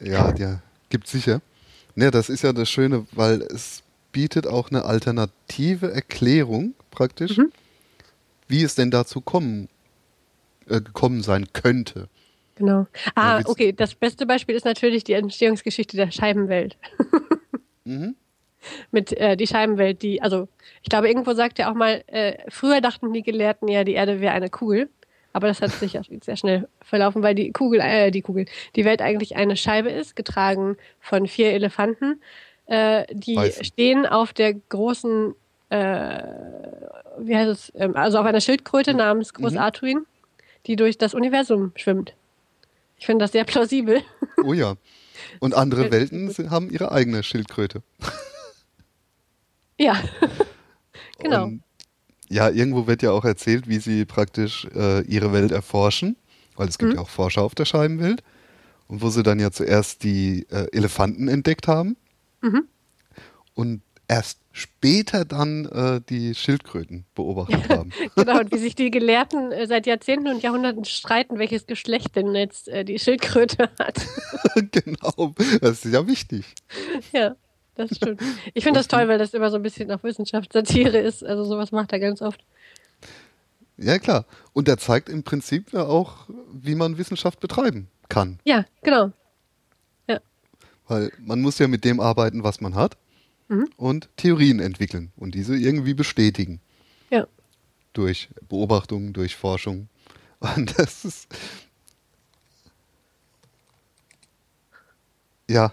Ja, ja, gibt sicher. Ne, das ist ja das Schöne, weil es bietet auch eine alternative Erklärung praktisch, Mhm. wie es denn dazu kommen, äh, gekommen sein könnte. Genau. Ah, okay. Das beste Beispiel ist natürlich die Entstehungsgeschichte der Scheibenwelt. Mhm. Mit äh, die Scheibenwelt, die, also ich glaube, irgendwo sagt er auch mal, äh, früher dachten die Gelehrten ja, die Erde wäre eine Kugel. Aber das hat sich ja sehr schnell verlaufen, weil die Kugel, äh, die Kugel, die Welt eigentlich eine Scheibe ist, getragen von vier Elefanten. Äh, die Weißen. stehen auf der großen äh, wie heißt es, ähm, also auf einer Schildkröte namens Groß Mhm. Artuin, die durch das Universum schwimmt. Ich finde das sehr plausibel. Oh ja. Und andere Welten sind- haben ihre eigene Schildkröte. Ja, genau. Und ja, irgendwo wird ja auch erzählt, wie sie praktisch äh, ihre Welt erforschen, weil es gibt Mhm. ja auch Forscher auf der Scheibenwelt. Und wo sie dann ja zuerst die äh, Elefanten entdeckt haben Mhm. und erst später dann äh, die Schildkröten beobachtet haben. genau. Und wie sich die Gelehrten äh, seit Jahrzehnten und Jahrhunderten streiten, welches Geschlecht denn jetzt äh, die Schildkröte hat. genau, das ist ja wichtig. ja, das stimmt. Ich finde das toll, weil das immer so ein bisschen auch Wissenschaftssatire ist. Also sowas macht er ganz oft. Ja, klar. Und er zeigt im Prinzip ja auch, wie man Wissenschaft betreiben kann. Ja, genau. Weil man muss ja mit dem arbeiten, was man hat Mhm. und Theorien entwickeln und diese irgendwie bestätigen. Ja. Durch Beobachtung, durch Forschung. Und das ist. Ja,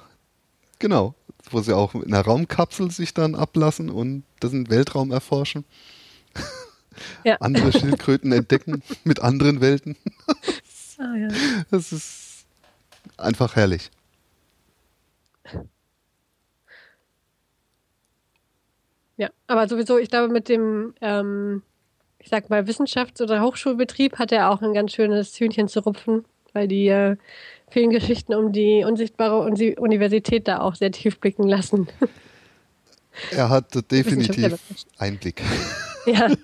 genau. Wo sie auch mit einer Raumkapsel sich dann ablassen und den Weltraum erforschen. Ja. Andere Schildkröten entdecken mit anderen Welten. Ah, ja. Das ist einfach herrlich. Ja, aber sowieso, ich glaube, mit dem, ähm, ich sag mal, Wissenschafts- oder Hochschulbetrieb hat er auch ein ganz schönes Hühnchen zu rupfen, weil die äh, vielen Geschichten um die unsichtbare Uni Universität da auch sehr tief blicken lassen. Er hat definitiv. Einblick. ja.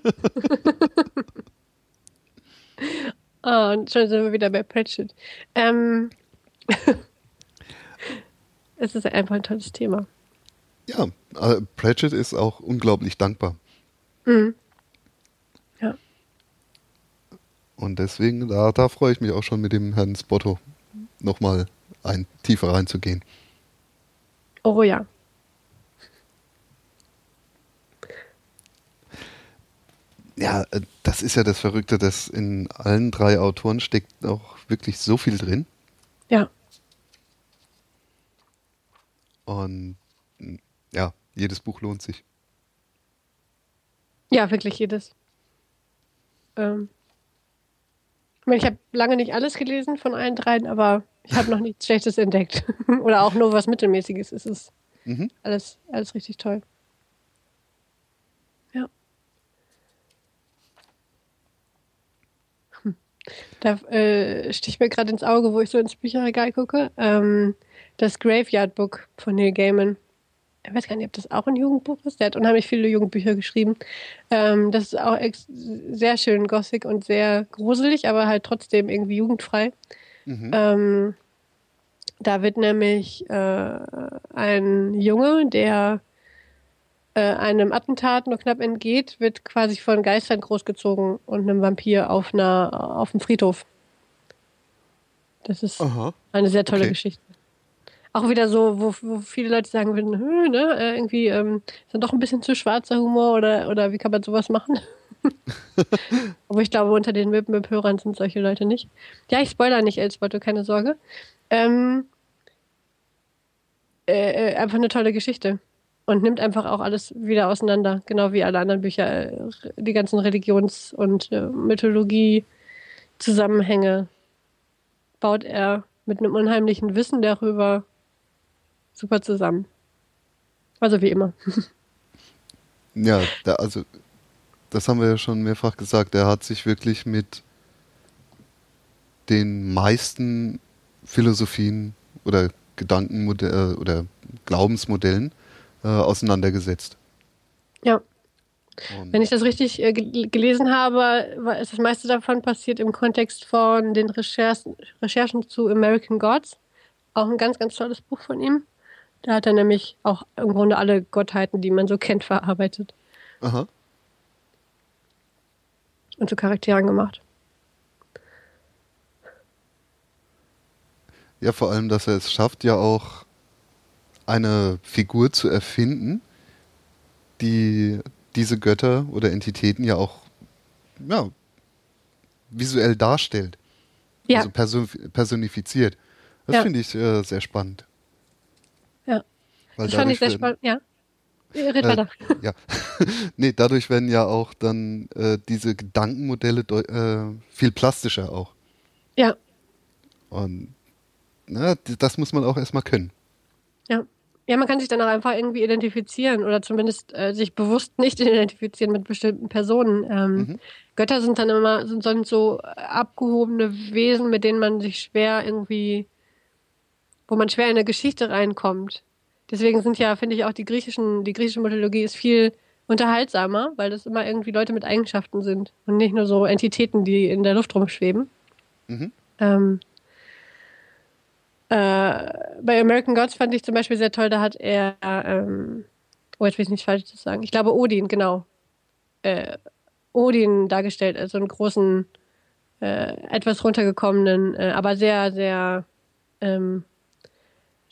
Ah, und schon sind wir wieder bei Pratchett. Ähm, es ist einfach ein tolles Thema. Ja, äh, Pratchett ist auch unglaublich dankbar. Mhm. Ja. Und deswegen, da, da freue ich mich auch schon mit dem Herrn Spotto nochmal ein, tiefer reinzugehen. Oh ja. Ja, äh, das ist ja das Verrückte, dass in allen drei Autoren steckt auch wirklich so viel drin. Ja. Und mh, ja, jedes Buch lohnt sich. Ja, wirklich jedes. Ähm, ich meine, ich habe lange nicht alles gelesen von allen dreien, aber ich habe noch nichts Schlechtes entdeckt. Oder auch nur was Mittelmäßiges. Es ist Mhm. alles, alles richtig toll. Ja. Hm. Da äh, sticht mir gerade ins Auge, wo ich so ins Bücherregal gucke. Ähm, das Graveyard Book von Neil Gaiman. Ich weiß gar nicht, ob das auch ein Jugendbuch ist. Der hat unheimlich viele Jugendbücher geschrieben. Ähm, das ist auch sehr schön gothic und sehr gruselig, aber halt trotzdem irgendwie jugendfrei. Mhm. Ähm, da wird nämlich äh, ein Junge, der äh, einem Attentat nur knapp entgeht, wird quasi von Geistern großgezogen und einem Vampir auf, einer, auf dem Friedhof. Das ist Aha. eine sehr tolle okay. Geschichte. Auch wieder so, wo, wo viele Leute sagen würden, "Hm, ne, äh, irgendwie ähm, ist dann doch ein bisschen zu schwarzer Humor oder, oder wie kann man sowas machen? Aber ich glaube, unter den Möbenhörern sind solche Leute nicht. Ja, ich spoiler nicht, Elsbotto, keine Sorge. Ähm, äh, äh, einfach eine tolle Geschichte. Und nimmt einfach auch alles wieder auseinander, genau wie alle anderen Bücher. Äh, die ganzen Religions- und äh, Mythologie-Zusammenhänge baut er mit einem unheimlichen Wissen darüber super zusammen. Also wie immer. Ja, da, also das haben wir ja schon mehrfach gesagt. Er hat sich wirklich mit den meisten Philosophien oder Gedankenmodell oder Glaubensmodellen äh, auseinandergesetzt. Ja. Und, Wenn ich das richtig äh, gel- gelesen habe, war, ist das meiste davon passiert im Kontext von den Recherchen, Recherchen zu American Gods. Auch ein ganz, ganz tolles Buch von ihm. Da hat er nämlich auch im Grunde alle Gottheiten, die man so kennt, verarbeitet aha. und zu Charakteren gemacht. Ja, vor allem, dass er es schafft, ja auch eine Figur zu erfinden, die diese Götter oder Entitäten ja auch ja, visuell darstellt. Ja, Also person personifiziert. Das Ja. finde ich äh, sehr spannend. Ja. Weil Das fand ich sehr spannend. Ja. Red Äh, weiter. ja. nee, dadurch werden ja auch dann äh, diese Gedankenmodelle äh, viel plastischer auch. Ja, Und na, das muss man auch erstmal können. ja. Ja, man kann sich dann auch einfach irgendwie identifizieren oder zumindest äh, sich bewusst nicht identifizieren mit bestimmten Personen. Ähm, Mhm. Götter sind dann immer sind, sind so abgehobene Wesen, mit denen man sich schwer irgendwie, wo man schwer in eine Geschichte reinkommt. Deswegen sind ja, finde ich, auch die griechischen, die griechische Mythologie ist viel unterhaltsamer, weil das immer irgendwie Leute mit Eigenschaften sind und nicht nur so Entitäten, die in der Luft rumschweben. Mhm. Ähm, äh, bei American Gods fand ich zum Beispiel sehr toll, da hat er, ähm, oh, jetzt will ich nicht falsch sagen, ich glaube Odin, genau. Äh, Odin dargestellt, also einen großen, äh, etwas runtergekommenen, äh, aber sehr, sehr, ähm,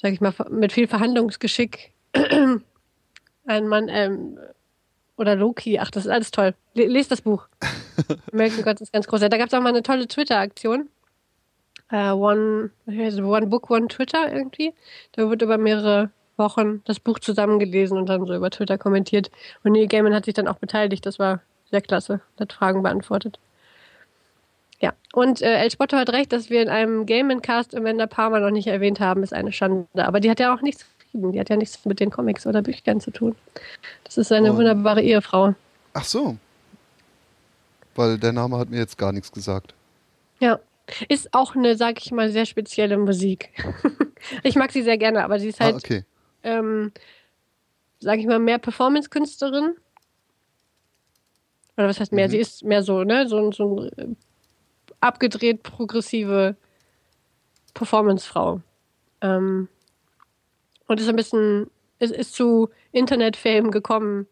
sag ich mal, mit viel Verhandlungsgeschick. Ein Mann, ähm, oder Loki, ach, das ist alles toll. Le lest das Buch. American Gods ist ganz groß. Da gab es auch mal eine tolle Twitter-Aktion. Äh, one, one Book, One Twitter irgendwie. Da wird über mehrere Wochen das Buch zusammengelesen und dann so über Twitter kommentiert. Und Neil Gaiman hat sich dann auch beteiligt. Das war sehr klasse. Hat Fragen beantwortet. Ja, und äh, El Spotto hat recht, dass wir in einem Gaiman-Cast Amanda Palmer noch nicht erwähnt haben, ist eine Schande. Aber die hat ja auch nichts. Die hat ja nichts mit den Comics oder Büchern zu tun. Das ist eine Und- wunderbare Ehefrau. Ach so. Weil der Name hat mir jetzt gar nichts gesagt. Ja. Ist auch eine, sag ich mal, sehr spezielle Musik. ich mag sie sehr gerne, aber sie ist halt, ah, okay. ähm, sag ich mal, mehr Performance-Künstlerin. Oder was heißt mehr? Mhm. Sie ist mehr so, ne, so, so ein äh, abgedreht progressive Performance-Frau. Ähm, und ist ein bisschen, ist, ist zu Internet-Fame gekommen,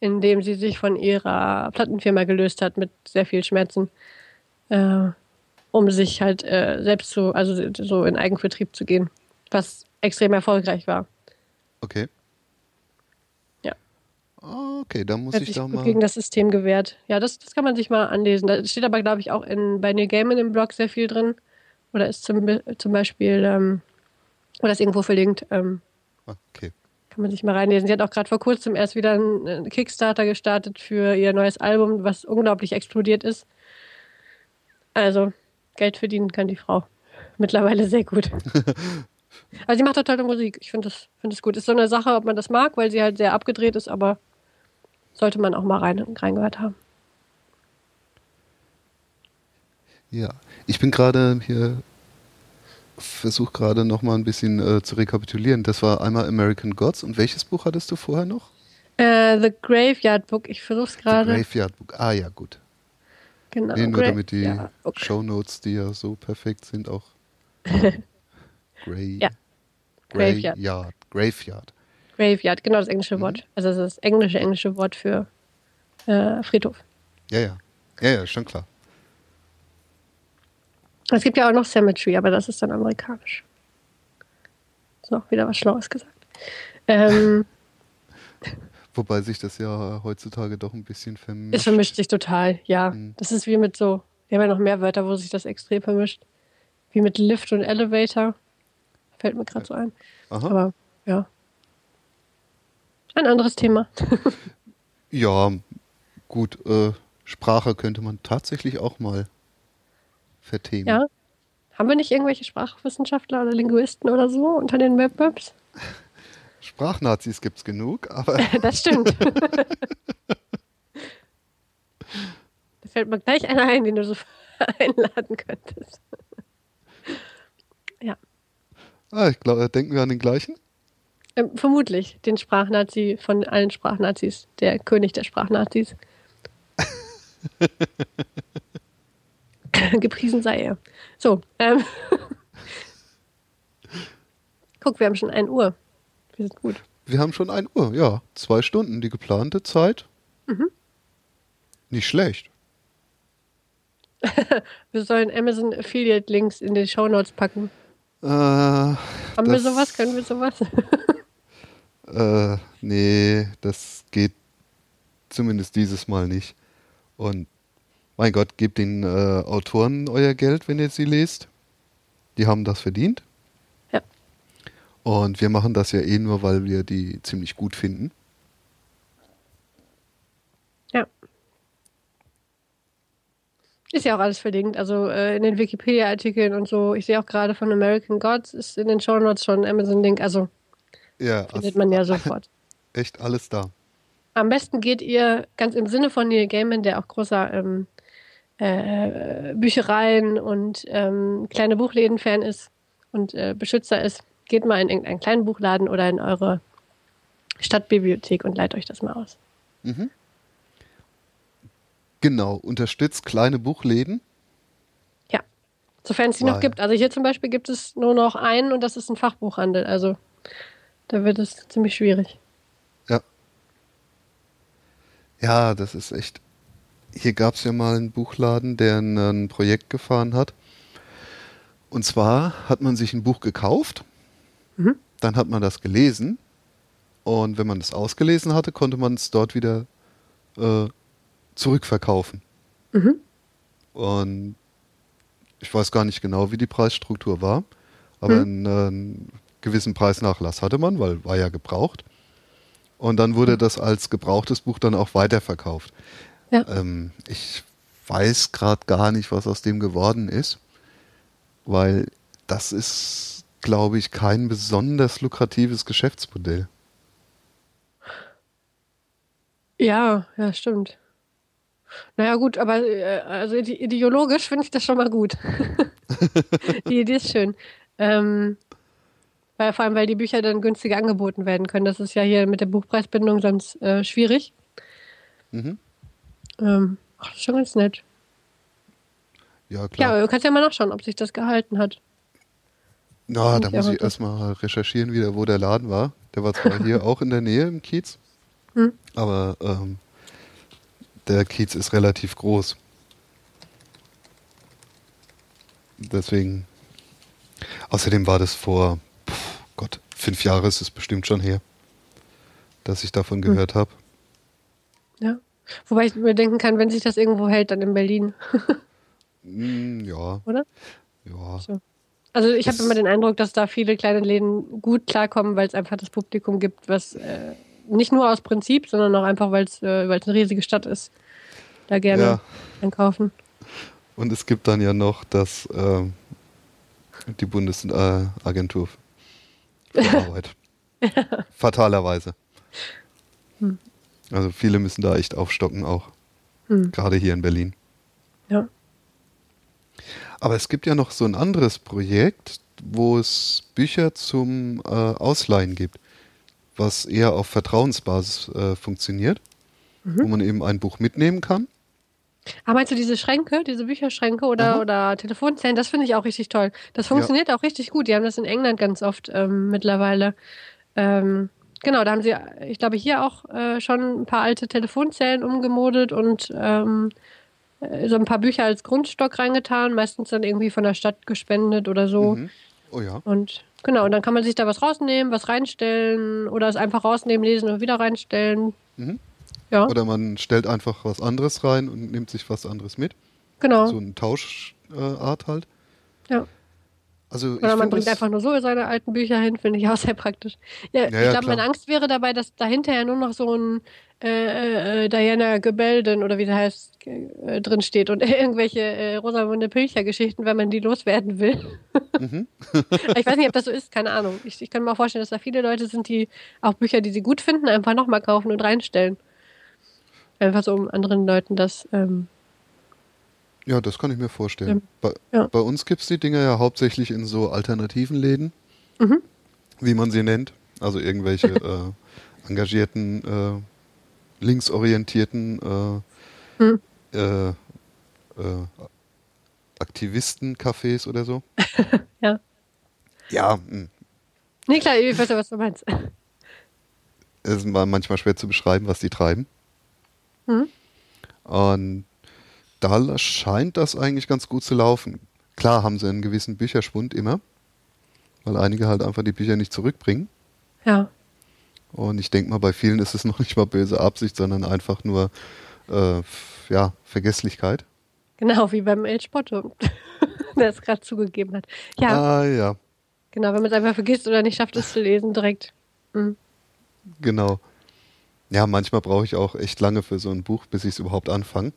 indem sie sich von ihrer Plattenfirma gelöst hat mit sehr viel Schmerzen. Äh, um sich halt äh, selbst zu, also so in Eigenvertrieb zu gehen, was extrem erfolgreich war. Okay. Ah, Okay, dann muss Hat ich da mal. gegen das System gewehrt. Ja, das, das kann man sich mal anlesen. Da steht aber, glaube ich, auch in, bei Neil Gaiman im Blog sehr viel drin. Oder ist zum, zum Beispiel, ähm, oder ist irgendwo verlinkt. Ähm, Okay. kann man sich mal reinlesen. Sie hat auch gerade vor kurzem erst wieder einen Kickstarter gestartet für ihr neues Album, was unglaublich explodiert ist. Also, Geld verdienen kann die Frau mittlerweile sehr gut. aber sie macht auch tolle Musik. Ich finde das, find das gut. Ist so eine Sache, ob man das mag, weil sie halt sehr abgedreht ist, aber sollte man auch mal rein, reingehört haben. Ja. Ich bin gerade hier, versuche gerade noch mal ein bisschen äh, zu rekapitulieren. Das war einmal American Gods und welches Buch hattest du vorher noch? Äh, The Graveyard Book, ich versuch's The gerade. Graveyard Book. Ah ja, gut. Genau. Nee, nur Gra- damit die ja, okay. Shownotes, die ja so perfekt sind, auch. Grey. Ja. Graveyard. Graveyard. Graveyard. Graveyard, genau das englische Mhm. Wort. Also das ist das englische, englische Wort für äh, Friedhof. Ja, ja. Ja, ja, schon klar. Es gibt ja auch noch Cemetery, aber das ist dann amerikanisch. So, wieder was Schlaues gesagt. Ähm, Wobei sich das ja heutzutage doch ein bisschen vermischt. es vermischt sich total, ja. Mhm. Das ist wie mit so, wir haben ja noch mehr Wörter, wo sich das extrem vermischt. Wie mit Lift und Elevator. Fällt mir gerade so ein. Aha. Aber ja. Ein anderes Thema. Ja, gut. Äh, Sprache könnte man tatsächlich auch mal verthemen. Ja. Haben wir nicht irgendwelche Sprachwissenschaftler oder Linguisten oder so unter den Webwebs? Sprachnazis gibt es genug, aber Das stimmt. da fällt mir gleich einer ein, den du so einladen könntest. ja, ah, ich glaube, denken wir an den gleichen. Ähm, vermutlich den Sprachnazi von allen Sprachnazis, der König der Sprachnazis. Gepriesen sei er. So, ähm. Guck, wir haben schon 1 Uhr. Wir sind gut. Wir haben schon 1 Uhr, ja. Zwei Stunden, die geplante Zeit. Mhm. Nicht schlecht. Wir sollen Amazon Affiliate Links in die Show Notes packen. Äh, Haben wir sowas? Können wir sowas? äh, nee, das geht zumindest dieses Mal nicht. Und mein Gott, gebt den äh, Autoren euer Geld, wenn ihr sie lest. Die haben das verdient. Ja. Und wir machen das ja eh nur, weil wir die ziemlich gut finden. Ja. Ist ja auch alles verdient. Also äh, in den Wikipedia-Artikeln und so. Ich sehe auch gerade von American Gods ist in den Show Notes schon Amazon-Link. Also ja, findet man ja sofort. echt alles da. Am besten geht ihr ganz im Sinne von Neil Gaiman, der auch großer ähm, äh, Büchereien und ähm, kleine Buchläden-Fan ist und äh, Beschützer ist, geht mal in irgendeinen kleinen Buchladen oder in eure Stadtbibliothek und leiht euch das mal aus. Genau, unterstützt kleine Buchläden. Ja, sofern es die noch gibt. Also hier zum Beispiel gibt es nur noch einen und das ist ein Fachbuchhandel. Also da wird es ziemlich schwierig. Ja. Ja, das ist echt. Hier gab es ja mal einen Buchladen, der ein, ein Projekt gefahren hat. Und zwar hat man sich ein Buch gekauft, Mhm. dann hat man das gelesen und wenn man das ausgelesen hatte, konnte man es dort wieder äh, zurückverkaufen. Mhm. Und ich weiß gar nicht genau, wie die Preisstruktur war, aber Mhm. einen, äh, einen gewissen Preisnachlass hatte man, weil war ja gebraucht. Und dann wurde das als gebrauchtes Buch dann auch weiterverkauft. Ja. Ähm, ich weiß gerade gar nicht, was aus dem geworden ist, weil das ist, glaube ich, kein besonders lukratives Geschäftsmodell. Ja, ja, stimmt. Naja, gut, aber äh, also ide- ideologisch finde ich das schon mal gut. die Idee ist schön. Ähm, weil, vor allem, weil die Bücher dann günstiger angeboten werden können. Das ist ja hier mit der Buchpreisbindung sonst äh, schwierig. Mhm. Ähm, ach, das ist schon ganz nett. Ja, Ja, klar. aber du kannst ja mal nachschauen, ob sich das gehalten hat. Na, da Ja, muss ich erstmal recherchieren, wieder, wo der Laden war. Der war zwar hier auch in der Nähe im Kiez, Hm. aber ähm, der Kiez ist relativ groß. Deswegen. Außerdem war das vor, Gott, fünf Jahre ist es bestimmt schon her, dass ich davon Hm. gehört habe. Ja. Wobei ich mir denken kann, wenn sich das irgendwo hält, dann in Berlin, Hm, ja, oder? ja. So. Also ich habe immer den Eindruck, dass da viele kleine Läden gut klarkommen, weil es einfach das Publikum gibt, was äh, nicht nur aus Prinzip, sondern auch einfach, weil es äh, weil's eine riesige Stadt ist, da gerne Ja. einkaufen. Und es gibt dann ja noch das, ähm, die Bundesagentur Arbeit. Fatalerweise. Hm. Also viele müssen da echt aufstocken auch. Hm. Gerade hier in Berlin. Ja. Aber es gibt ja noch so ein anderes Projekt, wo es Bücher zum äh, Ausleihen gibt, was eher auf Vertrauensbasis äh, funktioniert, Mhm. wo man eben ein Buch mitnehmen kann. Aber meinst du diese Schränke, diese Bücherschränke oder, Aha. oder Telefonzellen, das finde ich auch richtig toll. Das funktioniert auch richtig gut. Die haben das in England ganz oft ähm, mittlerweile. Ähm, genau, da haben sie, ich glaube, hier auch äh, schon ein paar alte Telefonzellen umgemodet und ähm, äh, so ein paar Bücher als Grundstock reingetan, meistens dann irgendwie von der Stadt gespendet oder so. Mhm. Oh ja. Und genau, und dann kann man sich da was rausnehmen, was reinstellen oder es einfach rausnehmen, lesen und wieder reinstellen. Mhm. Ja, Oder man stellt einfach was anderes rein und nimmt sich was anderes mit. genau. So eine Tauschart äh, halt. Ja. Also Oder man bringt einfach nur so seine alten Bücher hin, finde ich auch sehr praktisch. Ja, Ja, ich ja, glaube, klar. meine Angst wäre dabei, dass dahinter ja nur noch so ein äh, äh, Diana Gebelden oder wie sie heißt äh, drin steht und irgendwelche äh, Rosamunde Pilcher-Geschichten, wenn man die loswerden will. Mhm. ich weiß nicht, ob das so ist, keine Ahnung. Ich, ich kann mir auch vorstellen, dass da viele Leute sind, die auch Bücher, die sie gut finden, einfach nochmal kaufen und reinstellen. Einfach so, um anderen Leuten das. Ähm, Ja, das kann ich mir vorstellen. Bei, Ja. bei uns gibt es die Dinger ja hauptsächlich in so alternativen Läden, Mhm. wie man sie nennt. Also irgendwelche äh, engagierten, äh, linksorientierten äh, Mhm. äh, äh, Aktivisten-Cafés oder so. Ja. Ja, mh. nee, klar, ich weiß ja, was du meinst. es ist ma- manchmal schwer zu beschreiben, was die treiben. Mhm. Und da scheint das eigentlich ganz gut zu laufen. Klar haben sie einen gewissen Bücherschwund immer, weil einige halt einfach die Bücher nicht zurückbringen. Ja. Und ich denke mal, bei vielen ist es noch nicht mal böse Absicht, sondern einfach nur äh, ja, Vergesslichkeit. Genau, wie beim El Spotto, der es gerade zugegeben hat. Ja, Ah ja, genau, wenn man es einfach vergisst oder nicht schafft, es zu lesen, direkt. Mhm. genau. Ja, manchmal brauche ich auch echt lange für so ein Buch, bis ich es überhaupt anfange.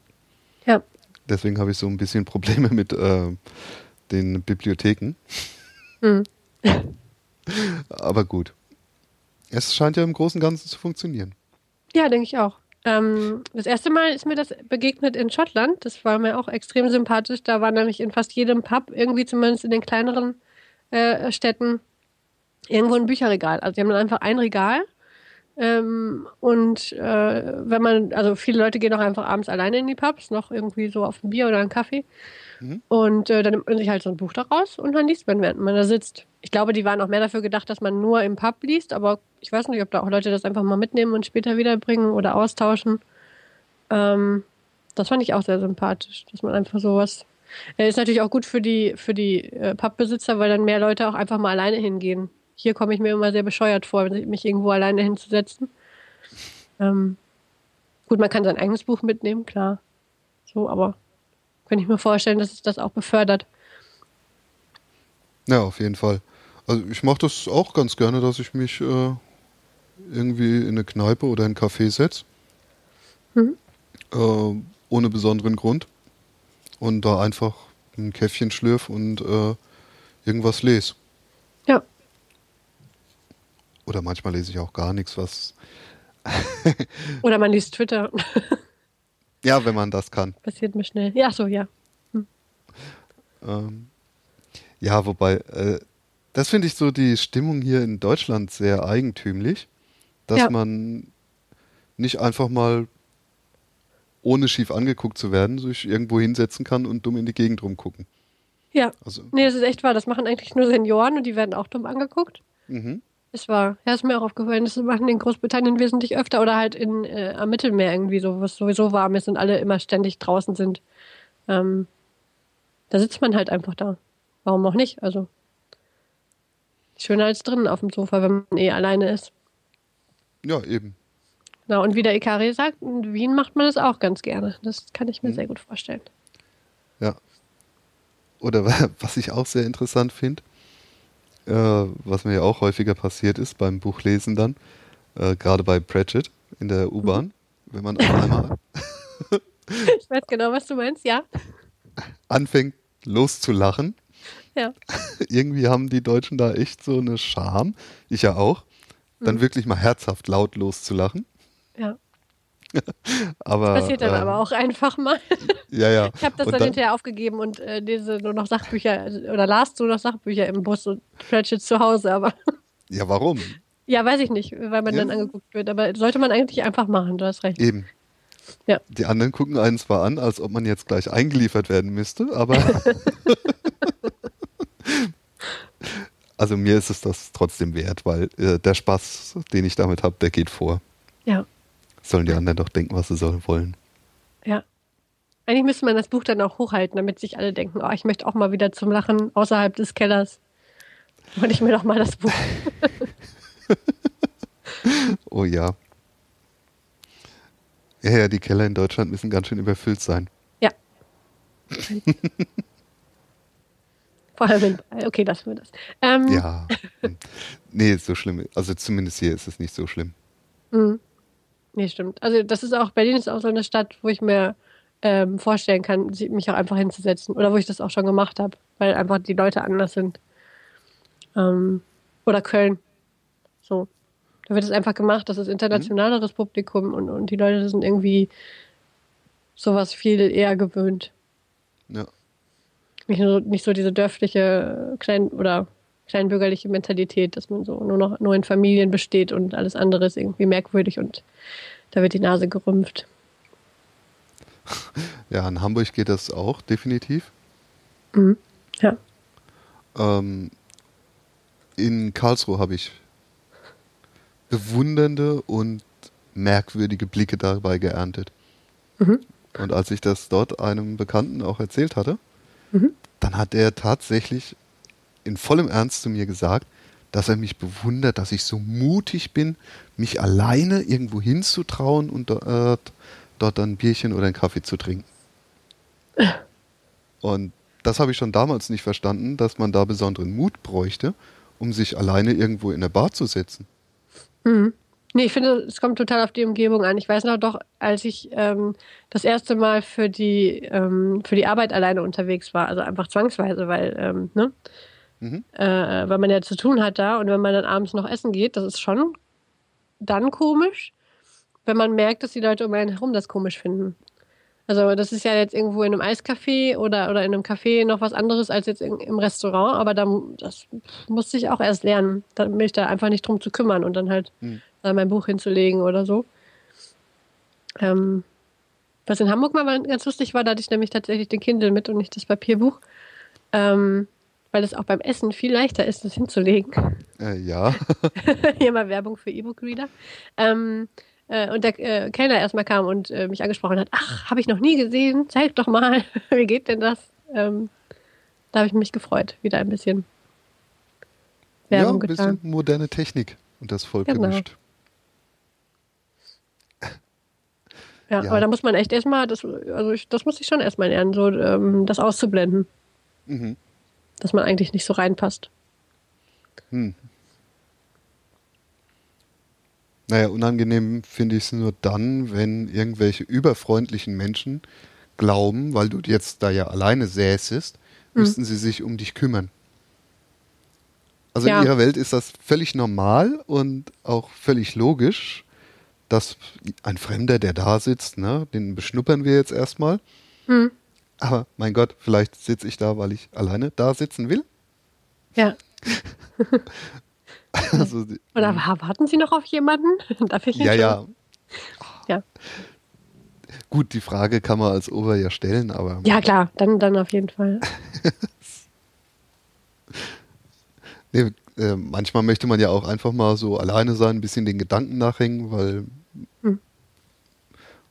Ja, Deswegen habe ich so ein bisschen Probleme mit äh, den Bibliotheken. Mhm. Aber gut. Es scheint ja im Großen und Ganzen zu funktionieren. Ja, denke ich auch. Ähm, das erste Mal ist mir das begegnet in Schottland. Das war mir auch extrem sympathisch. Da war nämlich in fast jedem Pub, irgendwie zumindest in den kleineren äh, Städten, irgendwo ein Bücherregal. Also die haben dann einfach ein Regal. Ähm, und äh, wenn man, also viele Leute gehen auch einfach abends alleine in die Pubs, noch irgendwie so auf ein Bier oder einen Kaffee. Mhm. Und äh, dann nimmt man sich halt so ein Buch daraus und dann liest man, während man da sitzt. Ich glaube, die waren auch mehr dafür gedacht, dass man nur im Pub liest, aber ich weiß nicht, ob da auch Leute das einfach mal mitnehmen und später wiederbringen oder austauschen. Ähm, das fand ich auch sehr sympathisch, dass man einfach sowas. Äh, ist natürlich auch gut für die, für die äh, Pubbesitzer, weil dann mehr Leute auch einfach mal alleine hingehen. Hier komme ich mir immer sehr bescheuert vor, mich irgendwo alleine hinzusetzen. Ähm, gut, man kann sein eigenes Buch mitnehmen, klar. So, aber kann ich mir vorstellen, dass es das auch befördert. Ja, auf jeden Fall. Also ich mache das auch ganz gerne, dass ich mich äh, irgendwie in eine Kneipe oder in ein Café setze. Mhm. Äh, ohne besonderen Grund. Und da einfach ein Käffchen schlürf und äh, irgendwas lese. Oder manchmal lese ich auch gar nichts, was. oder man liest Twitter. Ja, wenn man das kann. Passiert mir schnell. Ja, so, ja. Hm. Ähm, ja, wobei, äh, das finde ich so die Stimmung hier in Deutschland sehr eigentümlich, dass ja. man nicht einfach mal ohne schief angeguckt zu werden, sich irgendwo hinsetzen kann und dumm in die Gegend rumgucken. Ja. Also, nee, das ist echt wahr. Das machen eigentlich nur Senioren und die werden auch dumm angeguckt. Mhm. Es war, ja, ist mir auch aufgefallen, das machen in Großbritannien wesentlich öfter oder halt in, äh, am Mittelmeer irgendwie so, wo es sowieso warm ist und alle immer ständig draußen sind. Ähm, da sitzt man halt einfach da. Warum auch nicht? Also schöner als drinnen auf dem Sofa, wenn man eh alleine ist. Ja, eben. Na, und wie der Ikari sagt, in Wien macht man das auch ganz gerne. Das kann ich mir mhm. sehr gut vorstellen. Ja. Oder was ich auch sehr interessant finde, äh, was mir ja auch häufiger passiert ist beim Buchlesen dann, äh, gerade bei Pratchett in der U-Bahn, mhm. wenn man auf einmal ich weiß genau, was du meinst, ja. anfängt loszulachen. Ja. Irgendwie haben die Deutschen da echt so eine Scham, ich ja auch, dann mhm. wirklich mal herzhaft laut loszulachen. Ja. aber, das passiert dann ähm, aber auch einfach mal. Ja, ja. Ich habe das dann, dann, hinterher aufgegeben und äh, lese nur noch Sachbücher oder las nur noch Sachbücher im Bus und Pratchett zu Hause, aber. Ja, warum? Ja, weiß ich nicht, weil man ja. dann angeguckt wird. Aber sollte man eigentlich einfach machen, du hast recht. Eben. Ja. Die anderen gucken einen zwar an, als ob man jetzt gleich eingeliefert werden müsste, aber. also mir ist es das trotzdem wert, weil äh, der Spaß, den ich damit habe, der geht vor. Ja. Sollen die anderen doch denken, was sie sollen wollen. Ja. Eigentlich müsste man das Buch dann auch hochhalten, damit sich alle denken, oh, ich möchte auch mal wieder zum Lachen außerhalb des Kellers. Und ich mir doch mal das Buch. oh ja. Ja, ja, die Keller in Deutschland müssen ganz schön überfüllt sein. Ja. Vor allem, in, okay, lassen wir das. Ähm. Ja. Nee, so schlimm. Also zumindest hier ist es nicht so schlimm. Mhm. Nee, stimmt. Also das ist auch, Berlin ist auch so eine Stadt, wo ich mir ähm, vorstellen kann, mich auch einfach hinzusetzen. Oder wo ich das auch schon gemacht habe, weil einfach die Leute anders sind. Ähm, oder Köln. So. Da wird es einfach gemacht, das ist internationaleres mhm. Publikum und, und die Leute sind irgendwie sowas viel eher gewöhnt. Ja. Nicht, so, nicht so diese dörfliche klein oder kleinbürgerliche Mentalität, dass man so nur noch nur in Familien besteht und alles andere ist irgendwie merkwürdig und da wird die Nase gerümpft. Ja, in Hamburg geht das auch definitiv. Mhm. Ja. Ähm, in Karlsruhe habe ich bewundernde und merkwürdige Blicke dabei geerntet. Mhm. Und als ich das dort einem Bekannten auch erzählt hatte, mhm. dann hat er tatsächlich in vollem Ernst zu mir gesagt, dass er mich bewundert, dass ich so mutig bin, mich alleine irgendwo hinzutrauen und äh, dort ein Bierchen oder einen Kaffee zu trinken. Und das habe ich schon damals nicht verstanden, dass man da besonderen Mut bräuchte, um sich alleine irgendwo in der Bar zu setzen. Mhm. Nee, ich finde, es kommt total auf die Umgebung an. Ich weiß noch doch, als ich ähm, das erste Mal für die, ähm, für die Arbeit alleine unterwegs war, also einfach zwangsweise, weil, ähm, ne? Mhm. Äh, weil man ja zu tun hat da und wenn man dann abends noch essen geht, das ist schon dann komisch, wenn man merkt, dass die Leute um einen herum das komisch finden. Also das ist ja jetzt irgendwo in einem Eiscafé oder, oder in einem Café noch was anderes als jetzt in, im Restaurant, aber da, das musste ich auch erst lernen, mich da einfach nicht drum zu kümmern und dann halt mhm. mein Buch hinzulegen oder so. Ähm, was in Hamburg mal ganz lustig war, da hatte ich nämlich tatsächlich den Kindle mit und nicht das Papierbuch, ähm, weil es auch beim Essen viel leichter ist, das hinzulegen. Äh, ja. Hier mal Werbung für E-Book-Reader. Ähm, äh, und der äh, Kellner erstmal kam und äh, mich angesprochen hat, ach, habe ich noch nie gesehen, zeig doch mal, wie geht denn das? Ähm, da habe ich mich gefreut, wieder ein bisschen Werbung ja, ein getan. bisschen moderne Technik und das Volk genau. gemischt. Ja, ja, aber da muss man echt erstmal, das, also ich, das muss ich schon erstmal lernen, so ähm, das auszublenden. Mhm. Dass man eigentlich nicht so reinpasst. Hm. Naja, unangenehm finde ich es nur dann, wenn irgendwelche überfreundlichen Menschen glauben, weil du jetzt da ja alleine säßest, mhm. müssten sie sich um dich kümmern. Also ja. in ihrer Welt ist das völlig normal und auch völlig logisch, dass ein Fremder, der da sitzt, ne, den beschnuppern wir jetzt erstmal. Mhm. Aber mein Gott, vielleicht sitze ich da, weil ich alleine da sitzen will. Ja. Also, Oder hm. warten Sie noch auf jemanden? Darf ich Ja, ja. Ja. Gut, die Frage kann man als Ober ja stellen, aber. Ja, klar, dann, dann auf jeden Fall. nee, äh, manchmal möchte man ja auch einfach mal so alleine sein, ein bisschen den Gedanken nachhängen, weil. Hm.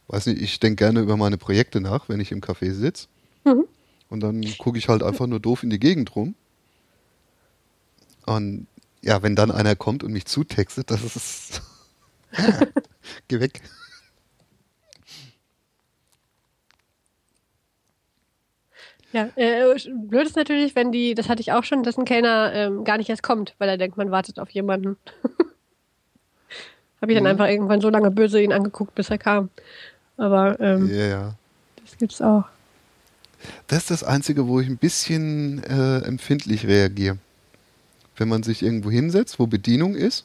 Weiß nicht, ich denke gerne über meine Projekte nach, wenn ich im Café sitze. Mhm. Und dann gucke ich halt einfach nur doof in die Gegend rum. Und ja, wenn dann einer kommt und mich zutextet, das ist. Geh weg. Ja, äh, blöd ist natürlich, wenn die, das hatte ich auch schon, dass ein Kellner ähm, gar nicht erst kommt, weil er denkt, man wartet auf jemanden. Habe ich dann mhm. einfach irgendwann so lange böse ihn angeguckt, bis er kam. Aber ähm, yeah. das gibt's auch. Das ist das Einzige, wo ich ein bisschen äh, empfindlich reagiere wenn man sich irgendwo hinsetzt, wo Bedienung ist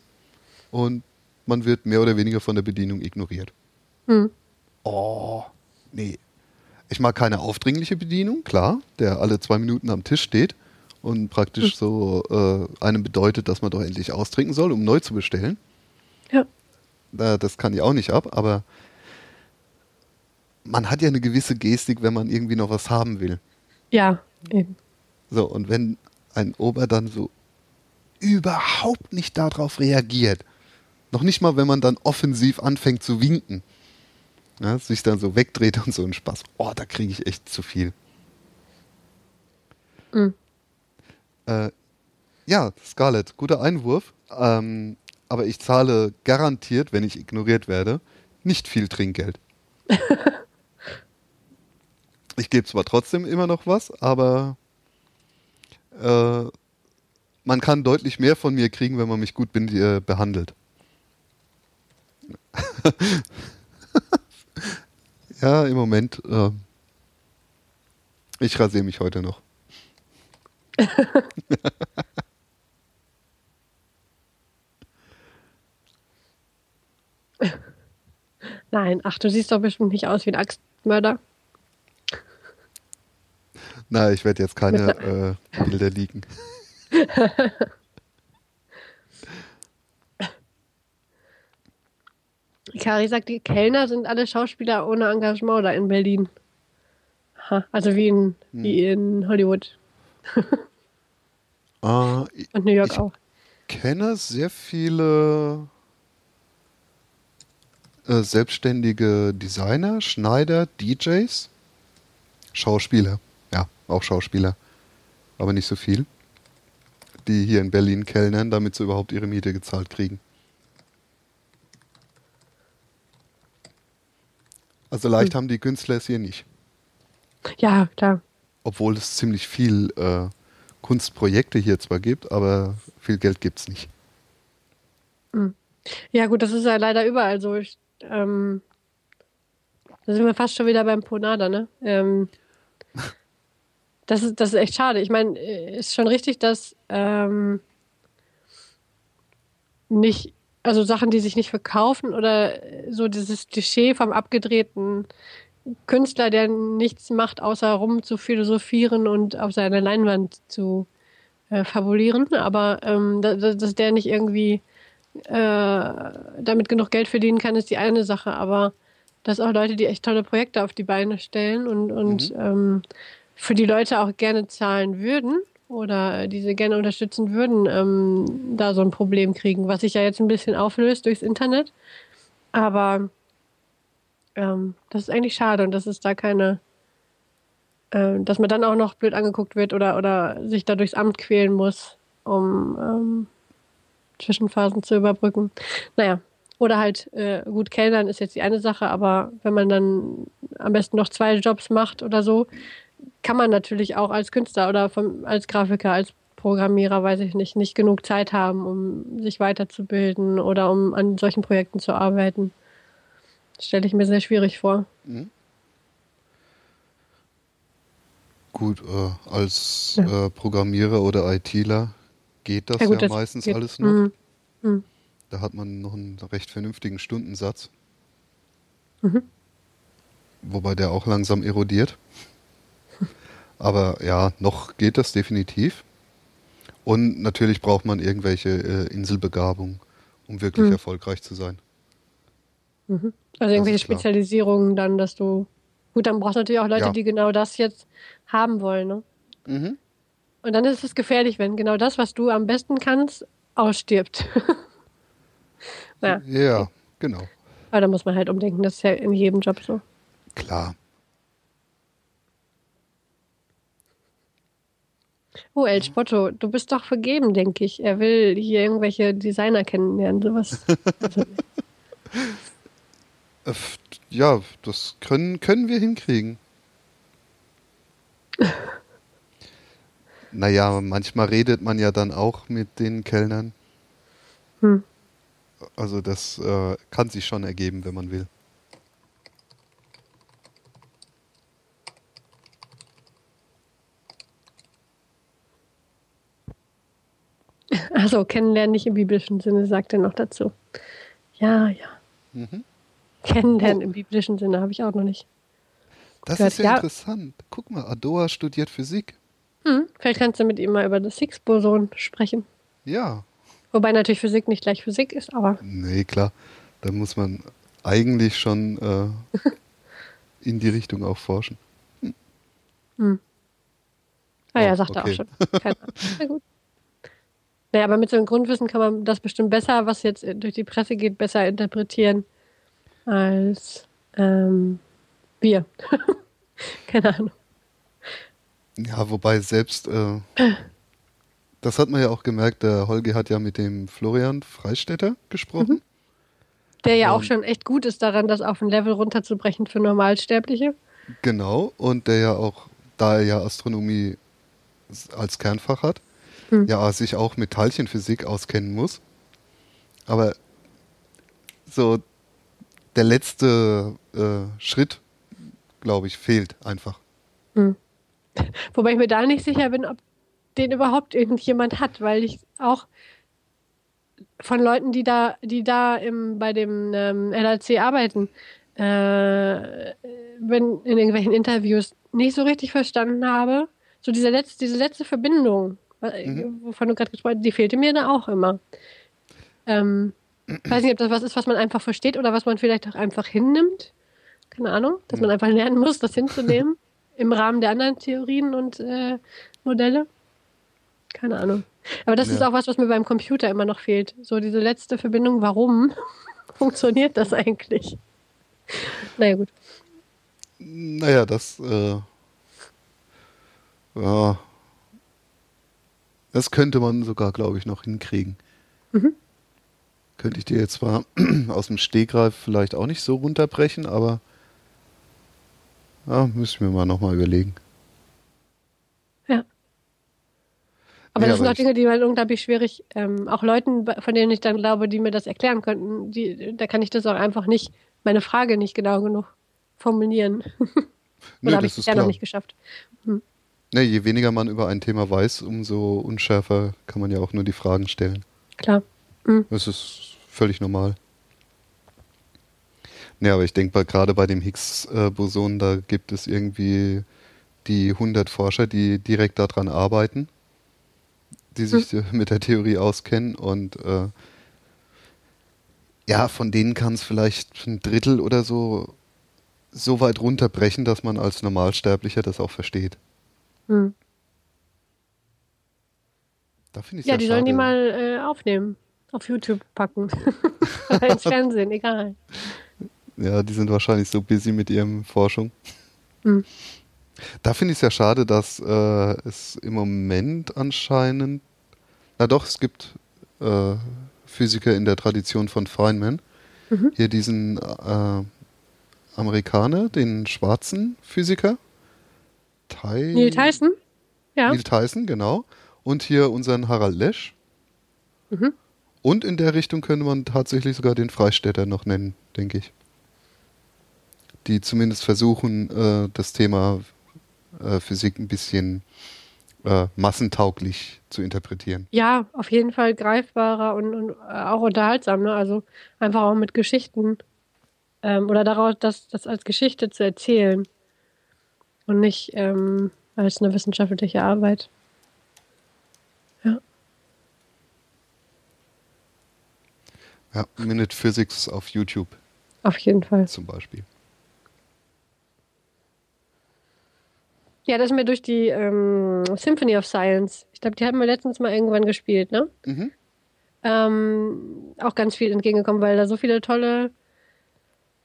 und man wird mehr oder weniger von der Bedienung ignoriert. Hm. Oh, nee. Ich mag keine aufdringliche Bedienung, klar, der alle zwei Minuten am Tisch steht und praktisch hm. so äh, einem bedeutet, dass man doch endlich austrinken soll, um neu zu bestellen. Ja. das kann ich auch nicht ab, aber man hat ja eine gewisse Gestik, wenn man irgendwie noch was haben will. Ja, eben. So, und wenn ein Ober dann so überhaupt nicht darauf reagiert. Noch nicht mal, wenn man dann offensiv anfängt zu winken. Ja, sich dann so wegdreht und so ein Spaß. Oh, da kriege ich echt zu viel. Mhm. Äh, ja, Scarlett, guter Einwurf. Ähm, aber ich zahle garantiert, wenn ich ignoriert werde, nicht viel Trinkgeld. ich gebe zwar trotzdem immer noch was, aber äh, man kann deutlich mehr von mir kriegen, wenn man mich gut äh, behandelt. ja, im Moment. Äh, ich rasiere mich heute noch. Nein, ach, du siehst doch bestimmt nicht aus wie ein Axtmörder. Na, ich werde jetzt keine äh, Bilder liegen. Kari sagt, die Kellner sind alle Schauspieler ohne Engagement da in Berlin. Ha, also wie in, hm. wie in Hollywood. uh, Und New York ich auch. Ich kenne sehr viele äh, selbstständige Designer, Schneider, DJs, Schauspieler. Ja, auch Schauspieler. Aber nicht so viel die hier in Berlin kellnern, damit sie überhaupt ihre Miete gezahlt kriegen. Also leicht hm. haben die Künstler es hier nicht. Ja, klar. Obwohl es ziemlich viel äh, Kunstprojekte hier zwar gibt, aber viel Geld gibt es nicht. Hm. Ja, gut, das ist ja leider überall so. Ich, ähm, da sind wir fast schon wieder beim Ponada, ne? Ähm, das, ist, das ist echt schade. Ich meine, ist schon richtig, dass ähm, nicht, also Sachen, die sich nicht verkaufen oder so dieses Klischee vom abgedrehten Künstler, der nichts macht, außer rum zu philosophieren und auf seiner Leinwand zu äh, fabulieren, aber ähm, dass, dass der nicht irgendwie äh, damit genug Geld verdienen kann, ist die eine Sache, aber dass auch Leute, die echt tolle Projekte auf die Beine stellen und, und mhm. ähm, für die Leute auch gerne zahlen würden oder diese gerne unterstützen würden, ähm, da so ein Problem kriegen, was sich ja jetzt ein bisschen auflöst durchs Internet. Aber ähm, das ist eigentlich schade und dass es da keine, äh, dass man dann auch noch blöd angeguckt wird oder, oder sich da durchs Amt quälen muss, um ähm, Zwischenphasen zu überbrücken. Naja, oder halt äh, gut Kellnern ist jetzt die eine Sache, aber wenn man dann am besten noch zwei Jobs macht oder so, kann man natürlich auch als Künstler oder vom, als Grafiker, als Programmierer, weiß ich nicht, nicht genug Zeit haben, um sich weiterzubilden oder um an solchen Projekten zu arbeiten. Das stelle ich mir sehr schwierig vor. Mhm. Gut, äh, als ja. äh, Programmierer oder ITler geht das ja, gut, ja das meistens geht. alles noch. Mhm. Mhm. Da hat man noch einen recht vernünftigen Stundensatz. Mhm. Wobei der auch langsam erodiert. Aber ja, noch geht das definitiv. Und natürlich braucht man irgendwelche äh, Inselbegabung, um wirklich mhm. erfolgreich zu sein. Mhm. Also irgendwelche Spezialisierungen dann, dass du. Gut, dann brauchst du natürlich auch Leute, ja. die genau das jetzt haben wollen. Ne? Mhm. Und dann ist es gefährlich, wenn genau das, was du am besten kannst, ausstirbt. ja. ja, genau. Aber da muss man halt umdenken, das ist ja in jedem Job so. Klar. Oh, El Spotto, du bist doch vergeben, denke ich. Er will hier irgendwelche Designer kennenlernen, sowas. ja, das können, können wir hinkriegen. naja, manchmal redet man ja dann auch mit den Kellnern. Hm. Also das äh, kann sich schon ergeben, wenn man will. Also kennenlernen nicht im biblischen Sinne, sagt er noch dazu. Ja, ja. Mhm. Kennenlernen oh. im biblischen Sinne habe ich auch noch nicht. Das gehört. ist ja, ja, interessant. Guck mal, Adoa studiert Physik. Hm, vielleicht kannst du mit ihm mal über das Higgs-Boson sprechen. Ja. Wobei natürlich Physik nicht gleich Physik ist, aber. Nee, klar. Da muss man eigentlich schon äh, in die Richtung auch forschen. Hm. Hm. Ah ja, oh, sagt okay. er auch schon. Keine Ahnung. Na gut. Naja, aber mit so einem Grundwissen kann man das bestimmt besser, was jetzt durch die Presse geht, besser interpretieren als ähm, wir. Keine Ahnung. Ja, wobei selbst, äh, das hat man ja auch gemerkt, der Holger hat ja mit dem Florian Freistetter gesprochen. Mhm. Der ja auch schon echt gut ist daran, das auf ein Level runterzubrechen für Normalsterbliche. Genau, und der ja auch, da er ja Astronomie als Kernfach hat, hm. ja sich auch mit Teilchenphysik auskennen muss. Aber so der letzte äh, Schritt, glaube ich, fehlt einfach. Hm. Wobei ich mir da nicht sicher bin, ob den überhaupt irgendjemand hat, weil ich auch von Leuten, die da, die da im, bei dem ähm, LHC arbeiten, äh, wenn in irgendwelchen Interviews nicht so richtig verstanden habe, so diese letzte, diese letzte Verbindung mhm. wovon du gerade gesprochen hast, die fehlte mir da auch immer. Ähm, weiß nicht, ob das was ist, was man einfach versteht oder was man vielleicht auch einfach hinnimmt. Keine Ahnung, dass man einfach lernen muss, das hinzunehmen im Rahmen der anderen Theorien und äh, Modelle. Keine Ahnung. Aber das ja. ist auch was, was mir beim Computer immer noch fehlt. So diese letzte Verbindung, warum funktioniert das eigentlich? Naja, gut. Naja, das äh, ja, das könnte man sogar, glaube ich, noch hinkriegen. Mhm. Könnte ich dir jetzt zwar aus dem Stegreif vielleicht auch nicht so runterbrechen, aber ja, müssen wir mal nochmal überlegen. Ja. Aber Ja, das sind auch Dinge, die man unglaublich schwierig, ähm, auch Leuten, von denen ich dann glaube, die mir das erklären könnten, die, da kann ich das auch einfach nicht, meine Frage nicht genau genug formulieren. Oder habe das ich ist bisher noch nicht geschafft. Ne, je weniger man über ein Thema weiß, umso unschärfer kann man ja auch nur die Fragen stellen. Klar. Das ist völlig normal. Ja, aber ich denke gerade bei dem Higgs-Boson, da gibt es irgendwie die 100 Forscher, die direkt daran arbeiten, die sich äh, mit der Theorie auskennen und äh, ja, von denen kann es vielleicht ein Drittel oder so so weit runterbrechen, dass man als Normalsterblicher das auch versteht. Hm. Da finde ich Ja, die sollen die schade. mal äh, aufnehmen, auf YouTube packen. Oder ins Fernsehen, egal. Ja, die sind wahrscheinlich so busy mit ihrem Forschung. Hm. Da finde ich es ja schade, dass äh, es im Moment anscheinend, na doch, es gibt äh, Physiker in der Tradition von Feynman. Mhm. Hier diesen äh, Amerikaner, den schwarzen Physiker. Ty Neil Tyson? Ja. Neil Tyson, genau. Und hier unseren Harald Lesch. Mhm. Und in der Richtung könnte man tatsächlich sogar den Freistädter noch nennen, denke ich. Die zumindest versuchen, äh, das Thema äh, Physik ein bisschen äh, massentauglich zu interpretieren. Ja, auf jeden Fall greifbarer und, und äh, auch unterhaltsam. Ne? Also einfach auch mit Geschichten ähm, oder daraus, das, das als Geschichte zu erzählen und nicht ähm, als eine wissenschaftliche Arbeit. Ja. Ja, Minute Physics auf YouTube Auf jeden Fall. zum Beispiel. Ja, das ist mir durch die ähm, Symphony of Science. Ich glaube, die hatten wir letztens mal irgendwann gespielt, ne? Mhm. ähm, auch ganz viel entgegengekommen, weil da so viele tolle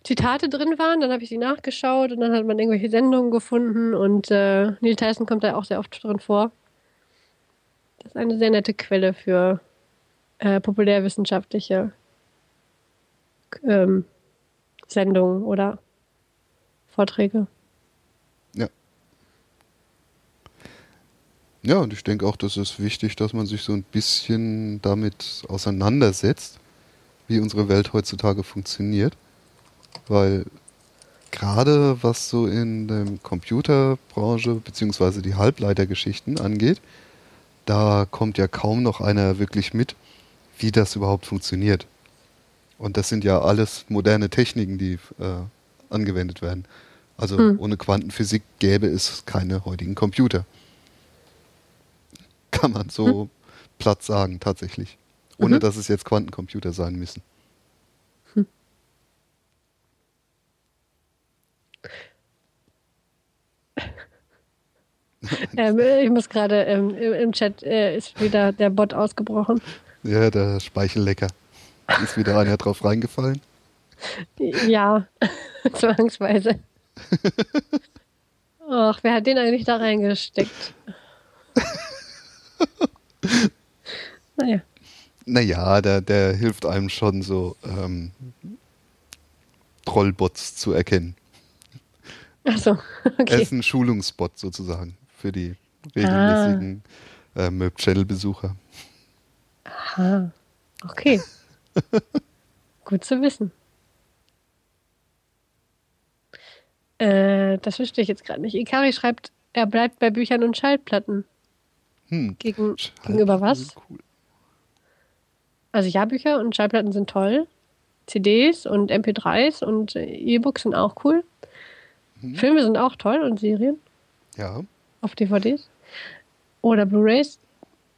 Zitate drin waren. Dann habe ich sie nachgeschaut und dann hat man irgendwelche Sendungen gefunden und äh, Neil Tyson kommt da auch sehr oft drin vor. Das ist eine sehr nette Quelle für äh, populärwissenschaftliche ähm, Sendungen oder Vorträge. Ja, und ich denke auch, das ist wichtig, dass man sich so ein bisschen damit auseinandersetzt, wie unsere Welt heutzutage funktioniert. Weil gerade was so in der Computerbranche beziehungsweise die Halbleitergeschichten angeht, da kommt ja kaum noch einer wirklich mit, wie das überhaupt funktioniert. Und das sind ja alles moderne Techniken, die äh, angewendet werden. Also Hm. ohne Quantenphysik gäbe es keine heutigen Computer. Kann man so platt sagen, tatsächlich. Ohne Mhm. dass es jetzt Quantencomputer sein müssen. Ähm, ich muss gerade ähm, im, Chat äh, ist wieder der Bot ausgebrochen. Ja, der Speichellecker. Ist wieder einer drauf reingefallen. Ja, zwangsweise. Ach, wer hat den eigentlich da reingesteckt? naja, Naja, der, der hilft einem schon so ähm, Trollbots zu erkennen. achso, Er okay. ist ein Schulungsbot sozusagen für die regelmäßigen äh, Möb-Channel-Besucher. Aha, okay. Gut zu wissen. Äh, das verstehe ich jetzt gerade nicht. Ikari schreibt, er bleibt bei Büchern und Schallplatten. Hm. Gegen, Schallplatten gegenüber was? Cool. Also ja, Bücher und Schallplatten sind toll. CDs und MP3s und E-Books sind auch cool. Mhm. Filme sind auch toll und Serien Ja, auf DVDs oder Blu-rays,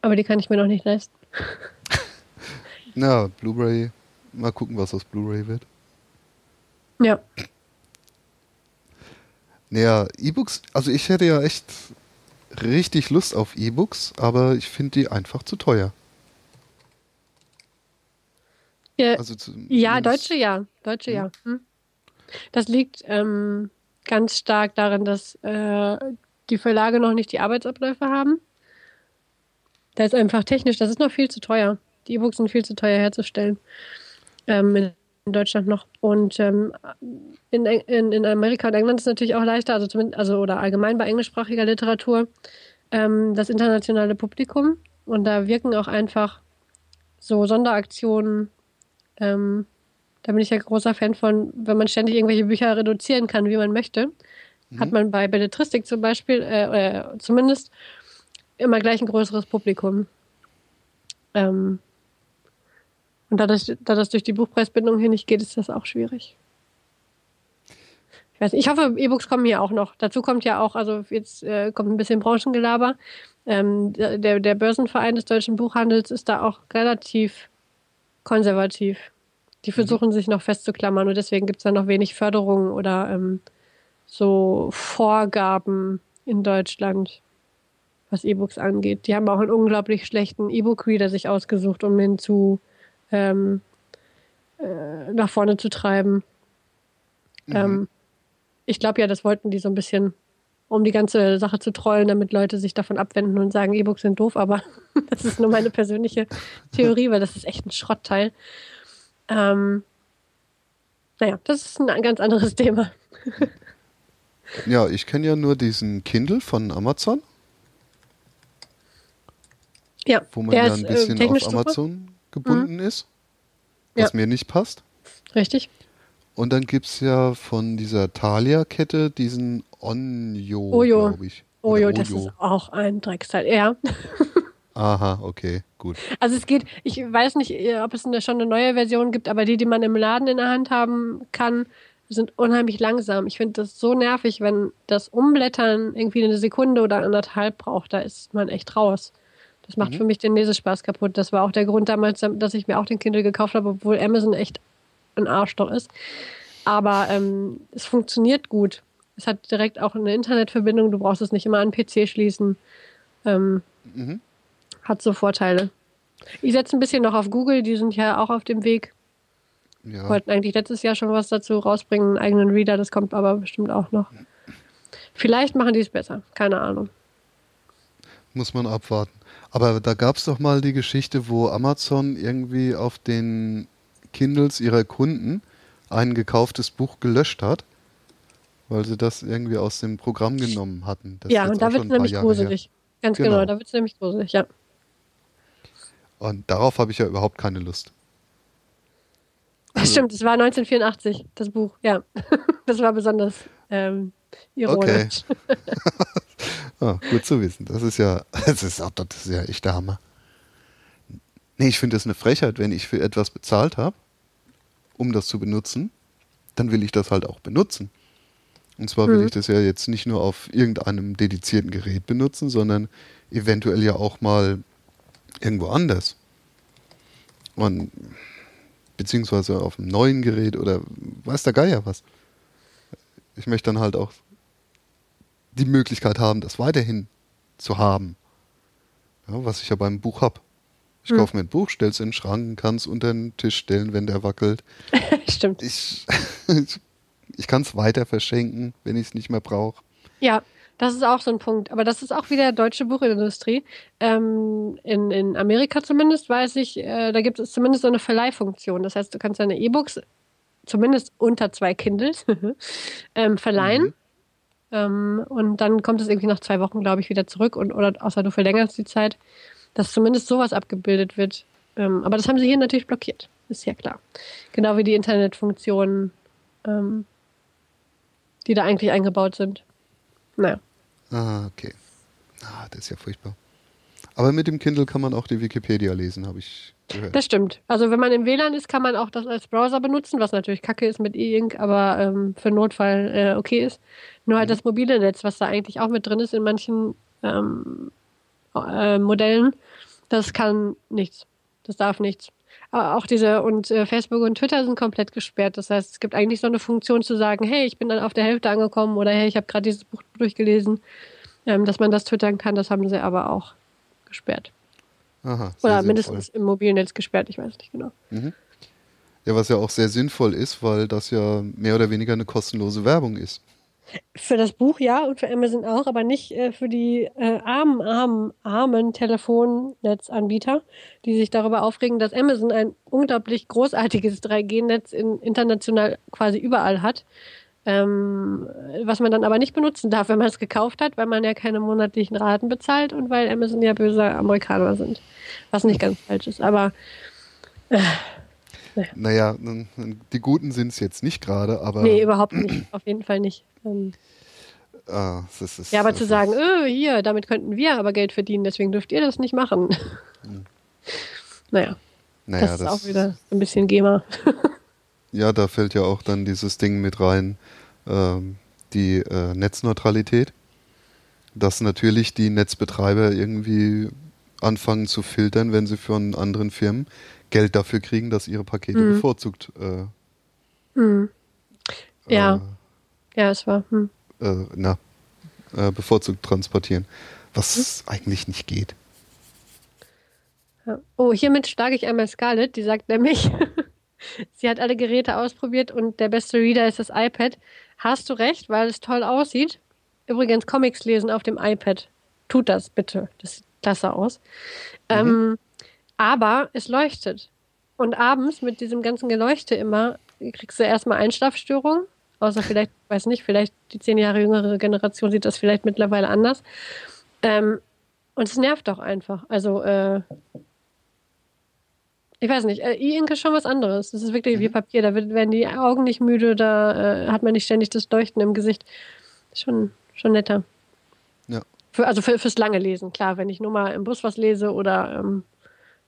aber die kann ich mir noch nicht leisten. na, Blu-ray. Mal gucken, was aus Blu-ray wird. Ja, Naja, E-Books, also ich hätte ja echt richtig Lust auf E-Books, aber ich finde die einfach zu teuer. ja, Also zu, ja Deutsche ja, Deutsche ja. Hm. Das liegt ähm, ganz stark darin, dass äh, die Verlage noch nicht die Arbeitsabläufe haben. Da ist einfach technisch, das ist noch viel zu teuer. Die E-Books sind viel zu teuer herzustellen. Ähm, in Deutschland noch. Und ähm, in, in, in Amerika und England ist es natürlich auch leichter, also zumindest, also oder allgemein bei englischsprachiger Literatur, ähm, das internationale Publikum Und da wirken auch einfach so Sonderaktionen. Ähm, da bin ich ja großer Fan von, wenn man ständig irgendwelche Bücher reduzieren kann, wie man möchte. Mhm. Hat man bei Belletristik zum Beispiel, äh, äh, zumindest immer gleich ein größeres Publikum. Ähm, und da das, da das durch die Buchpreisbindung hier nicht geht, ist das auch schwierig. Ich weiß nicht, ich hoffe, E-Books kommen hier auch noch. Dazu kommt ja auch, also jetzt äh, kommt ein bisschen Branchengelaber. Ähm, der, der Börsenverein des deutschen Buchhandels ist da auch relativ konservativ. Die mhm. versuchen sich noch festzuklammern und deswegen gibt es da noch wenig Förderung oder ähm, so Vorgaben in Deutschland, was E-Books angeht. Die haben auch einen unglaublich schlechten E-Book-Reader sich ausgesucht, um ihn zu ähm, äh, nach vorne zu treiben. Mhm. Ähm, ich glaube ja, das wollten die so ein bisschen, um die ganze Sache zu trollen, damit Leute sich davon abwenden und sagen, E-Books sind doof, aber das ist nur meine persönliche Theorie, weil das ist echt ein Schrottteil. Ähm, naja, das ist ein ganz anderes Thema. Ja, ich kenne ja nur diesen Kindle von Amazon. Ja, wo man ja ein äh, bisschen äh, auf Amazon gebunden mhm. ist, was ja. mir nicht passt. Richtig. Und dann gibt es ja von dieser Thalia-Kette diesen Onyo, Ojo. glaube ich. Ojo, Ojo, das ist auch ein Drecksteil. Ja. Aha, okay, gut. Also es geht, ich weiß nicht, ob es eine, schon eine neue Version gibt, aber die, die man im Laden in der Hand haben kann, sind unheimlich langsam. Ich finde das so nervig, wenn das Umblättern irgendwie eine Sekunde oder anderthalb braucht. Da ist man echt raus. Das macht mhm. für mich den Lesespaß kaputt. Das war auch der Grund damals, dass ich mir auch den Kindle gekauft habe, obwohl Amazon echt ein Arschloch ist. Aber ähm, es funktioniert gut. Es hat direkt auch eine Internetverbindung. Du brauchst es nicht immer an PC schließen. Ähm, mhm. Hat so Vorteile. Ich setze ein bisschen noch auf Google. Die sind ja auch auf dem Weg. Ja. Wollten eigentlich letztes Jahr schon was dazu rausbringen, einen eigenen Reader. Das kommt aber bestimmt auch noch. Vielleicht machen die es besser. Keine Ahnung. Muss man abwarten. Aber da gab es doch mal die Geschichte, wo Amazon irgendwie auf den Kindles ihrer Kunden ein gekauftes Buch gelöscht hat, weil sie das irgendwie aus dem Programm genommen hatten. Das ja, und da wird es nämlich Jahre gruselig. Her. Ganz genau, genau da wird es nämlich gruselig, ja. Und darauf habe ich ja überhaupt keine Lust. Also, Stimmt, es war 1984, das Buch, ja. das war besonders ähm, ironisch. Okay. oh, gut zu wissen. Das ist ja, das ist, auch, das ist ja echt der Hammer. Nee, ich finde es eine Frechheit, wenn ich für etwas bezahlt habe um das zu benutzen, dann will ich das halt auch benutzen. Und zwar will mhm. ich das ja jetzt nicht nur auf irgendeinem dedizierten Gerät benutzen, sondern eventuell ja auch mal irgendwo anders. Und beziehungsweise auf einem neuen Gerät oder weiß der Geier was. Ich möchte dann halt auch die Möglichkeit haben, das weiterhin zu haben. Ja, was ich ja beim Buch habe. Ich hm. kaufe mir ein Buch, stell's in den Schrank, kann es unter den Tisch stellen, wenn der wackelt. Stimmt. Ich, ich kann es weiter verschenken, wenn ich es nicht mehr brauche. Ja, das ist auch so ein Punkt. Aber das ist auch wieder deutsche Buchindustrie. Ähm, in, in Amerika zumindest weiß ich, äh, da gibt es zumindest so eine Verleihfunktion. Das heißt, du kannst deine E-Books zumindest unter zwei Kindles ähm, verleihen. Mhm. Ähm, und dann kommt es irgendwie nach zwei Wochen, glaube ich, wieder zurück. Und, oder außer du verlängerst die Zeit dass zumindest sowas abgebildet wird. Ähm, aber das haben sie hier natürlich blockiert, ist ja klar. Genau wie die Internetfunktionen, ähm, die da eigentlich eingebaut sind. Naja. Ah, okay. Ah, das ist ja furchtbar. Aber mit dem Kindle kann man auch die Wikipedia lesen, habe ich gehört. Das stimmt. Also wenn man im WLAN ist, kann man auch das als Browser benutzen, was natürlich kacke ist mit E-Ink, aber ähm, für Notfall äh, okay ist. Nur halt mhm. das mobile Netz, was da eigentlich auch mit drin ist in manchen ähm, äh, Modellen, das kann nichts. Das darf nichts. Auch diese und äh, Facebook und Twitter sind komplett gesperrt. Das heißt, es gibt eigentlich so eine Funktion zu sagen, hey, ich bin dann auf der Hälfte angekommen oder hey, ich habe gerade dieses Buch durchgelesen, ähm, dass man das twittern kann. Das haben sie aber auch gesperrt. Aha, oder mindestens im mobilen Netz gesperrt, ich weiß nicht genau. Mhm. Ja, was ja auch sehr sinnvoll ist, weil das ja mehr oder weniger eine kostenlose Werbung ist. Für das Buch ja und für Amazon auch, aber nicht äh, für die äh, armen, armen, armen Telefonnetzanbieter, die sich darüber aufregen, dass Amazon ein unglaublich großartiges 3G-Netz international quasi überall hat. Ähm, was man dann aber nicht benutzen darf, wenn man es gekauft hat, weil man ja keine monatlichen Raten bezahlt und weil Amazon ja böse Amerikaner sind. Was nicht ganz falsch ist, aber. Äh, naja, die Guten sind es jetzt nicht gerade, aber. Nee, überhaupt nicht. Auf jeden Fall nicht. Ähm, ah, das ist, ja, aber zu sagen, öh, hier, damit könnten wir aber Geld verdienen, deswegen dürft ihr das nicht machen. Hm. naja. naja. Das ist das auch wieder ein bisschen GEMA. ja, da fällt ja auch dann dieses Ding mit rein, ähm, die äh, Netzneutralität. Dass natürlich die Netzbetreiber irgendwie anfangen zu filtern, wenn sie von anderen Firmen Geld dafür kriegen, dass ihre Pakete mhm. bevorzugt. Äh, mhm. Ja. Äh, ja, es war. Hm. Äh, na, äh, bevorzugt transportieren. Was hm. eigentlich nicht geht. Ja. Oh, hiermit schlage ich einmal Scarlett, die sagt nämlich, sie hat alle Geräte ausprobiert und der beste Reader ist das iPad. Hast du recht, weil es toll aussieht. Übrigens, Comics lesen auf dem iPad. Tut das bitte. Das sieht klasse aus. Mhm. Ähm, aber es leuchtet. Und abends mit diesem ganzen Geleuchte immer kriegst du erstmal Einschlafstörungen. Außer vielleicht, weiß nicht, vielleicht die zehn Jahre jüngere Generation sieht das vielleicht mittlerweile anders. Ähm, und es nervt doch einfach. Also, äh, ich weiß nicht, äh, E-Ink ist schon was anderes. Das ist wirklich mhm. wie Papier. Da werden die Augen nicht müde, da äh, hat man nicht ständig das Leuchten im Gesicht. Schon, schon netter. Ja. Für, also für, fürs lange Lesen, klar. Wenn ich nur mal im Bus was lese oder ähm,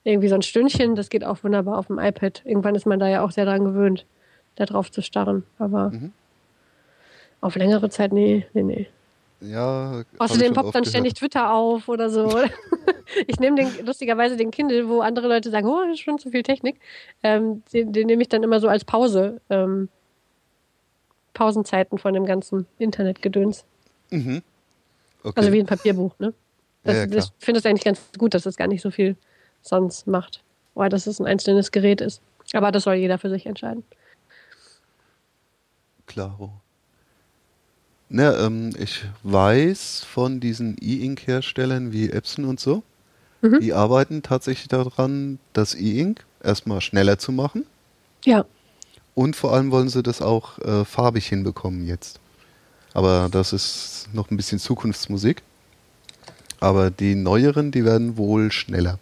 irgendwie so ein Stündchen, das geht auch wunderbar auf dem iPad. Irgendwann ist man da ja auch sehr dran gewöhnt, da drauf zu starren. Aber mhm. auf längere Zeit, nee, nee, nee. Ja. Außerdem poppt dann ständig Twitter auf oder so. ich nehme den, lustigerweise den Kindle, wo andere Leute sagen, oh, das ist schon zu viel Technik. Ähm, den, den nehme ich dann immer so als Pause. Ähm, Pausenzeiten von dem ganzen Internetgedöns. Mhm. Okay. Also wie ein Papierbuch, ne? Das, ja, ja, ich finde es eigentlich ganz gut, dass es gar nicht so viel sonst macht. Dass es ein einzelnes Gerät ist. Aber das soll jeder für sich entscheiden. Klaro. Ne, ähm, ich weiß von diesen E-Ink-Herstellern wie Epson und so, mhm. die arbeiten tatsächlich daran, das E-Ink erstmal schneller zu machen. Ja. Und vor allem wollen sie das auch äh, farbig hinbekommen jetzt. Aber das ist noch ein bisschen Zukunftsmusik. Aber die neueren, die werden wohl schneller.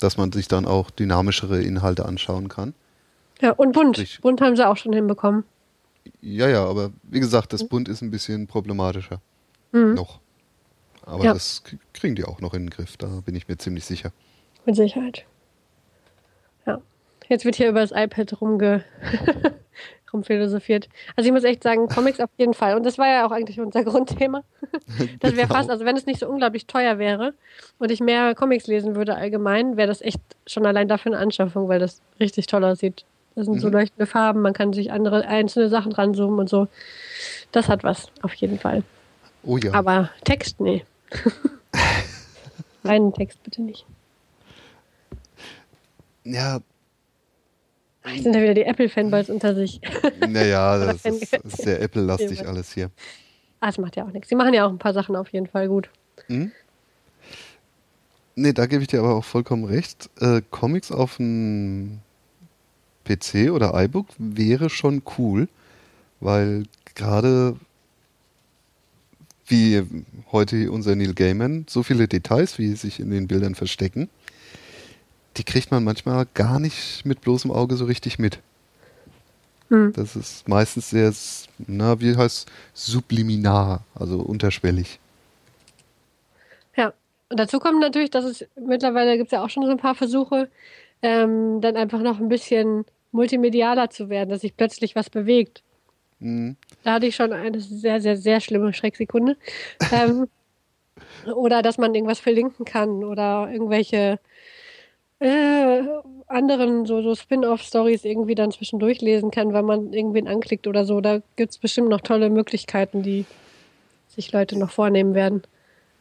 Dass man sich dann auch dynamischere Inhalte anschauen kann. Ja, und bunt. Sprich, bunt haben sie auch schon hinbekommen. Ja, ja, aber wie gesagt, das Bund ist ein bisschen problematischer. Mhm. Noch. Aber ja. das kriegen die auch noch in den Griff, da bin ich mir ziemlich sicher. Mit Sicherheit. Ja. Jetzt wird hier über das iPad rumge rumphilosophiert. Also ich muss echt sagen, Comics auf jeden Fall. Und das war ja auch eigentlich unser Grundthema. Das wäre genau. fast, also wenn es nicht so unglaublich teuer wäre und ich mehr Comics lesen würde allgemein, wäre das echt schon allein dafür eine Anschaffung, weil das richtig toll aussieht. Das sind mhm. so leuchtende Farben, man kann sich andere einzelne Sachen ranzoomen und so. Das hat was, auf jeden Fall. Oh ja. Aber Text, nee. Reinen Text bitte nicht. Ja. Jetzt sind ja wieder die Apple-Fanboys unter sich. Naja, das ist, ist sehr Apple-lastig alles hier. Ah, das macht ja auch nichts. Sie machen ja auch ein paar Sachen auf jeden Fall gut. Mhm. Nee, da gebe ich dir aber auch vollkommen recht. Äh, Comics auf dem PC oder iBook wäre schon cool, weil gerade wie heute unser Neil Gaiman, so viele Details, wie sich in den Bildern verstecken, die kriegt man manchmal gar nicht mit bloßem Auge so richtig mit. Hm. Das ist meistens sehr, na, wie heißt subliminar, also unterschwellig. Ja, und dazu kommt natürlich, dass es mittlerweile gibt es ja auch schon so ein paar Versuche, ähm, dann einfach noch ein bisschen multimedialer zu werden, dass sich plötzlich was bewegt. Mhm. Da hatte ich schon eine sehr, sehr, sehr schlimme Schrecksekunde. ähm, oder dass man irgendwas verlinken kann oder irgendwelche äh, anderen so, so Spin-off-Stories irgendwie dann zwischendurch lesen kann, weil man irgendwen anklickt oder so. Da gibt es bestimmt noch tolle Möglichkeiten, die sich Leute noch vornehmen werden.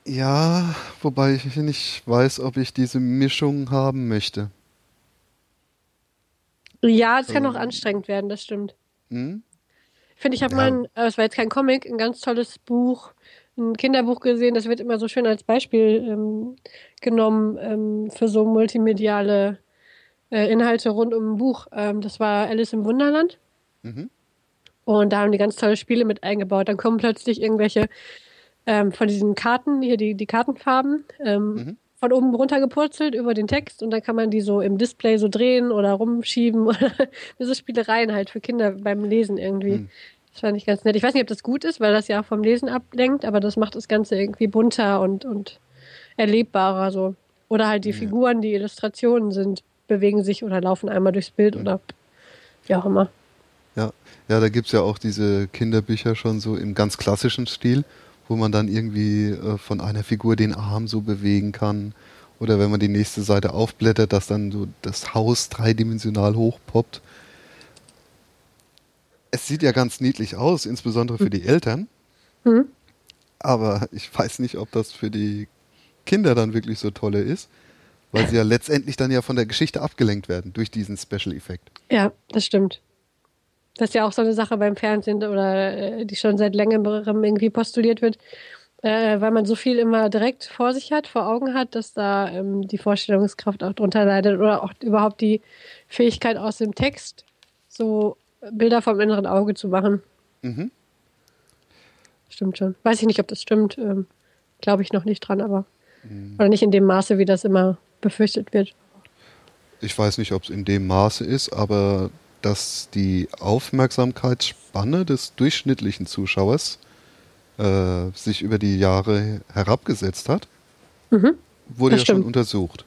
Ja, wobei ich nicht weiß, ob ich diese Mischung haben möchte. Ja, es kann auch anstrengend werden, das stimmt. Hm? Ich finde, ich habe ja. mal, äh, es war jetzt kein Comic, ein ganz tolles Buch, ein Kinderbuch gesehen, das wird immer so schön als Beispiel ähm, genommen ähm, für so multimediale äh, Inhalte rund um ein Buch. Ähm, das war Alice im Wunderland. Mhm. Und da haben die ganz tolle Spiele mit eingebaut. Dann kommen plötzlich irgendwelche ähm, von diesen Karten, hier die, die Kartenfarben, ähm, mhm. von oben runtergepurzelt über den Text und dann kann man die so im Display so drehen oder rumschieben oder so Spielereien halt für Kinder beim Lesen irgendwie. Mhm. Das fand ich ganz nett. Ich weiß nicht, ob das gut ist, weil das ja auch vom Lesen ablenkt, aber das macht das Ganze irgendwie bunter und, und erlebbarer so. Oder halt die ja. Figuren, die Illustrationen sind, bewegen sich oder laufen einmal durchs Bild ja. oder wie auch immer. Ja, ja da gibt es ja auch diese Kinderbücher schon so im ganz klassischen Stil, wo man dann irgendwie äh, von einer Figur den Arm so bewegen kann. Oder wenn man die nächste Seite aufblättert, dass dann so das Haus dreidimensional hochpoppt. Es sieht ja ganz niedlich aus, insbesondere für die Eltern. Mhm. Aber ich weiß nicht, ob das für die Kinder dann wirklich so tolle ist, weil sie ja letztendlich dann ja von der Geschichte abgelenkt werden durch diesen Special Effekt. Ja, das stimmt. Das ist ja auch so eine Sache beim Fernsehen oder äh, die schon seit längerem irgendwie postuliert wird, äh, weil man so viel immer direkt vor sich hat, vor Augen hat, dass da ähm, die Vorstellungskraft auch drunter leidet oder auch überhaupt die Fähigkeit aus dem Text, so Bilder vom inneren Auge zu machen. Mhm. Stimmt schon. Weiß ich nicht, ob das stimmt. Ähm, Glaube ich noch nicht dran, aber mhm. oder nicht in dem Maße, wie das immer befürchtet wird. Ich weiß nicht, ob es in dem Maße ist, aber dass die Aufmerksamkeitsspanne des durchschnittlichen Zuschauers äh, sich über die Jahre herabgesetzt hat, mhm, wurde ja stimmt. schon untersucht.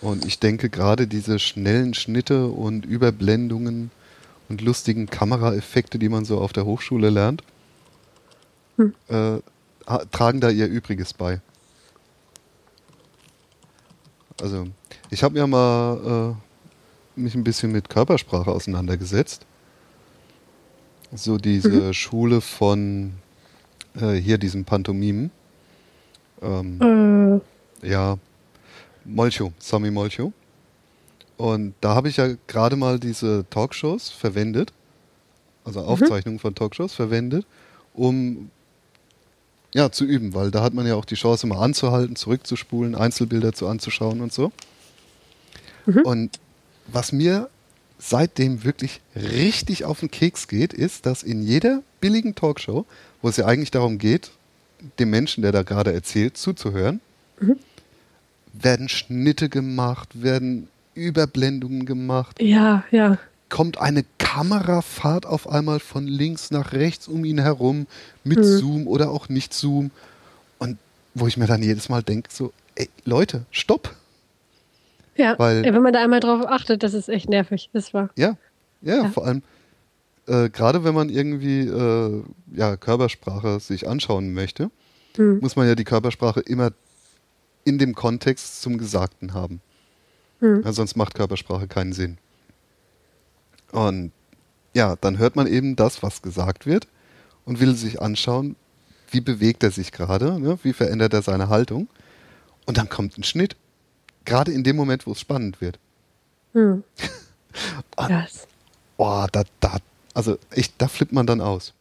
Und ich denke gerade diese schnellen Schnitte und Überblendungen und lustigen Kameraeffekte, die man so auf der Hochschule lernt, hm. äh, tragen da ihr Übriges bei. Also, ich habe mir mal äh, mich ein bisschen mit Körpersprache auseinandergesetzt. So diese mhm. Schule von äh, hier diesem Pantomimen. Ähm, äh. Ja, Molcho, Sami Molcho. Und da habe ich ja gerade mal diese Talkshows verwendet, also mhm. Aufzeichnungen mhm. von Talkshows verwendet, um ja, zu üben, weil da hat man ja auch die Chance, mal anzuhalten, zurückzuspulen, Einzelbilder zu anzuschauen und so. Mhm. Und was mir seitdem wirklich richtig auf den Keks geht, ist, dass in jeder billigen Talkshow, wo es ja eigentlich darum geht, dem Menschen, der da gerade erzählt, zuzuhören, mhm. werden Schnitte gemacht, werden Überblendungen gemacht. Ja, ja. Kommt eine Kamerafahrt auf einmal von links nach rechts um ihn herum mit mhm. Zoom oder auch nicht Zoom. Und wo ich mir dann jedes Mal denke, so, ey, Leute, stopp. Ja, Weil, ja, wenn man da einmal drauf achtet, das ist echt nervig. Das war. Ja, ja, ja. vor allem, äh, gerade wenn man irgendwie äh, ja, Körpersprache sich anschauen möchte, mhm. muss man ja die Körpersprache immer in dem Kontext zum Gesagten haben. Mhm. Ja, sonst macht Körpersprache keinen Sinn. Und ja, dann hört man eben das, was gesagt wird und will sich anschauen, wie bewegt er sich gerade, ne? wie verändert er seine Haltung. Und dann kommt ein Schnitt Gerade in dem Moment, wo es spannend wird. Hm. yes. Oh, da, da, also echt, da flippt man dann aus.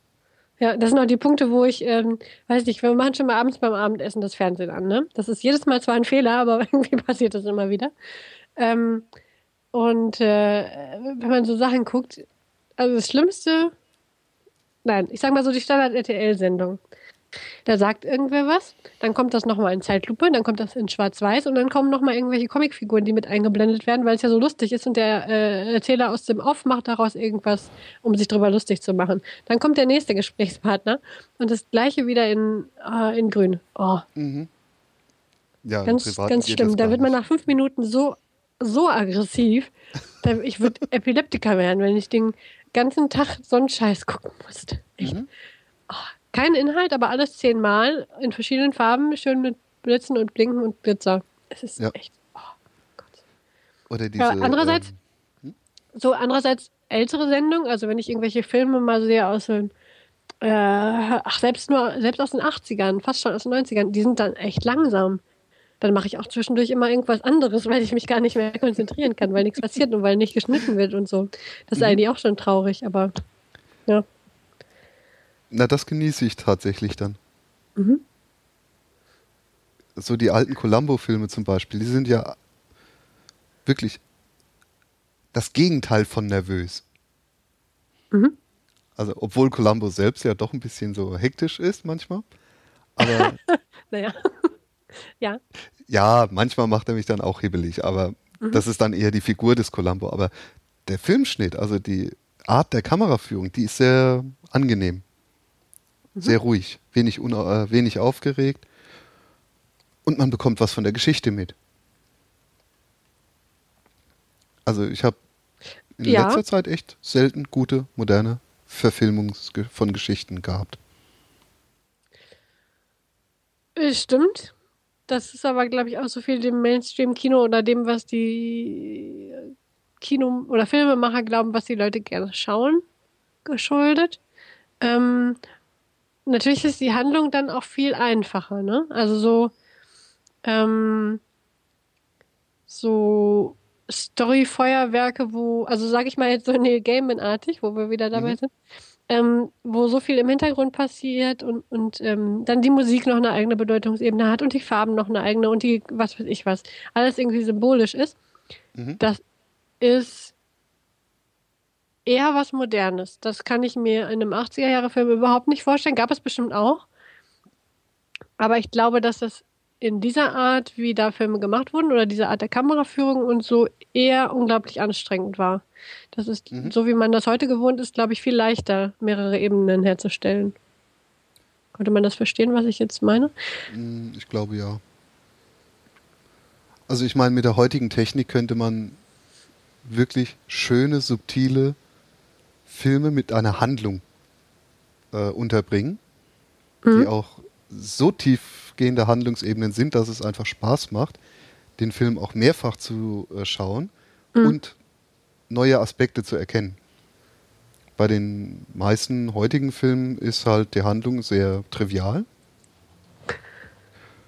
Ja, das sind auch die Punkte, wo ich, ähm, weiß nicht, wir machen schon mal abends beim Abendessen das Fernsehen an, ne? Das ist jedes Mal zwar ein Fehler, aber irgendwie passiert das immer wieder. Ähm, und äh, wenn man so Sachen guckt, also das Schlimmste, nein, ich sag mal so die Standard-RTL-Sendung. Da sagt irgendwer was, dann kommt das nochmal in Zeitlupe, dann kommt das in Schwarz-Weiß und dann kommen nochmal irgendwelche Comicfiguren, die mit eingeblendet werden, weil es ja so lustig ist und der äh, Erzähler aus dem Off macht daraus irgendwas, um sich drüber lustig zu machen. Dann kommt der nächste Gesprächspartner und das gleiche wieder in, äh, in Grün. Oh. Mhm. Ja, ganz, ganz schlimm. Da wird man nach fünf Minuten so, so aggressiv. ich würde Epileptiker werden, wenn ich den ganzen Tag so einen Scheiß gucken musste. Mhm. Oh, kein Inhalt, aber alles zehnmal in verschiedenen Farben, schön mit Blitzen und Blinken und Glitzer. Es ist ja. echt. Oh Gott. Oder diese, ja, andererseits, ähm, hm? so andererseits ältere Sendungen, also wenn ich irgendwelche Filme mal sehe aus den, äh, ach, selbst nur, selbst aus den 80ern, fast schon aus den 90ern, die sind dann echt langsam. Dann mache ich auch zwischendurch immer irgendwas anderes, weil ich mich gar nicht mehr konzentrieren kann, weil nichts passiert und weil nicht geschnitten wird und so. Das ist mhm. eigentlich auch schon traurig, aber ja. Na, das genieße ich tatsächlich dann. Mhm. So die alten Columbo-Filme zum Beispiel, die sind ja wirklich das Gegenteil von nervös. Mhm. Also, obwohl Columbo selbst ja doch ein bisschen so hektisch ist manchmal. Aber. naja. Ja. Ja, manchmal macht er mich dann auch hibbelig, aber mhm. das ist dann eher die Figur des Columbo. Aber der Filmschnitt, also die Art der Kameraführung, die ist sehr angenehm. Mhm. Sehr ruhig, wenig, äh, wenig aufgeregt. Und man bekommt was von der Geschichte mit. Also ich habe in ja. letzter Zeit echt selten gute, moderne Verfilmungen von Geschichten gehabt. Äh, stimmt. Das ist aber, glaube ich, auch so viel dem Mainstream-Kino oder dem, was die Kino- oder Filmemacher glauben, was die Leute gerne schauen, geschuldet. Ähm, natürlich ist die Handlung dann auch viel einfacher, ne? Also so, ähm, so Story-Feuerwerke, wo, also sage ich mal jetzt so Neil Gaiman-artig, wo wir wieder dabei mhm. sind, ähm, wo so viel im Hintergrund passiert und, und ähm, dann die Musik noch eine eigene Bedeutungsebene hat und die Farben noch eine eigene und die, was weiß ich was, alles irgendwie symbolisch ist. Mhm. Das ist eher was Modernes. Das kann ich mir in einem 80er-Jahre-Film überhaupt nicht vorstellen. Gab es bestimmt auch. Aber ich glaube, dass das in dieser Art, wie da Filme gemacht wurden oder diese Art der Kameraführung und so eher unglaublich anstrengend war. Das ist, mhm. so wie man das heute gewohnt ist, glaube ich, viel leichter, mehrere Ebenen herzustellen. Konnte man das verstehen, was ich jetzt meine? Mm, ich glaube ja. Also ich meine, mit der heutigen Technik könnte man wirklich schöne, subtile Filme mit einer Handlung äh, unterbringen, mhm. die auch so tiefgehende Handlungsebenen sind, dass es einfach Spaß macht, den Film auch mehrfach zu äh, schauen mhm. und neue Aspekte zu erkennen. Bei den meisten heutigen Filmen ist halt die Handlung sehr trivial.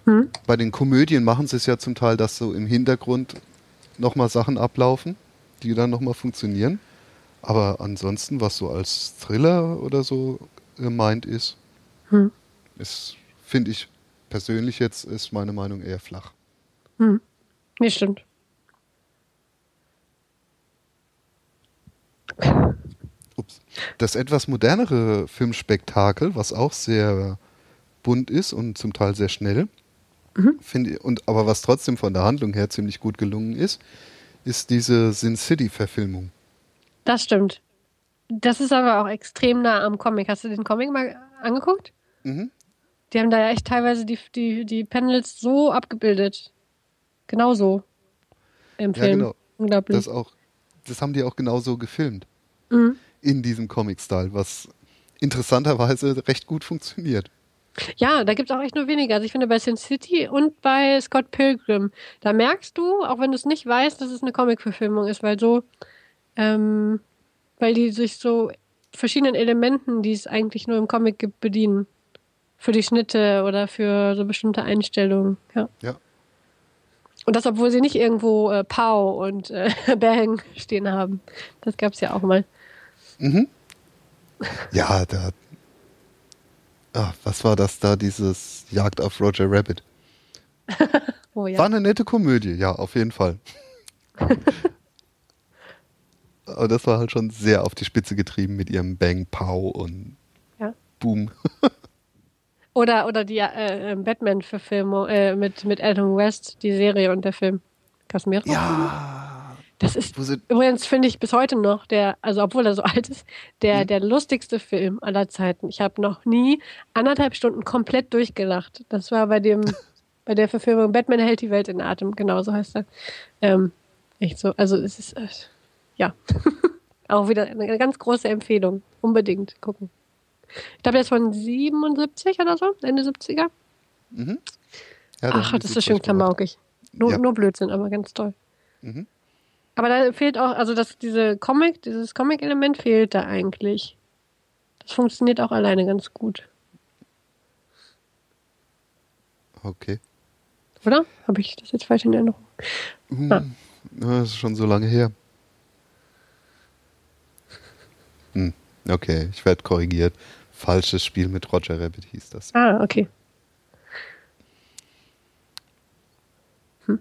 Mhm. Bei den Komödien machen sie es ja zum Teil, dass so im Hintergrund nochmal Sachen ablaufen, die dann nochmal funktionieren. Aber ansonsten, was so als Thriller oder so gemeint ist, hm. ist finde ich persönlich jetzt, ist meine Meinung eher flach. Hm. Nee, stimmt. Ups. Das etwas modernere Filmspektakel, was auch sehr bunt ist und zum Teil sehr schnell, mhm. finde und aber was trotzdem von der Handlung her ziemlich gut gelungen ist, ist diese Sin City Verfilmung. Das stimmt. Das ist aber auch extrem nah am Comic. Hast du den Comic mal angeguckt? Mhm. Die haben da ja echt teilweise die, die, die Panels so abgebildet. Genauso. Im Film. Ja, genau. Unglaublich. Das, auch, das haben die auch genauso gefilmt. Mhm. In diesem Comic-Style, was interessanterweise recht gut funktioniert. Ja, da gibt es auch echt nur weniger. Also ich finde bei Sin City und bei Scott Pilgrim, da merkst du, auch wenn du es nicht weißt, dass es eine Comic-Verfilmung ist, weil so, ähm, weil die sich so verschiedenen Elementen, die es eigentlich nur im Comic gibt, bedienen. Für die Schnitte oder für so bestimmte Einstellungen. Ja. ja. Und das, obwohl sie nicht irgendwo äh, Pow und äh, Bang stehen haben. Das gab es ja auch mal. Mhm. Ja, da. Ach, was war das da, dieses Jagd auf Roger Rabbit? oh, ja. War eine nette Komödie, ja, auf jeden Fall. Aber das war halt schon sehr auf die Spitze getrieben mit ihrem Bang Pow und ja. Boom. Oder, oder die äh, ähm, Batman-Verfilmung äh, mit, mit Adam West, die Serie und der Film. Casimiro? Ja. Das ist übrigens, finde ich, bis heute noch der, also obwohl er so alt ist, der, mhm. der lustigste Film aller Zeiten. Ich habe noch nie anderthalb Stunden komplett durchgelacht. Das war bei dem, bei der Verfilmung Batman hält die Welt in Atem, genau so heißt er. Ähm, echt so. Also es ist, äh, ja. Auch wieder eine ganz große Empfehlung. Unbedingt gucken. Ich glaube, der ist von 77 oder so, Ende 70er. Mhm. Ja, Ach, das ist schön klamaukig. Nur, ja. nur Blödsinn, aber ganz toll. Mhm. Aber da fehlt auch, also das, diese Comic, dieses Comic-Element fehlt da eigentlich. Das funktioniert auch alleine ganz gut. Okay. Oder? Habe ich das jetzt falsch in Erinnerung? Hm, ah. Das ist schon so lange her. Hm. Okay, ich werde korrigiert. Falsches Spiel mit Roger Rabbit hieß das. Ah, okay. Hm.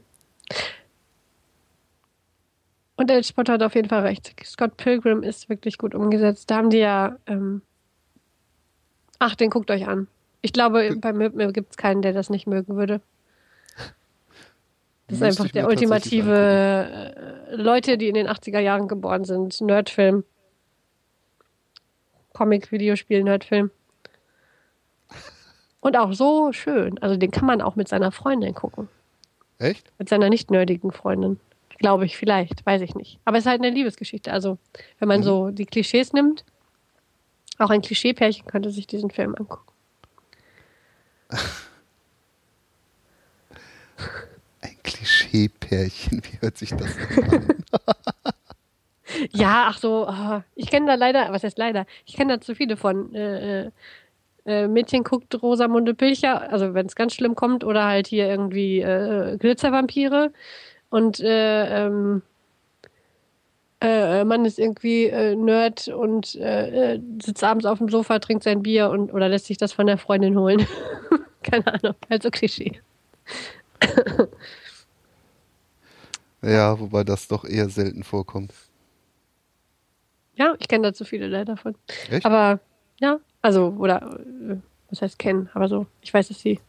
Und El Spot hat auf jeden Fall recht. Scott Pilgrim ist wirklich gut umgesetzt. Da haben die ja. Ähm Ach, den guckt euch an. Ich glaube, bei mir gibt es keinen, der das nicht mögen würde. Das ist einfach der ultimative äh, Leute, die in den 80er Jahren geboren sind. Nerdfilm. Comic-Videospiel-Nerdfilm. Und auch so schön. Also den kann man auch mit seiner Freundin gucken. Echt? Mit seiner nicht nerdigen Freundin. Glaube ich, vielleicht. Weiß ich nicht. Aber es ist halt eine Liebesgeschichte. Also, wenn man mhm. so die Klischees nimmt, auch ein Klischeepärchen könnte sich diesen Film angucken. Ein Klischeepärchen, wie hört sich das an? ja, ach so, oh, ich kenne da leider, was heißt leider? Ich kenne da zu viele von. Äh, äh, äh Mädchen guckt Rosamunde Pilcher, also wenn es ganz schlimm kommt, oder halt hier irgendwie äh, Glitzervampire. Und äh, ähm, äh, Mann ist irgendwie äh, Nerd und äh, äh, sitzt abends auf dem Sofa, trinkt sein Bier und oder lässt sich das von der Freundin holen. Keine Ahnung, halt so Klischee. ja, wobei das doch eher selten vorkommt. Ja, ich kenne da zu viele leider davon. Echt? Aber ja, also, oder äh, was heißt kennen, aber so, ich weiß, dass sie.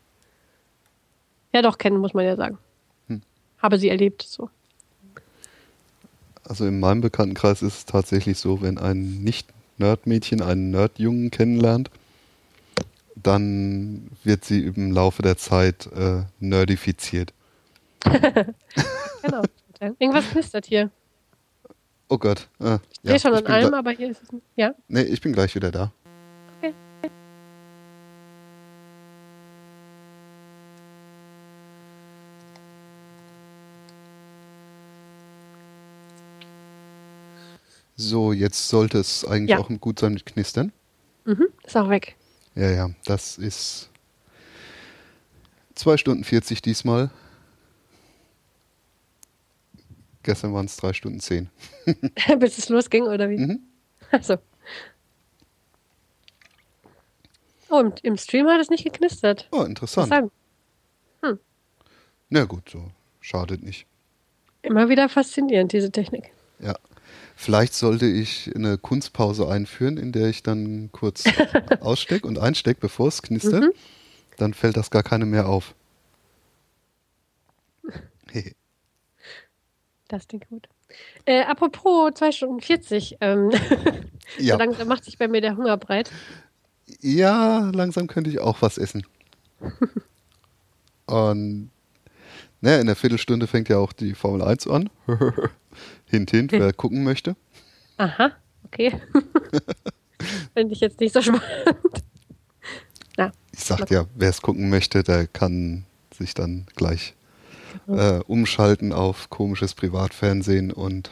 Ja, doch, kennen, muss man ja sagen. Hm. Habe sie erlebt, so. Also in meinem Bekanntenkreis ist es tatsächlich so, wenn ein Nicht-Nerd-Mädchen einen Nerd-Jungen kennenlernt, dann wird sie im Laufe der Zeit äh, nerdifiziert. genau. Irgendwas knistert hier. Oh Gott. Ah, ich ja, schon an allem, aber hier ist es. nicht. Ja? Nee, ich bin gleich wieder da. So, jetzt sollte es eigentlich ja. auch gut sein mit Knistern. Mhm, ist auch weg. Ja, ja, das ist 2 Stunden 40 diesmal. Gestern waren es 3 Stunden 10. Bis es losging, oder wie? Mhm. Achso. Oh, und im Stream hat es nicht geknistert. Oh, interessant. interessant. Hm. Na gut, so schadet nicht. Immer wieder faszinierend, diese Technik. Ja. Vielleicht sollte ich eine Kunstpause einführen, in der ich dann kurz ausstecke und einstecke, bevor es knistert. Mhm. Dann fällt das gar keine mehr auf. das klingt gut. Äh, apropos 2 Stunden 40. Ähm, ja. so langsam macht sich bei mir der Hunger breit. Ja, langsam könnte ich auch was essen. und naja, in der Viertelstunde fängt ja auch die Formel 1 an. Hint, hint, wer gucken möchte. Aha, okay. Finde ich jetzt nicht so spannend. Na, ich sag ja, wer es gucken möchte, der kann sich dann gleich äh, umschalten auf komisches Privatfernsehen und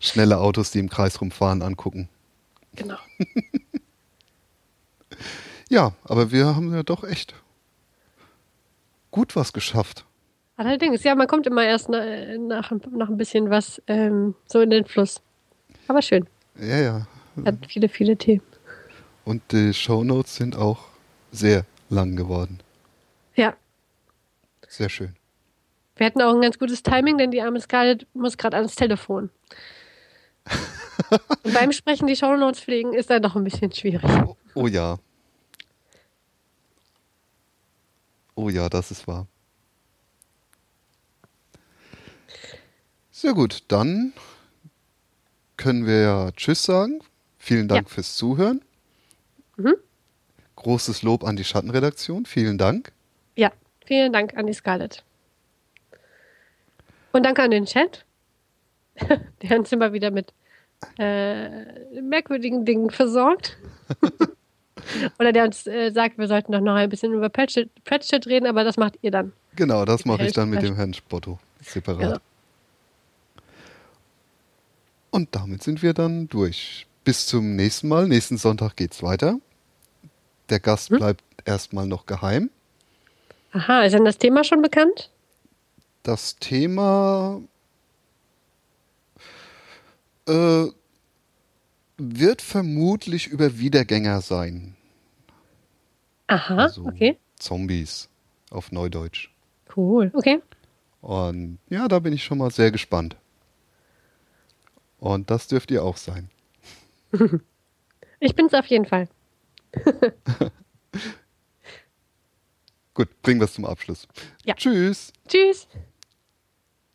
schnelle Autos, die im Kreis rumfahren, angucken. Genau. ja, aber wir haben ja doch echt gut was geschafft. Allerdings, ja, man kommt immer erst nach, nach, nach ein bisschen was ähm, so in den Fluss. Aber schön. Ja, ja. Hat viele, viele Themen. Und die Shownotes sind auch sehr lang geworden. Ja. Sehr schön. Wir hatten auch ein ganz gutes Timing, denn die arme Scarlett muss gerade ans Telefon. Und beim Sprechen die Shownotes pflegen ist dann doch ein bisschen schwierig. Oh, oh ja. Oh ja, das ist wahr. Sehr gut, dann können wir ja Tschüss sagen. Vielen Dank ja. fürs Zuhören. Mhm. Großes Lob an die Schattenredaktion. Vielen Dank. Ja, vielen Dank an die Scarlett. Und danke an den Chat, der uns immer wieder mit äh, merkwürdigen Dingen versorgt. Oder der uns äh, sagt, wir sollten doch noch ein bisschen über Pratchett, Pratchett reden, aber das macht ihr dann. Genau, das mache ich dann mit dem Herrn Spotto separat. Genau. Und damit sind wir dann durch. Bis zum nächsten Mal. Nächsten Sonntag geht's weiter. Der Gast hm? bleibt erstmal noch geheim. Aha, ist denn das Thema schon bekannt? Das Thema äh, wird vermutlich über Wiedergänger sein. Aha, also okay. Zombies auf Neudeutsch. Cool, okay. Und ja, da bin ich schon mal sehr gespannt. Und das dürft ihr auch sein. ich bin es auf jeden Fall. Gut, bringen wir es zum Abschluss. Ja. Tschüss. Tschüss.